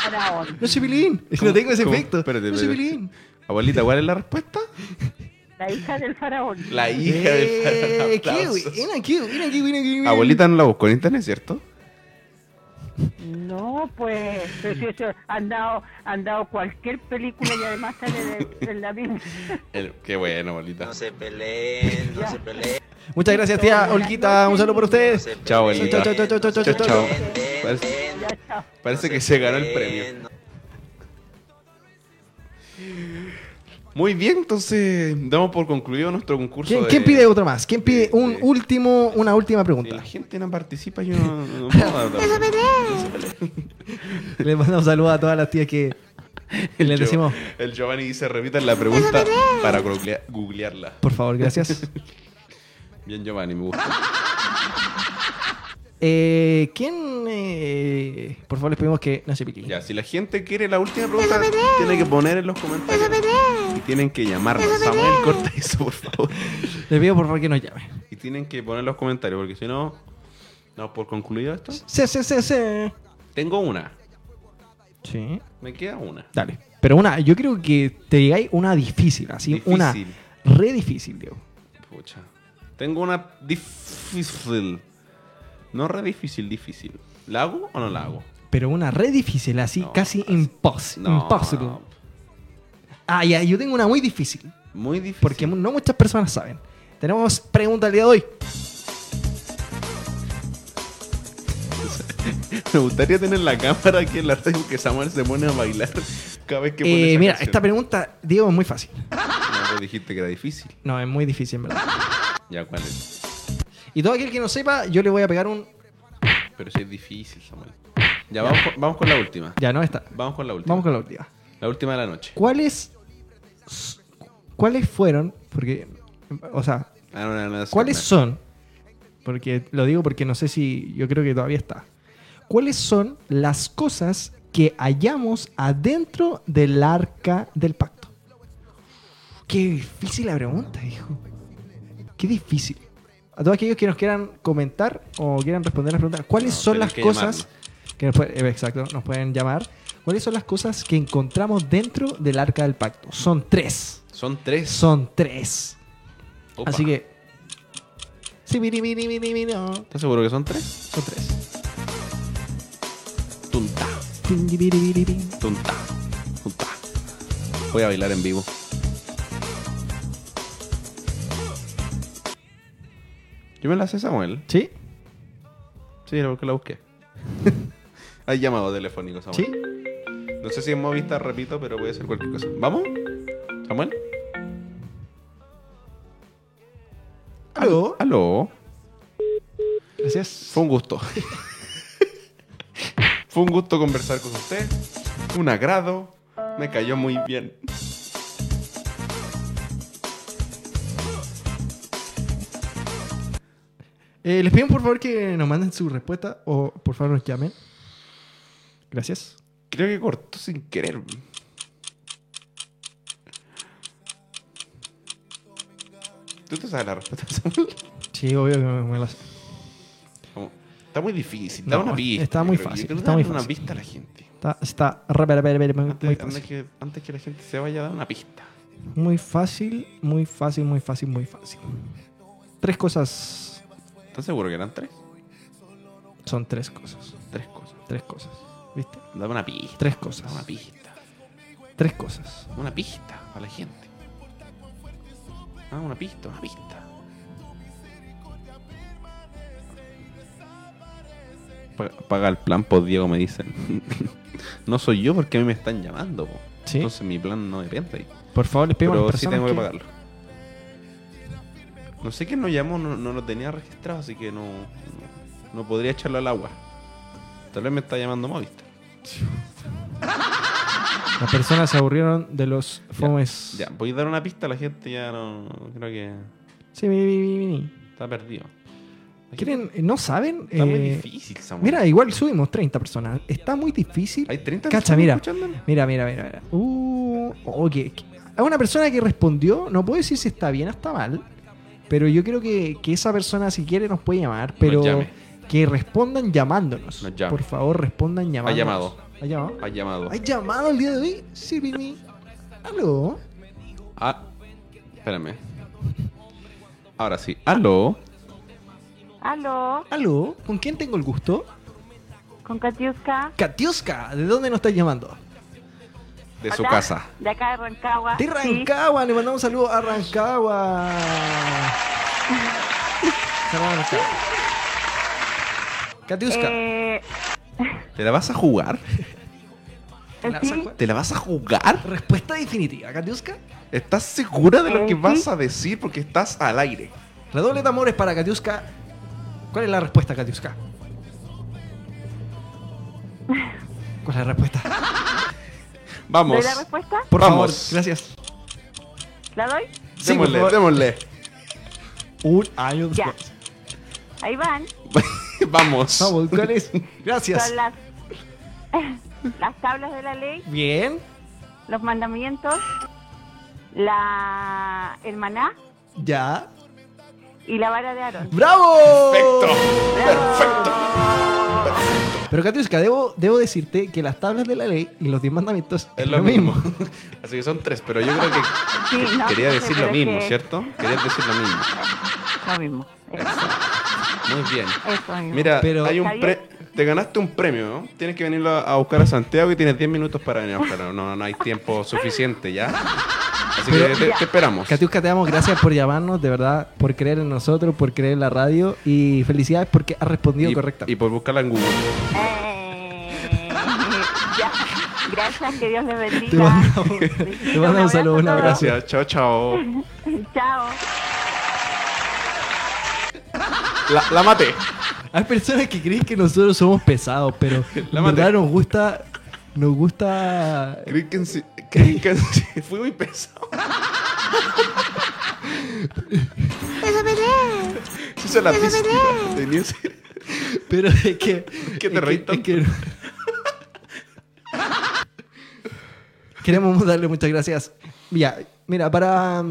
Speaker 4: Faraón.
Speaker 1: No soy Pilín. No tengo ese
Speaker 2: ¿Cómo?
Speaker 1: efecto.
Speaker 2: Espérate,
Speaker 1: no soy
Speaker 2: espérate.
Speaker 1: Pilín.
Speaker 2: Abuelita, ¿cuál es la respuesta?
Speaker 4: La hija del faraón.
Speaker 2: La hija
Speaker 1: Eh,
Speaker 2: del
Speaker 1: qué
Speaker 2: aplausos.
Speaker 1: buena, qué buena, qué buena, qué buena.
Speaker 2: Abuelita no la buscó en internet, ¿cierto?
Speaker 4: No, pues, pero si eso han dado, han dado cualquier película y además sale de, de la.
Speaker 2: El- qué bueno, abuelita.
Speaker 9: No se peleen, no se peleen.
Speaker 1: Muchas gracias, tía Olguita. Un saludo por ustedes.
Speaker 2: Chao, abuelita.
Speaker 1: Chao, chao, chao, chao, chao, chao, chao.
Speaker 2: Parece,
Speaker 4: Ya, chao.
Speaker 2: parece que se ganó el premio. Muy bien, entonces damos por concluido nuestro concurso.
Speaker 1: ¿Quién,
Speaker 2: de-
Speaker 1: quién pide otro más? ¿Quién pide
Speaker 2: de-
Speaker 1: un
Speaker 2: de-
Speaker 1: último, una última
Speaker 2: Si
Speaker 1: pregunta?
Speaker 2: la gente no participa, yo no, no puedo dar-
Speaker 1: Le mandamos saludos a todas las tías que
Speaker 2: El
Speaker 1: les decimos,
Speaker 2: El Giovanni dice, repitan la pregunta para googlea- googlearla.
Speaker 1: por favor, gracias.
Speaker 2: Bien, Giovanni, me gusta.
Speaker 1: Eh, ¿Quién? eh, por favor, les pedimos que no se.
Speaker 2: Ya, si la gente quiere la última pregunta, tiene que poner en los comentarios. Y tienen que llamarnos. Samuel, corta eso, por favor.
Speaker 1: Les pido por favor que nos llamen.
Speaker 2: Y tienen que poner en los comentarios, porque si no, no, por concluido esto.
Speaker 1: Sí, sí, sí, sí.
Speaker 2: Tengo una.
Speaker 1: Sí.
Speaker 2: Me queda una.
Speaker 1: Dale. Pero una, yo creo que te digáis una difícil, así,
Speaker 2: Difícil.
Speaker 1: una re difícil, Diego.
Speaker 2: Pucha. Tengo una difícil. No re difícil, difícil. ¿La hago o no la hago?
Speaker 1: Pero una re difícil, así,
Speaker 2: No,
Speaker 1: casi impos-
Speaker 2: No,
Speaker 1: impossible.
Speaker 2: no.
Speaker 1: Ah, ya, yo tengo una muy difícil.
Speaker 2: Muy difícil.
Speaker 1: Porque no muchas personas saben. Tenemos pregunta el día de hoy.
Speaker 2: Me gustaría tener la cámara aquí en la radio que Samuel se pone a bailar cada vez que pone
Speaker 1: Eh,
Speaker 2: esa
Speaker 1: mira,
Speaker 2: canción.
Speaker 1: esta pregunta, Diego, es muy fácil.
Speaker 2: No, dijiste que era difícil.
Speaker 1: No, es muy difícil, en verdad.
Speaker 2: Ya, ¿cuál es?
Speaker 1: Y todo aquel que no sepa, yo le voy a pegar un.
Speaker 2: Pero sí es difícil, Samuel. Ya, vamos con, vamos con la última.
Speaker 1: Ya, no está.
Speaker 2: Vamos con la última.
Speaker 1: Vamos con la última.
Speaker 2: La última de la noche.
Speaker 1: ¿Cuáles. ¿Cuáles fueron? Porque. O sea,
Speaker 2: Ah, no, no, no,
Speaker 1: ¿cuáles son? Porque lo digo porque no sé si. Yo creo que todavía está. ¿Cuáles son las cosas que hallamos adentro del arca del pacto? Qué difícil la pregunta, hijo. Qué difícil. A todos aquellos que nos quieran comentar o quieran responder las preguntas, ¿cuáles
Speaker 2: No,
Speaker 1: son las
Speaker 2: que
Speaker 1: cosas que nos pueden, eh, exacto, nos pueden llamar? ¿Cuáles son las cosas que encontramos dentro del arca del pacto? Son tres.
Speaker 2: Son tres.
Speaker 1: Son tres.
Speaker 2: Opa.
Speaker 1: Así que. Sí, no.
Speaker 2: ¿Estás seguro que son tres?
Speaker 1: Son tres.
Speaker 2: Tunta, tunta, tunta. Voy a bailar en vivo. Yo me la sé, Samuel.
Speaker 1: ¿Sí?
Speaker 2: Sí, era porque la busqué. Hay llamado telefónico, Samuel.
Speaker 1: ¿Sí?
Speaker 2: No sé si en Movistar, repito, pero puede ser cualquier cosa. ¿Vamos? ¿Samuel?
Speaker 1: ¿Aló?
Speaker 2: ¿Aló?
Speaker 1: Gracias.
Speaker 2: Fue un gusto. Fue un gusto conversar con usted. Un agrado. Me cayó muy bien.
Speaker 1: Eh, les pido por favor que nos manden su respuesta o por favor nos llamen. Gracias.
Speaker 2: Creo que cortó sin querer. ¿Tú te sabes la respuesta, Samuel?
Speaker 1: Sí, obvio que me, me la sé.
Speaker 2: Está muy difícil.
Speaker 1: No,
Speaker 2: Da una pista.
Speaker 1: está muy fácil, está muy
Speaker 2: una
Speaker 1: fácil.
Speaker 2: pista a la gente.
Speaker 1: Está, está re- re- re- muy,
Speaker 2: Antes,
Speaker 1: muy
Speaker 2: antes
Speaker 1: fácil.
Speaker 2: que, antes que la gente se vaya a dar una pista.
Speaker 1: Muy fácil, muy fácil, muy fácil, muy fácil. Tres cosas.
Speaker 2: ¿Estás seguro que eran tres?
Speaker 1: Son tres cosas.
Speaker 2: Tres cosas.
Speaker 1: Tres cosas. ¿Viste?
Speaker 2: Dame una pista.
Speaker 1: Tres
Speaker 2: Dame
Speaker 1: cosas.
Speaker 2: una pista.
Speaker 1: Tres cosas.
Speaker 2: Una pista para la gente. Ah, una pista, una pista. Pa- Paga el plan, pues Diego me dicen. no soy yo porque a mí me están llamando. po.
Speaker 1: Sí.
Speaker 2: Entonces mi plan no depende.
Speaker 1: Por favor, les a
Speaker 2: Pero sí tengo que
Speaker 1: que-
Speaker 2: pagarlo. No sé quién nos llamó, no, no lo tenía registrado, así que no, no, no podría echarlo al agua. Tal vez me está llamando Movistar.
Speaker 1: Las personas se aburrieron de los fomes.
Speaker 2: Ya, voy a dar una pista, la gente ya no. Creo que
Speaker 1: Sí, mi, mi, mi, mi.
Speaker 2: está perdido.
Speaker 1: ¿Quieren? ¿No saben?
Speaker 2: Está muy
Speaker 1: Eh,
Speaker 2: difícil, Samuel.
Speaker 1: Mira, igual subimos 30 personas. Está muy difícil.
Speaker 2: Hay 30
Speaker 1: Cacha,
Speaker 2: personas
Speaker 1: mira. Mira, mira, mira. mira. Uh, ok. Hay una persona que respondió, no puedo decir si está bien o está mal, pero yo creo que, que esa persona, si quiere, nos puede llamar, pero que respondan llamándonos.
Speaker 2: Nos llame.
Speaker 1: Por favor, respondan llamándonos.
Speaker 2: llamado.
Speaker 1: ¿Ha llamado?
Speaker 2: Ha llamado.
Speaker 1: ¿Hay llamado el día de hoy? Sí. ¿Aló?
Speaker 2: Ah, espérame. Ahora sí. ¿Aló?
Speaker 5: Aló,
Speaker 1: ¿Aló? ¿Con quién tengo el gusto?
Speaker 5: con Katiuska.
Speaker 1: Katiuska, ¿de dónde nos estás llamando?
Speaker 2: De su casa.
Speaker 5: De acá de Rancagua.
Speaker 1: De
Speaker 5: Sí.
Speaker 1: Rancagua, le mandamos un saludo a Rancagua. Saludos a Rancagua. Katiuska.
Speaker 5: Eh,
Speaker 2: ¿Te la vas a jugar?
Speaker 1: ¿la
Speaker 5: sí,
Speaker 1: vas a jugar?
Speaker 2: ¿Te la vas a jugar?
Speaker 1: Respuesta definitiva, Katiuska.
Speaker 2: ¿Estás segura de lo
Speaker 5: Eh,
Speaker 2: que
Speaker 5: sí.
Speaker 2: vas a decir? Porque estás al aire.
Speaker 1: Redoble de tambores para Katiuska. ¿Cuál es la respuesta, Katiuska? ¿Cuál es la respuesta?
Speaker 2: Vamos.
Speaker 5: ¿Doy la respuesta?
Speaker 1: Por
Speaker 2: Vamos.
Speaker 1: favor, gracias.
Speaker 5: ¿La doy?
Speaker 1: Sí, por
Speaker 2: démosle,
Speaker 1: favor.
Speaker 2: démosle.
Speaker 1: Un año
Speaker 5: Ya.
Speaker 1: después.
Speaker 5: Ahí van.
Speaker 2: Vamos.
Speaker 1: Vamos, ¿cuál es? Gracias.
Speaker 5: Son las, las tablas de la ley,
Speaker 1: Bien.
Speaker 5: los mandamientos, la, el maná
Speaker 1: Ya.
Speaker 5: y la vara de Aarón.
Speaker 1: ¡Bravo!
Speaker 2: Perfecto. Perfecto.
Speaker 1: Pero Katiuska, debo, debo decirte que las tablas de la ley y los diez mandamientos
Speaker 2: Es lo mismo. Así que son tres, pero yo creo que
Speaker 5: Sí, no,
Speaker 2: quería decir lo mismo,
Speaker 5: que-
Speaker 2: ¿cierto? Querías decir lo mismo.
Speaker 5: Lo mismo. Eso,
Speaker 2: Muy bien.
Speaker 5: eso mismo.
Speaker 2: Mira,
Speaker 1: Pero-
Speaker 2: hay un
Speaker 5: ¿Está
Speaker 2: pre- te ganaste un premio, ¿no? Tienes que venirlo a a buscar a Santiago y tienes 10 minutos para venir a buscarlo. No, no hay tiempo suficiente ya. Así
Speaker 1: Pero-
Speaker 2: que te, te esperamos.
Speaker 1: Katiuska, te damos gracias por llamarnos, de verdad, por creer en nosotros, por creer en la radio y felicidades porque has respondido
Speaker 2: Y,
Speaker 1: correctamente.
Speaker 2: y por buscarla en Google.
Speaker 5: Eh, ya. Gracias, que Dios les bendiga.
Speaker 1: Te mandamos, te mandamos un saludo, un abrazo.
Speaker 2: Gracias. Chao, chao.
Speaker 5: Chao.
Speaker 2: La, la maté.
Speaker 1: Hay personas que creen que nosotros somos pesados, pero
Speaker 2: La
Speaker 1: verdad nos gusta, nos gusta.
Speaker 2: Creí que, que fui muy pesado. Se la pista. Tenía
Speaker 1: Pero es que.
Speaker 2: ¿Qué te
Speaker 1: es
Speaker 2: tanto?
Speaker 1: que- Queremos darle muchas gracias. Ya, mira, para.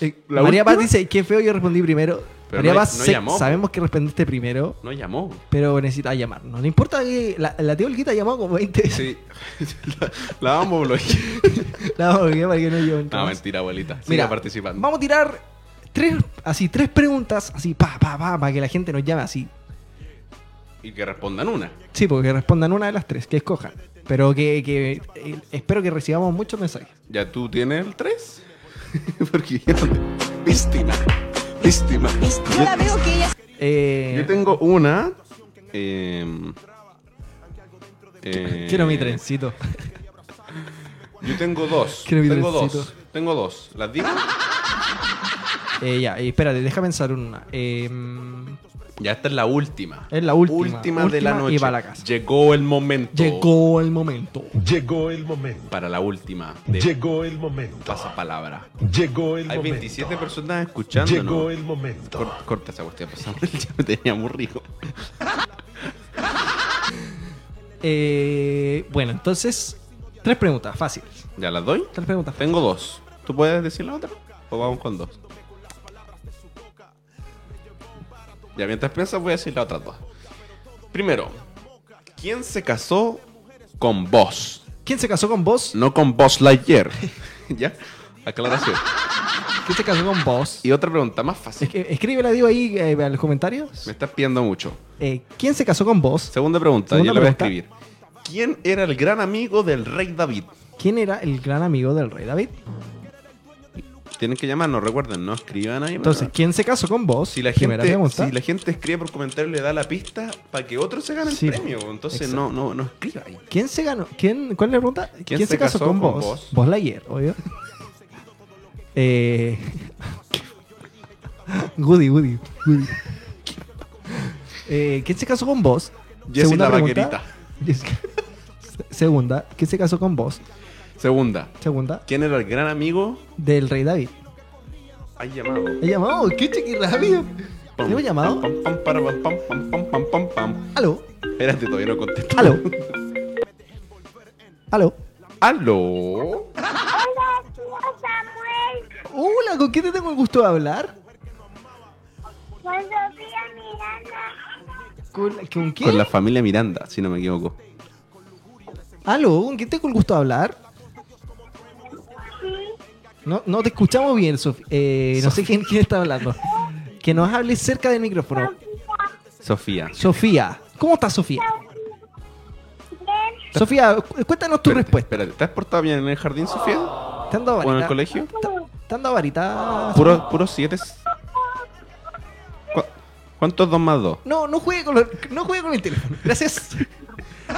Speaker 1: Eh,
Speaker 2: ¿La
Speaker 1: María Paz dice: Qué feo, yo respondí primero.
Speaker 2: Pero
Speaker 1: María
Speaker 2: no-
Speaker 1: Paz,
Speaker 2: no
Speaker 1: sé-
Speaker 2: llamó,
Speaker 1: sabemos que respondiste primero,
Speaker 2: No llamó.
Speaker 1: pero necesita llamar. No le importa que. La, la tía Olguita llamó como 20 veces.
Speaker 2: Sí. la, la vamos a bloquear.
Speaker 1: La vamos a bloquear para que no llamen
Speaker 2: No, mentira, abuelita. Siga
Speaker 1: Mira,
Speaker 2: participando.
Speaker 1: Vamos a tirar tres, así, tres preguntas, así, pa, pa, pa, para que la gente nos llame así.
Speaker 2: Y que respondan una.
Speaker 1: Sí, porque respondan una de las tres, que escojan. Pero que, que, eh, espero que recibamos muchos mensajes.
Speaker 2: ¿Ya tú tienes el 3? Porque yo no te- Víctima. Víctima.
Speaker 7: Yo la veo que ella
Speaker 1: Eh,
Speaker 2: Yo tengo una. eh, eh,
Speaker 1: Quiero mi trencito.
Speaker 2: Yo tengo dos.
Speaker 1: Quiero mi
Speaker 2: tengo
Speaker 1: trencito.
Speaker 2: dos. Tengo dos. ¿Las digo?
Speaker 1: Eh, ya, eh, espérate, deja pensar una. Eh,
Speaker 2: Ya esta es la última.
Speaker 1: es la última.
Speaker 2: Última de la noche.
Speaker 1: Y va a la casa.
Speaker 2: Llegó el momento.
Speaker 1: Llegó el momento.
Speaker 3: Llegó el momento.
Speaker 2: Para la última. De
Speaker 3: Llegó el momento.
Speaker 2: pasapalabra.
Speaker 3: Llegó el
Speaker 2: Hay
Speaker 3: momento.
Speaker 2: 27 personas escuchando.
Speaker 3: Llegó el momento.
Speaker 2: Cor- corta esa cuestión. pasamos. ya me tenía muy rico.
Speaker 1: Eh, bueno, entonces, tres preguntas, fáciles.
Speaker 2: ¿Ya las doy?
Speaker 1: Tres preguntas.
Speaker 2: Tengo dos. ¿Tú puedes decir la otra? ¿O vamos con dos? Ya, mientras piensas voy a decir las otras dos. Primero, ¿quién se casó con vos?
Speaker 1: ¿Quién se casó con vos?
Speaker 2: No con Buzz Lightyear. ¿Ya? Aclaración.
Speaker 1: ¿Quién se casó con vos?
Speaker 2: Y otra pregunta más fácil.
Speaker 1: Es Escríbela, digo ahí eh, en los comentarios.
Speaker 2: Me estás pidiendo mucho.
Speaker 1: Eh, ¿Quién se casó con vos?
Speaker 2: Segunda pregunta,
Speaker 1: Segunda
Speaker 2: yo le voy a
Speaker 1: pregunta.
Speaker 2: escribir. ¿Quién era el gran amigo del rey David?
Speaker 1: ¿Quién era el gran amigo del rey David?
Speaker 2: Tienen que llamarnos, recuerden, no escriban ahí.
Speaker 1: Entonces, ¿quién se casó con vos?
Speaker 2: Si la, gente, si la gente escribe por comentario le da la pista para que otro se gane el
Speaker 1: Sí,
Speaker 2: premio. Entonces
Speaker 1: exacto.
Speaker 2: no, no, no escriba ahí.
Speaker 1: ¿Quién se ganó? ¿Quién, ¿Cuál es la pregunta? ¿Quién, se, casó, con, vos?
Speaker 2: vos?
Speaker 1: Vos Lightyear, obvio. eh, Woody, Woody. Eh, ¿Quién se casó con vos?
Speaker 2: Jessie la
Speaker 1: pregunta.
Speaker 2: vaquerita.
Speaker 1: Segunda, ¿quién se casó con vos?
Speaker 2: Segunda.
Speaker 1: Segunda,
Speaker 2: ¿Quién era el gran amigo?
Speaker 1: del rey David.
Speaker 2: Hay llamado.
Speaker 1: ¿He llamado? ¿Qué chiqui rápido?
Speaker 2: Pam,
Speaker 1: ¿Le hemos llamado?
Speaker 2: Pam, pam, pam, pam, pam, pam, pam, pam, pam.
Speaker 1: ¿Aló?
Speaker 2: Espérate, todavía no contesto.
Speaker 1: ¿Aló? ¿Aló?
Speaker 2: ¿Aló?
Speaker 1: Hola, ¿con quién te tengo el gusto de hablar? ¿Con, ¿con quién?
Speaker 2: Con la familia Miranda, si no me equivoco.
Speaker 1: ¿Aló? ¿Con quién tengo el gusto de hablar? No, no te escuchamos bien, Sofía. Eh, no sé quién, quién está hablando. Que nos hables cerca del micrófono.
Speaker 2: Sofía.
Speaker 1: Sofía. ¿Cómo estás, Sofía? Sofía, cu- cuéntanos tu
Speaker 2: Espérate,
Speaker 1: respuesta.
Speaker 2: Espérate, ¿te has portado bien en el jardín, Sofía?
Speaker 1: ¿Te han dado
Speaker 2: ¿O en el colegio?
Speaker 1: ¿Te han dado varita?
Speaker 2: Puro, puro siete. ¿Cu- ¿Cuántos dos más dos?
Speaker 1: No, no juegue con, lo- no juegue con el teléfono. Gracias.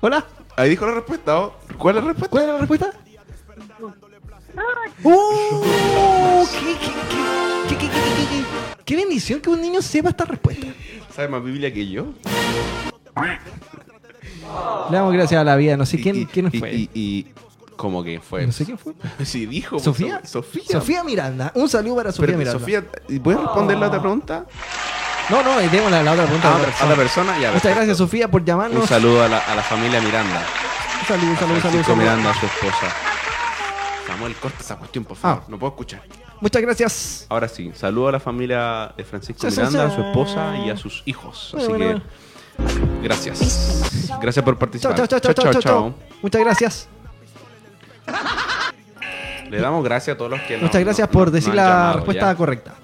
Speaker 1: Hola.
Speaker 2: Ahí dijo la respuesta. ¿o? ¿Cuál es la respuesta?
Speaker 1: ¿Cuál es la respuesta? ¿Qué, bendición que un niño sepa esta respuesta.
Speaker 2: ¿Sabe más Biblia que yo?
Speaker 1: Le damos gracias a la vida. No sé quién,
Speaker 2: y-
Speaker 1: quién
Speaker 2: y-
Speaker 1: fue.
Speaker 2: Y, y- ¿Cómo que fue?
Speaker 1: no sé quién fue.
Speaker 2: Sí, dijo. pues,
Speaker 1: ¿Sofía?
Speaker 2: Sofía.
Speaker 1: Sofía Miranda. Un saludo para Sofía Miranda.
Speaker 2: Sofía, ¿y ¿puedes responder la otra pregunta?
Speaker 1: No, no, eh, démosle la otra pregunta.
Speaker 2: A
Speaker 1: a
Speaker 2: otra,
Speaker 1: otra
Speaker 2: a otra
Speaker 1: persona.
Speaker 2: Ya,
Speaker 1: Muchas gracias, Sofía, por llamarnos.
Speaker 2: Un saludo a la, a la familia Miranda.
Speaker 1: Saludo,
Speaker 2: Francisco
Speaker 1: un saludo.
Speaker 2: Miranda, a su esposa. Samuel, corta esa cuestión, por favor.
Speaker 1: Ah.
Speaker 2: No puedo escuchar.
Speaker 1: Muchas gracias.
Speaker 2: Ahora sí, saludo a la familia de Francisco Miranda, a su esposa y a sus hijos. Así
Speaker 1: bueno,
Speaker 2: que, gracias. Gracias por participar.
Speaker 1: chao, chao, chao, chao, chao. Muchas gracias.
Speaker 2: Le damos gracias a todos los que
Speaker 1: Muchas gracias por decir la
Speaker 2: llamado,
Speaker 1: respuesta
Speaker 2: ya.
Speaker 1: correcta.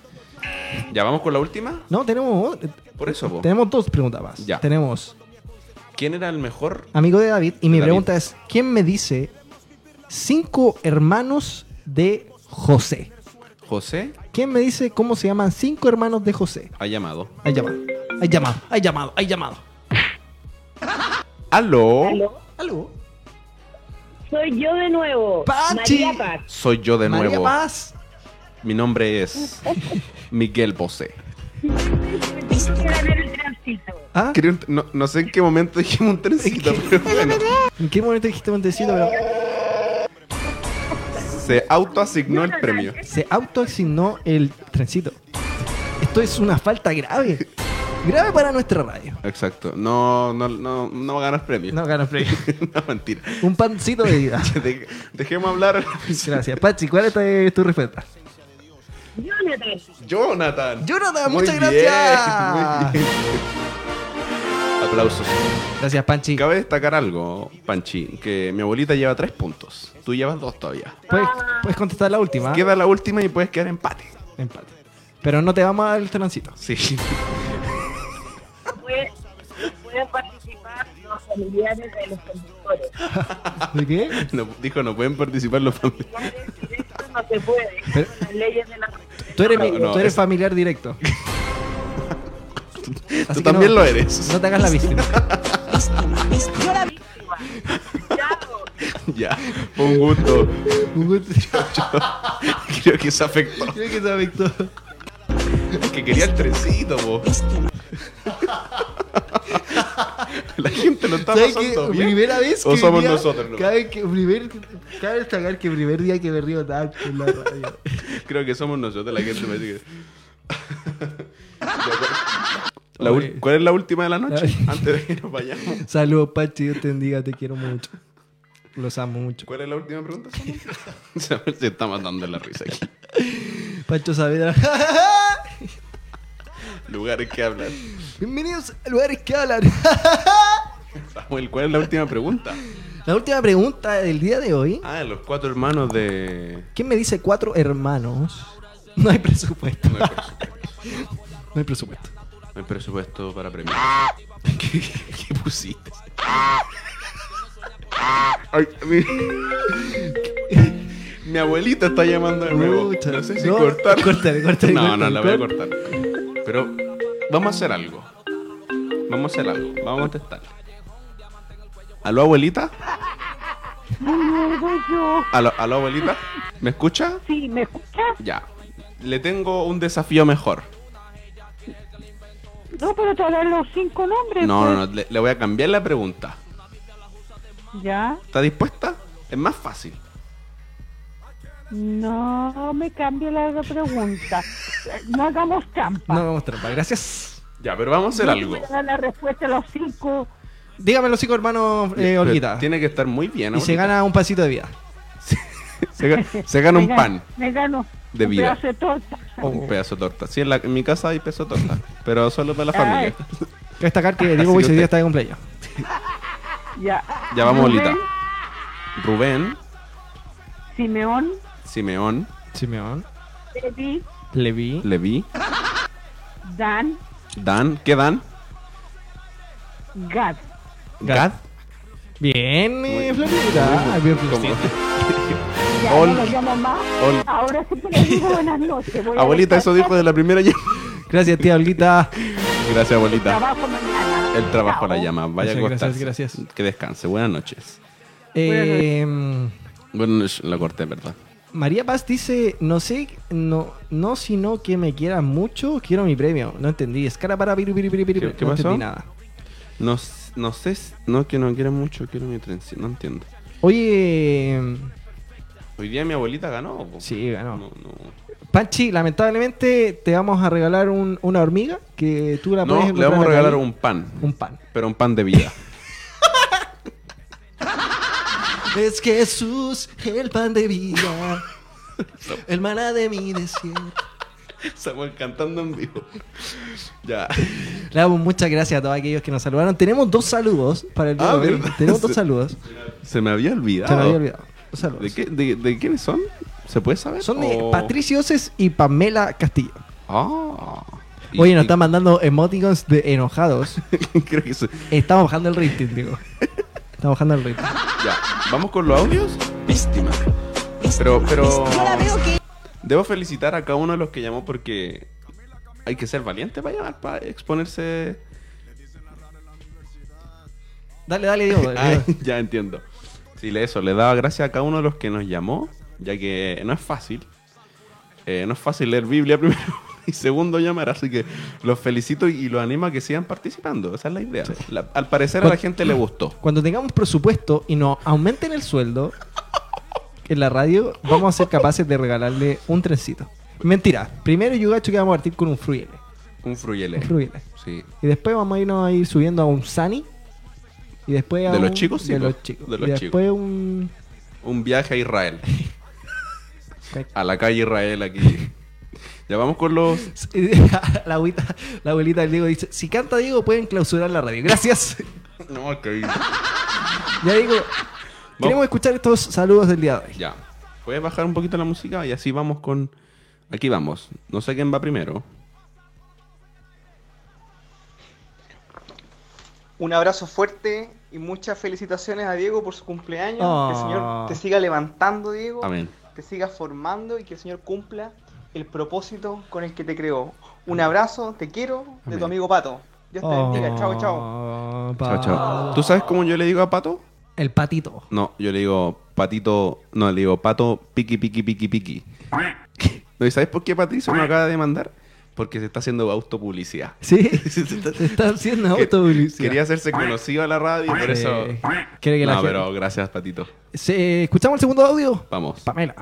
Speaker 2: ¿Ya vamos con la última?
Speaker 1: No, tenemos,
Speaker 2: Por eso, po.
Speaker 1: tenemos dos preguntas más.
Speaker 2: Ya.
Speaker 1: Tenemos
Speaker 2: ¿Quién era el mejor?
Speaker 1: amigo de David y mi
Speaker 2: David.
Speaker 1: pregunta es, ¿quién me dice cinco hermanos de José?
Speaker 2: José
Speaker 1: ¿Quién me dice cómo se llaman cinco hermanos de José?
Speaker 2: ha llamado.
Speaker 1: Hay llamado, hay llamado, hay llamado, hay llamado.
Speaker 2: ¿Aló?
Speaker 5: ¿Aló?
Speaker 1: ¿Aló?
Speaker 5: Soy yo de nuevo.
Speaker 1: Pachi.
Speaker 5: María Paz.
Speaker 2: Soy yo de
Speaker 1: María
Speaker 2: nuevo.
Speaker 1: Paz.
Speaker 2: Mi nombre es Miguel Bosé.
Speaker 1: ¿Ah?
Speaker 2: Creo- no, no sé en qué momento dijimos un trencito, pero bueno.
Speaker 1: ¿En qué momento dijiste Montecito? Pero
Speaker 2: Se autoasignó el premio.
Speaker 1: se autoasignó el trencito. Esto es una falta grave. Grave para nuestra radio.
Speaker 2: Exacto. No, no, no, no va a ganar premio.
Speaker 1: No gana premio.
Speaker 2: no, mentira.
Speaker 1: Un pancito de vida.
Speaker 2: De- dejemos hablar.
Speaker 1: Gracias. Pachi, ¿cuál es tu respuesta?
Speaker 5: Jonathan.
Speaker 2: Jonathan.
Speaker 1: Jonathan,
Speaker 2: Muy
Speaker 1: muchas
Speaker 2: bien,
Speaker 1: gracias.
Speaker 2: muy bien. Aplausos.
Speaker 1: Gracias, Panchi.
Speaker 2: Cabe destacar algo, Panchi, que mi abuelita lleva tres puntos. Tú llevas dos todavía.
Speaker 1: ¿Puedes, puedes contestar la última.
Speaker 2: Queda la última y puedes quedar empate.
Speaker 1: Empate. Pero no te vamos a dar el trencito.
Speaker 2: Sí.
Speaker 5: Pueden, pueden participar los familiares de los conductores.
Speaker 1: ¿De qué?
Speaker 2: No, dijo, no pueden participar los familiares.
Speaker 5: No se puede.
Speaker 1: Pero-
Speaker 5: Las leyes de la
Speaker 1: Tú eres, mi-
Speaker 2: No, no,
Speaker 1: tú eres
Speaker 2: es-
Speaker 1: familiar directo.
Speaker 2: Tú también
Speaker 1: no-
Speaker 2: lo eres.
Speaker 1: No te hagas la víctima.
Speaker 5: Chao.
Speaker 2: Ya, fue un gusto.
Speaker 1: Un gusto.
Speaker 2: Creo que se afectó.
Speaker 1: Creo que se afectó.
Speaker 2: Es que quería el trencito, po. La gente lo está pasando bien.
Speaker 1: Primera vez que.
Speaker 2: ¿O somos nosotros? no?
Speaker 1: Cada vez que. Primer, cabe destacar que primer día que me río tanto en la radio.
Speaker 2: Creo que somos nosotros, la gente me dice. La
Speaker 1: Oye.
Speaker 2: ¿Cuál es la última de la noche? Antes de que nos vayamos.
Speaker 1: Saludos, Pachi. Dios te bendiga. Te quiero mucho. Los amo mucho.
Speaker 2: ¿Cuál es la última pregunta? Se está matando la risa aquí.
Speaker 1: Pancho Saavedra.
Speaker 2: Lugares que hablar.
Speaker 1: Bienvenidos a lugares que hablan.
Speaker 2: Samuel, ¿cuál es la última pregunta?
Speaker 1: La última pregunta del día de hoy.
Speaker 2: Ah, los cuatro hermanos de...
Speaker 1: ¿Quién me dice cuatro hermanos? No hay presupuesto.
Speaker 2: No hay presupuesto.
Speaker 1: No hay presupuesto.
Speaker 2: No hay presupuesto para premiar. ¿Qué, qué pusiste? Ay, mi... mi abuelita está llamando de nuevo. No sé si
Speaker 1: No,
Speaker 2: cortar.
Speaker 1: córtale, córtale,
Speaker 2: No,
Speaker 1: córtale,
Speaker 2: no, la voy a cortar. Pero vamos a hacer algo. Vamos a hacer algo. Vamos a contestar. ¿Aló, abuelita? ¿Aló, aló, abuelita? ¿Me escucha?
Speaker 4: Sí, ¿me escuchas?
Speaker 2: Ya. Le tengo un desafío mejor.
Speaker 4: No, pero te dar los cinco nombres.
Speaker 2: No, no,
Speaker 4: pues.
Speaker 2: no, le, le voy a cambiar la pregunta.
Speaker 4: Ya.
Speaker 2: ¿Está dispuesta? Es más fácil.
Speaker 4: No me cambie la pregunta. No hagamos trampa.
Speaker 1: No vamos trampa, gracias.
Speaker 2: Ya, pero vamos a hacer
Speaker 4: Yo
Speaker 2: algo.
Speaker 4: Voy a dar la respuesta a los cinco.
Speaker 1: Dígame los cinco hermanos, eh, Olguita.
Speaker 2: Tiene que estar muy bien.
Speaker 1: Y se
Speaker 2: abuelita.
Speaker 1: gana un pasito de vida.
Speaker 2: Se, se gana un pan,
Speaker 4: Me gano
Speaker 2: de
Speaker 4: un
Speaker 2: vida.
Speaker 4: pedazo de torta.
Speaker 2: un pedazo de torta. Sí, en, la- en mi casa hay peso de torta, pero solo para la familia.
Speaker 1: Quiero destacar que Diego Boy ese día está de cumpleaños.
Speaker 4: Ya.
Speaker 2: Ya vamos, Olita. Rubén,
Speaker 4: Simeón,
Speaker 2: Simeón,
Speaker 1: Simeón.
Speaker 4: Levi,
Speaker 1: Levi.
Speaker 2: Levi,
Speaker 4: Dan,
Speaker 2: Dan, ¿qué Dan?
Speaker 4: Gad.
Speaker 2: Gad.
Speaker 1: Bien, eh. Ah, bien.
Speaker 4: Ya no lo llamo más. Ahora sí que le digo buenas noches. Voy a
Speaker 2: Abuelita, eso dijo de la primera llama.
Speaker 1: Gracias, tía Olguita.
Speaker 2: Gracias, abuelita.
Speaker 4: Trabajo mañana.
Speaker 2: El trabajo la llama. Vaya a
Speaker 1: Gracias, gracias.
Speaker 2: Que descanse. Buenas noches.
Speaker 1: Eh,
Speaker 2: Bueno, sh- la corté, ¿verdad?
Speaker 1: María Paz dice, no sé, no, no sino que me quieran mucho, quiero mi premio. No entendí. Es cara para piru, piru, piru, piru.
Speaker 2: ¿Qué- qué
Speaker 1: no
Speaker 2: pasó?
Speaker 1: entendí nada.
Speaker 2: No, no sé, no que no quiero mucho, quiero mi trencito, no entiendo.
Speaker 1: Oye,
Speaker 2: Hoy día mi abuelita ganó. po.
Speaker 1: sí, ganó.
Speaker 2: No, no.
Speaker 1: Panchi, lamentablemente te vamos a regalar un- una hormiga que tú la
Speaker 2: No,
Speaker 1: puedes
Speaker 2: le vamos a regalar un pan,
Speaker 1: un pan.
Speaker 2: pero un pan de vida.
Speaker 1: Es Jesús, el pan de vida, el maná de mi desierto.
Speaker 2: Estamos cantando en vivo. Ya.
Speaker 1: Le damos muchas gracias a todos aquellos que nos saludaron. Tenemos dos saludos para el día
Speaker 2: Ah,
Speaker 1: de hoy.
Speaker 2: ¿verdad?
Speaker 1: Tenemos dos saludos.
Speaker 2: Se me había olvidado.
Speaker 1: Se me había olvidado. Dos saludos.
Speaker 2: ¿De, qué, de, de quiénes son? ¿Se puede saber?
Speaker 1: Son de
Speaker 2: O-
Speaker 1: Patricio Oces y Pamela Castillo.
Speaker 2: Ah. Y-
Speaker 1: Oye, nos están mandando emoticons de enojados.
Speaker 2: Creo que se-
Speaker 1: Estamos bajando el rating, digo. Estamos bajando el rating.
Speaker 2: Ya. ¿Vamos con los audios? Víctima. Pero, pero. Debo felicitar a cada uno de los que llamó porque hay que ser valiente para llamar, para exponerse.
Speaker 1: Dale, dale, Diego. dale,
Speaker 2: Ay,
Speaker 1: Diego.
Speaker 2: ya entiendo. Sí, le- eso, le daba gracias a cada uno de los que nos llamó, ya que no es fácil. Eh, no es fácil leer Biblia primero y segundo llamar, así que los felicito y los animo a que sigan participando. Esa es la idea. La- al parecer a la gente le gustó.
Speaker 1: Cuando tengamos presupuesto y nos aumenten el sueldo en la radio, vamos a ser capaces de regalarle un trencito. Mentira. Primero yo gacho que vamos a partir con un fruyele.
Speaker 2: Un fruyele.
Speaker 1: Un fruyele.
Speaker 2: Sí.
Speaker 1: Y después vamos a irnos a ir subiendo a un Sani. Y después a
Speaker 2: ¿De los chicos? Sí,
Speaker 1: de los chicos.
Speaker 2: De los
Speaker 1: y
Speaker 2: chicos.
Speaker 1: después un...
Speaker 2: Un viaje a Israel. A la calle Israel aquí. Ya vamos con los.
Speaker 1: la, abuelita, la abuelita del Diego dice, si canta Diego pueden clausurar la radio. Gracias.
Speaker 2: No, ok.
Speaker 1: ya digo, queremos escuchar estos saludos del día de hoy.
Speaker 2: Ya. ¿Puedes bajar un poquito la música? Y así vamos con. Aquí vamos. No sé quién va primero.
Speaker 10: Un abrazo fuerte y muchas felicitaciones a Diego por su cumpleaños.
Speaker 1: Oh.
Speaker 10: Que el Señor te siga levantando, Diego.
Speaker 2: Amén.
Speaker 10: Te siga formando y que el Señor cumpla el propósito con el que te creó. Un abrazo, te quiero, de
Speaker 2: Amén.
Speaker 10: tu amigo Pato. Dios te bendiga. Chao, chao.
Speaker 1: Oh,
Speaker 2: Chao, chao. ¿Tú sabes cómo yo le digo a Pato?
Speaker 1: El patito.
Speaker 2: No, yo le digo patito. No, le digo pato piqui, piqui, piqui, piqui. ¿No? ¿Y sabes por qué Patricio me acaba de mandar? Porque se está haciendo autopublicidad.
Speaker 1: Sí, se está haciendo autopublicidad.
Speaker 2: Quería hacerse conocido a la radio y por eso.
Speaker 1: Quiere que la
Speaker 2: no,
Speaker 1: gente-
Speaker 2: pero gracias, Patito.
Speaker 1: Se- ¿Escuchamos el segundo audio?
Speaker 2: Vamos.
Speaker 1: Pamela.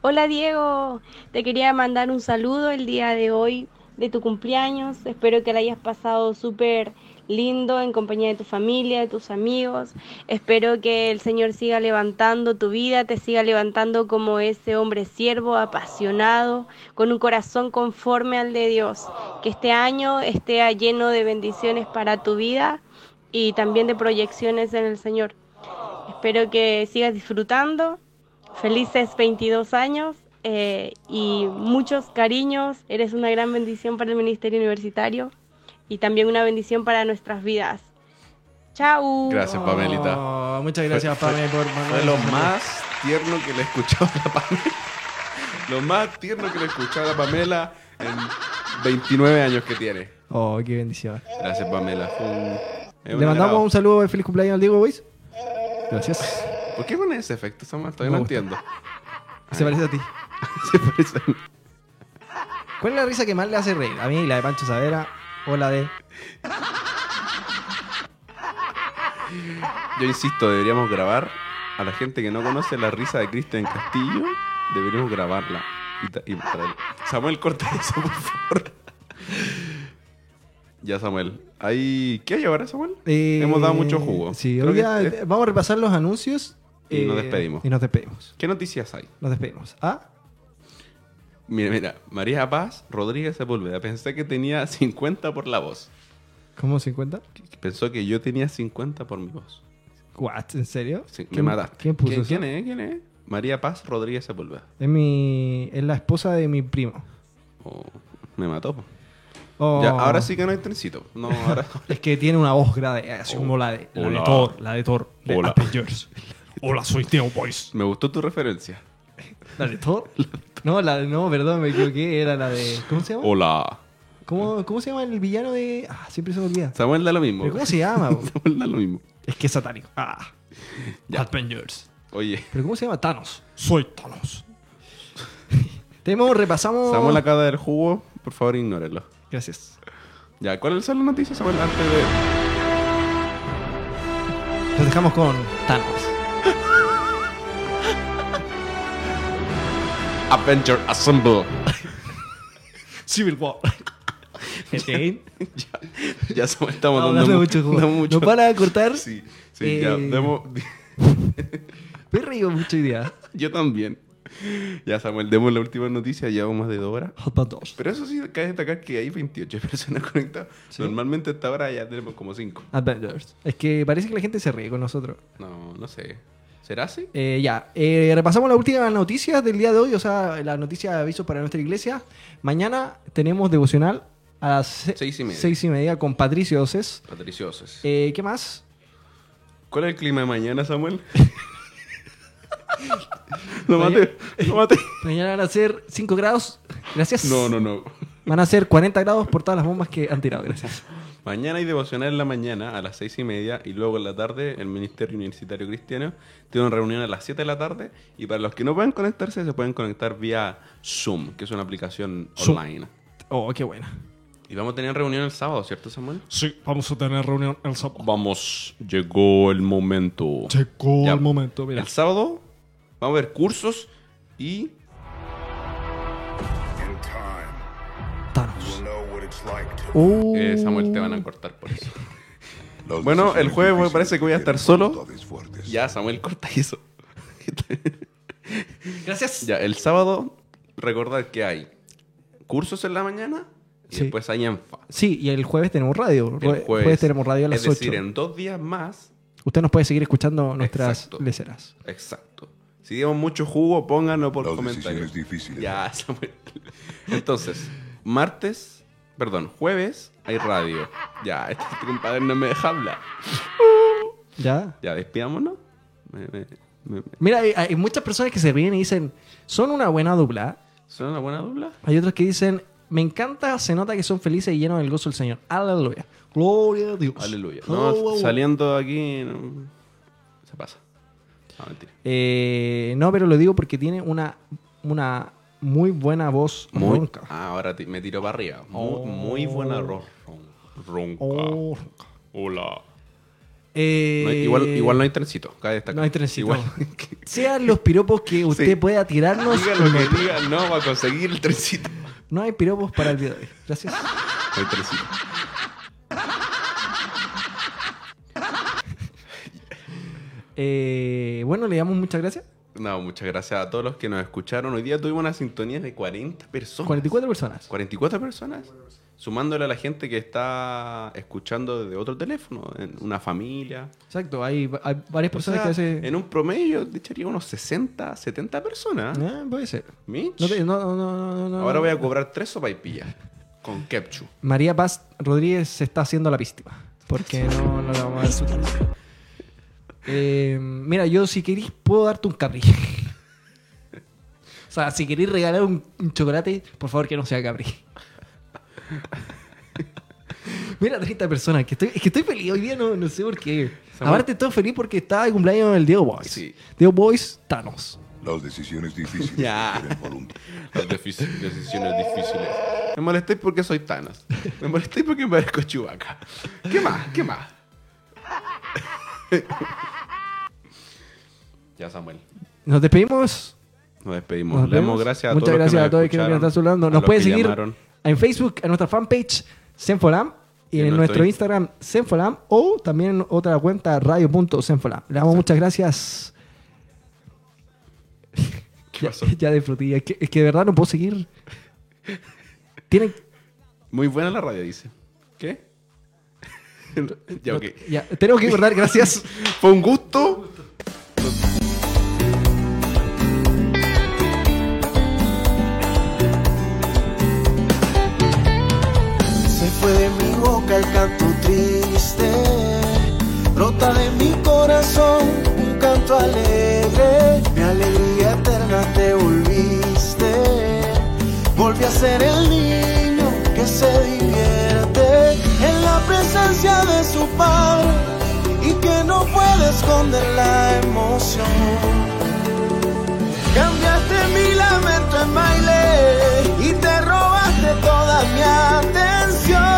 Speaker 11: Hola Diego, te quería mandar un saludo el día de hoy de tu cumpleaños. Espero que la hayas pasado súper lindo en compañía de tu familia, de tus amigos. Espero que el Señor siga levantando tu vida, te siga levantando como ese hombre siervo, apasionado, con un corazón conforme al de Dios. Que este año esté lleno de bendiciones para tu vida y también de proyecciones en el Señor. Espero que sigas disfrutando Felices 22 años eh, y muchos cariños. Eres una gran bendición para el Ministerio Universitario y también una bendición para nuestras vidas. Chao.
Speaker 2: Gracias, Pamelita.
Speaker 1: Oh, muchas gracias,
Speaker 2: Fue-
Speaker 1: Pame, por
Speaker 2: Fue
Speaker 1: mandarnos
Speaker 2: lo más tierno que le he escuchado a la Pamela. Lo más tierno que le he escuchado a la Pamela en 29 años que tiene.
Speaker 1: Oh, qué bendición.
Speaker 2: Gracias, Pamela. Fue un-
Speaker 1: Le mandamos un saludo de feliz cumpleaños al Diego Boys. Gracias.
Speaker 2: ¿Por qué pones ese efecto, Samuel? Todavía no entiendo.
Speaker 1: Se parece a ti.
Speaker 2: Se parece a mí.
Speaker 1: ¿Cuál es la risa que más le hace reír? A mí, la de Pancho Savera o la de.
Speaker 2: Yo insisto, deberíamos grabar a la gente que no conoce la risa de Cristian Castillo. Deberíamos grabarla. Y, y Samuel, corta eso, por favor. Ya, Samuel. Ahí... ¿Qué hay ahora, Samuel?
Speaker 1: Eh,
Speaker 2: Hemos dado mucho jugo.
Speaker 1: Sí,
Speaker 2: Creo
Speaker 1: hoy
Speaker 2: este-
Speaker 1: vamos a repasar los anuncios.
Speaker 2: Y nos
Speaker 1: eh,
Speaker 2: despedimos.
Speaker 1: Y nos despedimos.
Speaker 2: ¿Qué noticias hay?
Speaker 1: Nos despedimos. ¿Ah?
Speaker 2: Mira, mira. María Paz Rodríguez Sepúlveda. Pensé que tenía 50 por la voz.
Speaker 1: ¿Cómo 50?
Speaker 2: Pensó que yo tenía 50 por mi voz.
Speaker 1: What? ¿En serio?
Speaker 2: Sí, me
Speaker 1: ¿Quién-
Speaker 2: mataste.
Speaker 1: ¿Quién puso
Speaker 2: ¿Quién,
Speaker 1: eso?
Speaker 2: quién es? ¿Quién es? María Paz Rodríguez Sepúlveda.
Speaker 1: Es mi. Es la esposa de mi primo.
Speaker 2: Oh, me mató. po.
Speaker 1: Oh.
Speaker 2: Ya, ahora sí que no hay trencito. No, ahora.
Speaker 1: Es que tiene una voz grave, así como la de, la de. Thor, la de Thor, de
Speaker 2: Hola.
Speaker 1: Avengers. Hola, soy Theo Boys.
Speaker 2: Me gustó tu referencia.
Speaker 1: ¿La de Thor? No, la de- no, perdón, me equivoqué, era la de... ¿Cómo se llama?
Speaker 2: Hola.
Speaker 1: ¿Cómo, cómo se llama el villano de...? Ah, siempre se me olvida.
Speaker 2: Samuel da lo mismo.
Speaker 1: ¿Pero cómo se llama? bo?
Speaker 2: Samuel da lo mismo.
Speaker 1: es que es satánico. Ah.
Speaker 2: Ya.
Speaker 1: Avengers.
Speaker 2: Oye,
Speaker 1: ¿Pero cómo se llama? Thanos. Soy Thanos. Tenemos, repasamos...
Speaker 2: Samuel acaba de dar jugo. Por favor, ignórenlo.
Speaker 1: Gracias.
Speaker 2: Ya, ¿cuáles son las noticias, Samuel? Antes de.
Speaker 1: Nos dejamos con Thanos.
Speaker 2: Avenger Assemble.
Speaker 1: Civil War. ¿Bien?
Speaker 2: ya, ya estamos dando,
Speaker 1: dando
Speaker 2: mu-
Speaker 1: mucho
Speaker 2: mucho-
Speaker 1: ¿Nos van a cortar?
Speaker 2: Sí, sí, ya.
Speaker 1: Eh,
Speaker 2: demos-
Speaker 1: Me río mucho hoy día.
Speaker 2: Yo también. Ya, Samuel, demos la última noticia. Llevamos más de dos horas.
Speaker 1: Hotbot 2.
Speaker 2: Pero eso sí, cabe destacar que hay 28 personas conectadas. Normalmente a esta hora ya tenemos como 5.
Speaker 1: Avengers. Es que parece que la gente se ríe con nosotros.
Speaker 2: No, no sé. ¿Será así?
Speaker 1: Eh, ya, eh, repasamos las últimas noticias del día de hoy, o sea, la noticia de aviso para nuestra iglesia. Mañana tenemos devocional a las se-
Speaker 2: Seis y media.
Speaker 1: seis y media con Patricio Oces.
Speaker 2: Patriciosos.
Speaker 1: Eh, ¿Qué más?
Speaker 2: ¿Cuál es el clima de mañana, Samuel? no mate, no mate.
Speaker 1: Mañana van a ser 5 grados. Gracias.
Speaker 2: No, no, no.
Speaker 1: Van a ser 40 grados por todas las bombas que han tirado. Gracias.
Speaker 2: Mañana hay devocional en la mañana a las seis y media y luego en la tarde el Ministerio Universitario Cristiano tiene una reunión a las 7 de la tarde y para los que no pueden conectarse se pueden conectar vía Zoom, que es una aplicación
Speaker 1: Zoom.
Speaker 2: online.
Speaker 1: Oh, qué buena.
Speaker 2: Y vamos a tener reunión el sábado, ¿cierto, Samuel?
Speaker 1: Sí, vamos a tener reunión el sábado.
Speaker 2: Vamos, llegó el momento.
Speaker 1: Llegó
Speaker 2: Ya.
Speaker 1: el momento, mira.
Speaker 2: El sábado vamos a ver cursos y
Speaker 1: Thanos. Oh.
Speaker 2: eh, Samuel te van a cortar por eso. Bueno, el jueves me parece que voy a estar solo. Ya, Samuel, corta eso.
Speaker 1: Gracias.
Speaker 2: Ya, el sábado, recordar que hay cursos en la mañana y
Speaker 1: Sí.
Speaker 2: después hay ENFA.
Speaker 1: Sí, y el jueves tenemos radio.
Speaker 2: El
Speaker 1: Jue- jueves, tenemos radio a las
Speaker 2: es decir,
Speaker 1: 8.
Speaker 2: en dos días más.
Speaker 1: Usted nos puede seguir escuchando nuestras
Speaker 2: Exacto.
Speaker 1: leceras.
Speaker 2: Exacto. Si dimos mucho jugo, pónganlo por comentarios. Ya, Samuel. Entonces, martes, perdón, jueves hay radio. Ya, este compadre no me deja hablar.
Speaker 1: ¿Ya?
Speaker 2: Ya, despidámonos. Me- me- me-
Speaker 1: Mira, hay, hay muchas personas que se ríen y dicen, son una buena dupla.
Speaker 2: ¿Son una buena dupla?
Speaker 1: Hay otros que dicen, me encanta, se nota que son felices y llenos del gozo del Señor. Aleluya. Gloria a Dios.
Speaker 2: Aleluya. No,
Speaker 1: oh.
Speaker 2: saliendo de aquí, no, se pasa. No, mentira.
Speaker 1: Eh, no, pero lo digo porque tiene una, una muy buena voz
Speaker 2: Muy,
Speaker 1: ronca.
Speaker 2: ah, ahora me tiro para arriba. Muy,
Speaker 1: Oh.
Speaker 2: muy buena ron, ron- ronca.
Speaker 1: Oh,
Speaker 2: Hola.
Speaker 1: Eh,
Speaker 2: No hay- igual, igual no hay trencito. Cabe destacar.
Speaker 1: No hay trencito.
Speaker 2: Igual.
Speaker 1: Sean los piropos que usted
Speaker 2: Sí.
Speaker 1: pueda tirarnos.
Speaker 2: diga lo que diga, no va a conseguir el trencito.
Speaker 1: No hay piropos para el video de hoy. Gracias.
Speaker 2: No hay trencito.
Speaker 1: Eh, bueno, le damos muchas gracias.
Speaker 2: No, muchas gracias a todos los que nos escucharon. Hoy día tuvimos una sintonía de 40 personas.
Speaker 1: 44 personas.
Speaker 2: 44 personas. Sumándole a la gente que está escuchando desde otro teléfono, en una familia.
Speaker 1: Exacto, hay, hay varias
Speaker 2: O
Speaker 1: personas
Speaker 2: sea,
Speaker 1: que hacen.
Speaker 2: En un promedio, de echaría unos 60, 70 personas.
Speaker 1: Ah, puede ser.
Speaker 2: Mitch.
Speaker 1: No te- no, no, no.
Speaker 2: Ahora voy a cobrar tres sopaipillas con ketchup.
Speaker 1: María Paz Rodríguez se está haciendo la víctima. Porque no, no le vamos a dar su. Eh, mira, yo si querís puedo darte un capri. o sea, si querís regalar un, un chocolate, por favor que no sea capri. Mira, 30 personas. Que estoy, es que estoy feliz hoy día, no, no sé por qué. Aparte, estoy feliz porque está de cumpleaños el Diego Boys.
Speaker 2: Sí.
Speaker 1: Diego Boys, Thanos.
Speaker 12: Las decisiones difíciles
Speaker 2: Ya. Las decisiones difíciles. Me molestéis porque soy Thanos. Me molestéis porque me parezco Chewbacca. ¿Qué más? ¿Qué más? Ya, Samuel.
Speaker 1: Nos despedimos.
Speaker 2: Nos despedimos.
Speaker 1: Nos
Speaker 2: Le damos gracias a
Speaker 1: Muchas
Speaker 2: todos los
Speaker 1: gracias a todos los que nos están saludando. Nos pueden seguir
Speaker 2: llamaron.
Speaker 1: en Facebook, en nuestra fanpage Senfolam y
Speaker 2: Y
Speaker 1: en,
Speaker 2: en
Speaker 1: nuestro Instagram Senfolam o también en otra cuenta radio.senfolam. Le damos muchas gracias. ya, ya de frutilla. Es que, es que de verdad no puedo seguir. Tienen.
Speaker 2: Muy buena la radio, dice. ¿Qué? ya, ok.
Speaker 1: Ya, tenemos que guardar, gracias.
Speaker 2: Fue un gusto.
Speaker 6: Un canto alegre, mi alegría eterna te volviste, volví a ser el niño que se divierte en la presencia de su padre y que no puede esconder la emoción. Cambiaste mi lamento en baile y te robaste toda mi atención.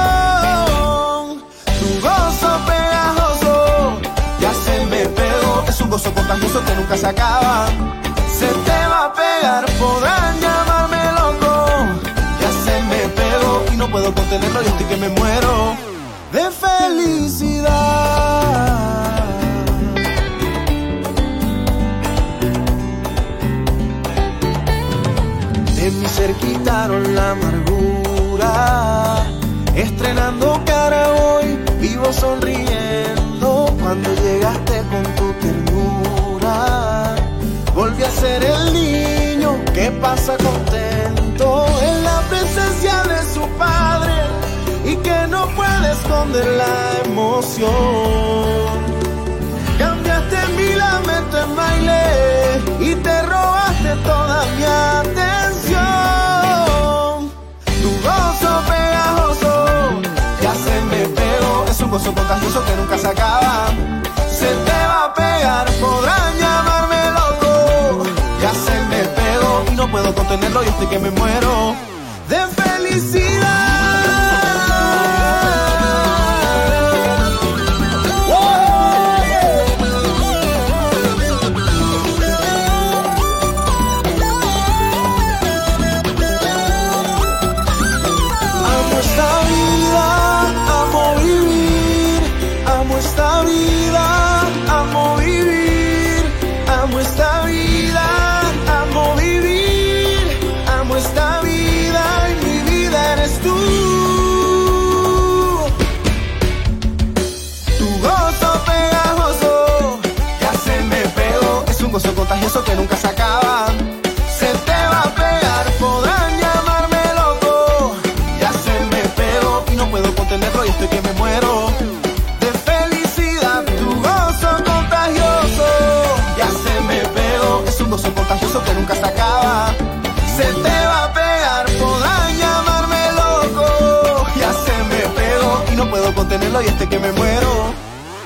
Speaker 6: Es un gozo contagioso que nunca se acaba. Se te va a pegar, podrán llamarme loco. Ya se me pegó y no puedo contenerlo. Yo estoy que me muero de felicidad. De mi ser quitaron la amargura. Estrenando cara hoy, vivo sonriendo. Cuando llegaste con tu ser el niño que pasa contento en la presencia de su padre y que no puede esconder la emoción. Cambiaste mi lamento en baile y te robaste toda mi atención. Tu gozo pegajoso ya se me pegó. Es un gozo contagioso que nunca se acaba. Se te va a pegar, podrán llamarme no puedo contenerlo y estoy que me muero de felicidad. Que me muero.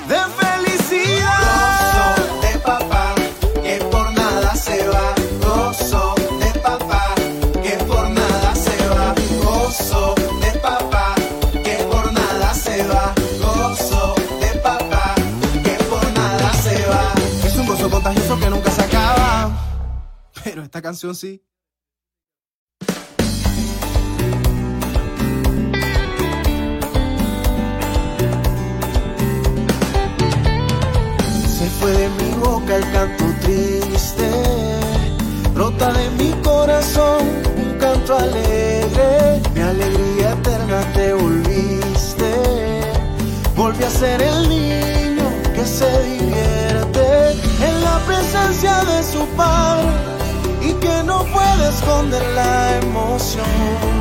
Speaker 6: De felicidad. Gozo de papá, que por nada se va. Gozo de papá, que por nada se va. Gozo de papá, que por nada se va. Gozo de papá, que por nada se va. Es un gozo contagioso que nunca se acaba. Pero esta canción sí. Triste, brota de mi corazón un canto alegre, mi alegría eterna te volviste, volví a ser el niño que se divierte en la presencia de su padre y que no puede esconder la emoción.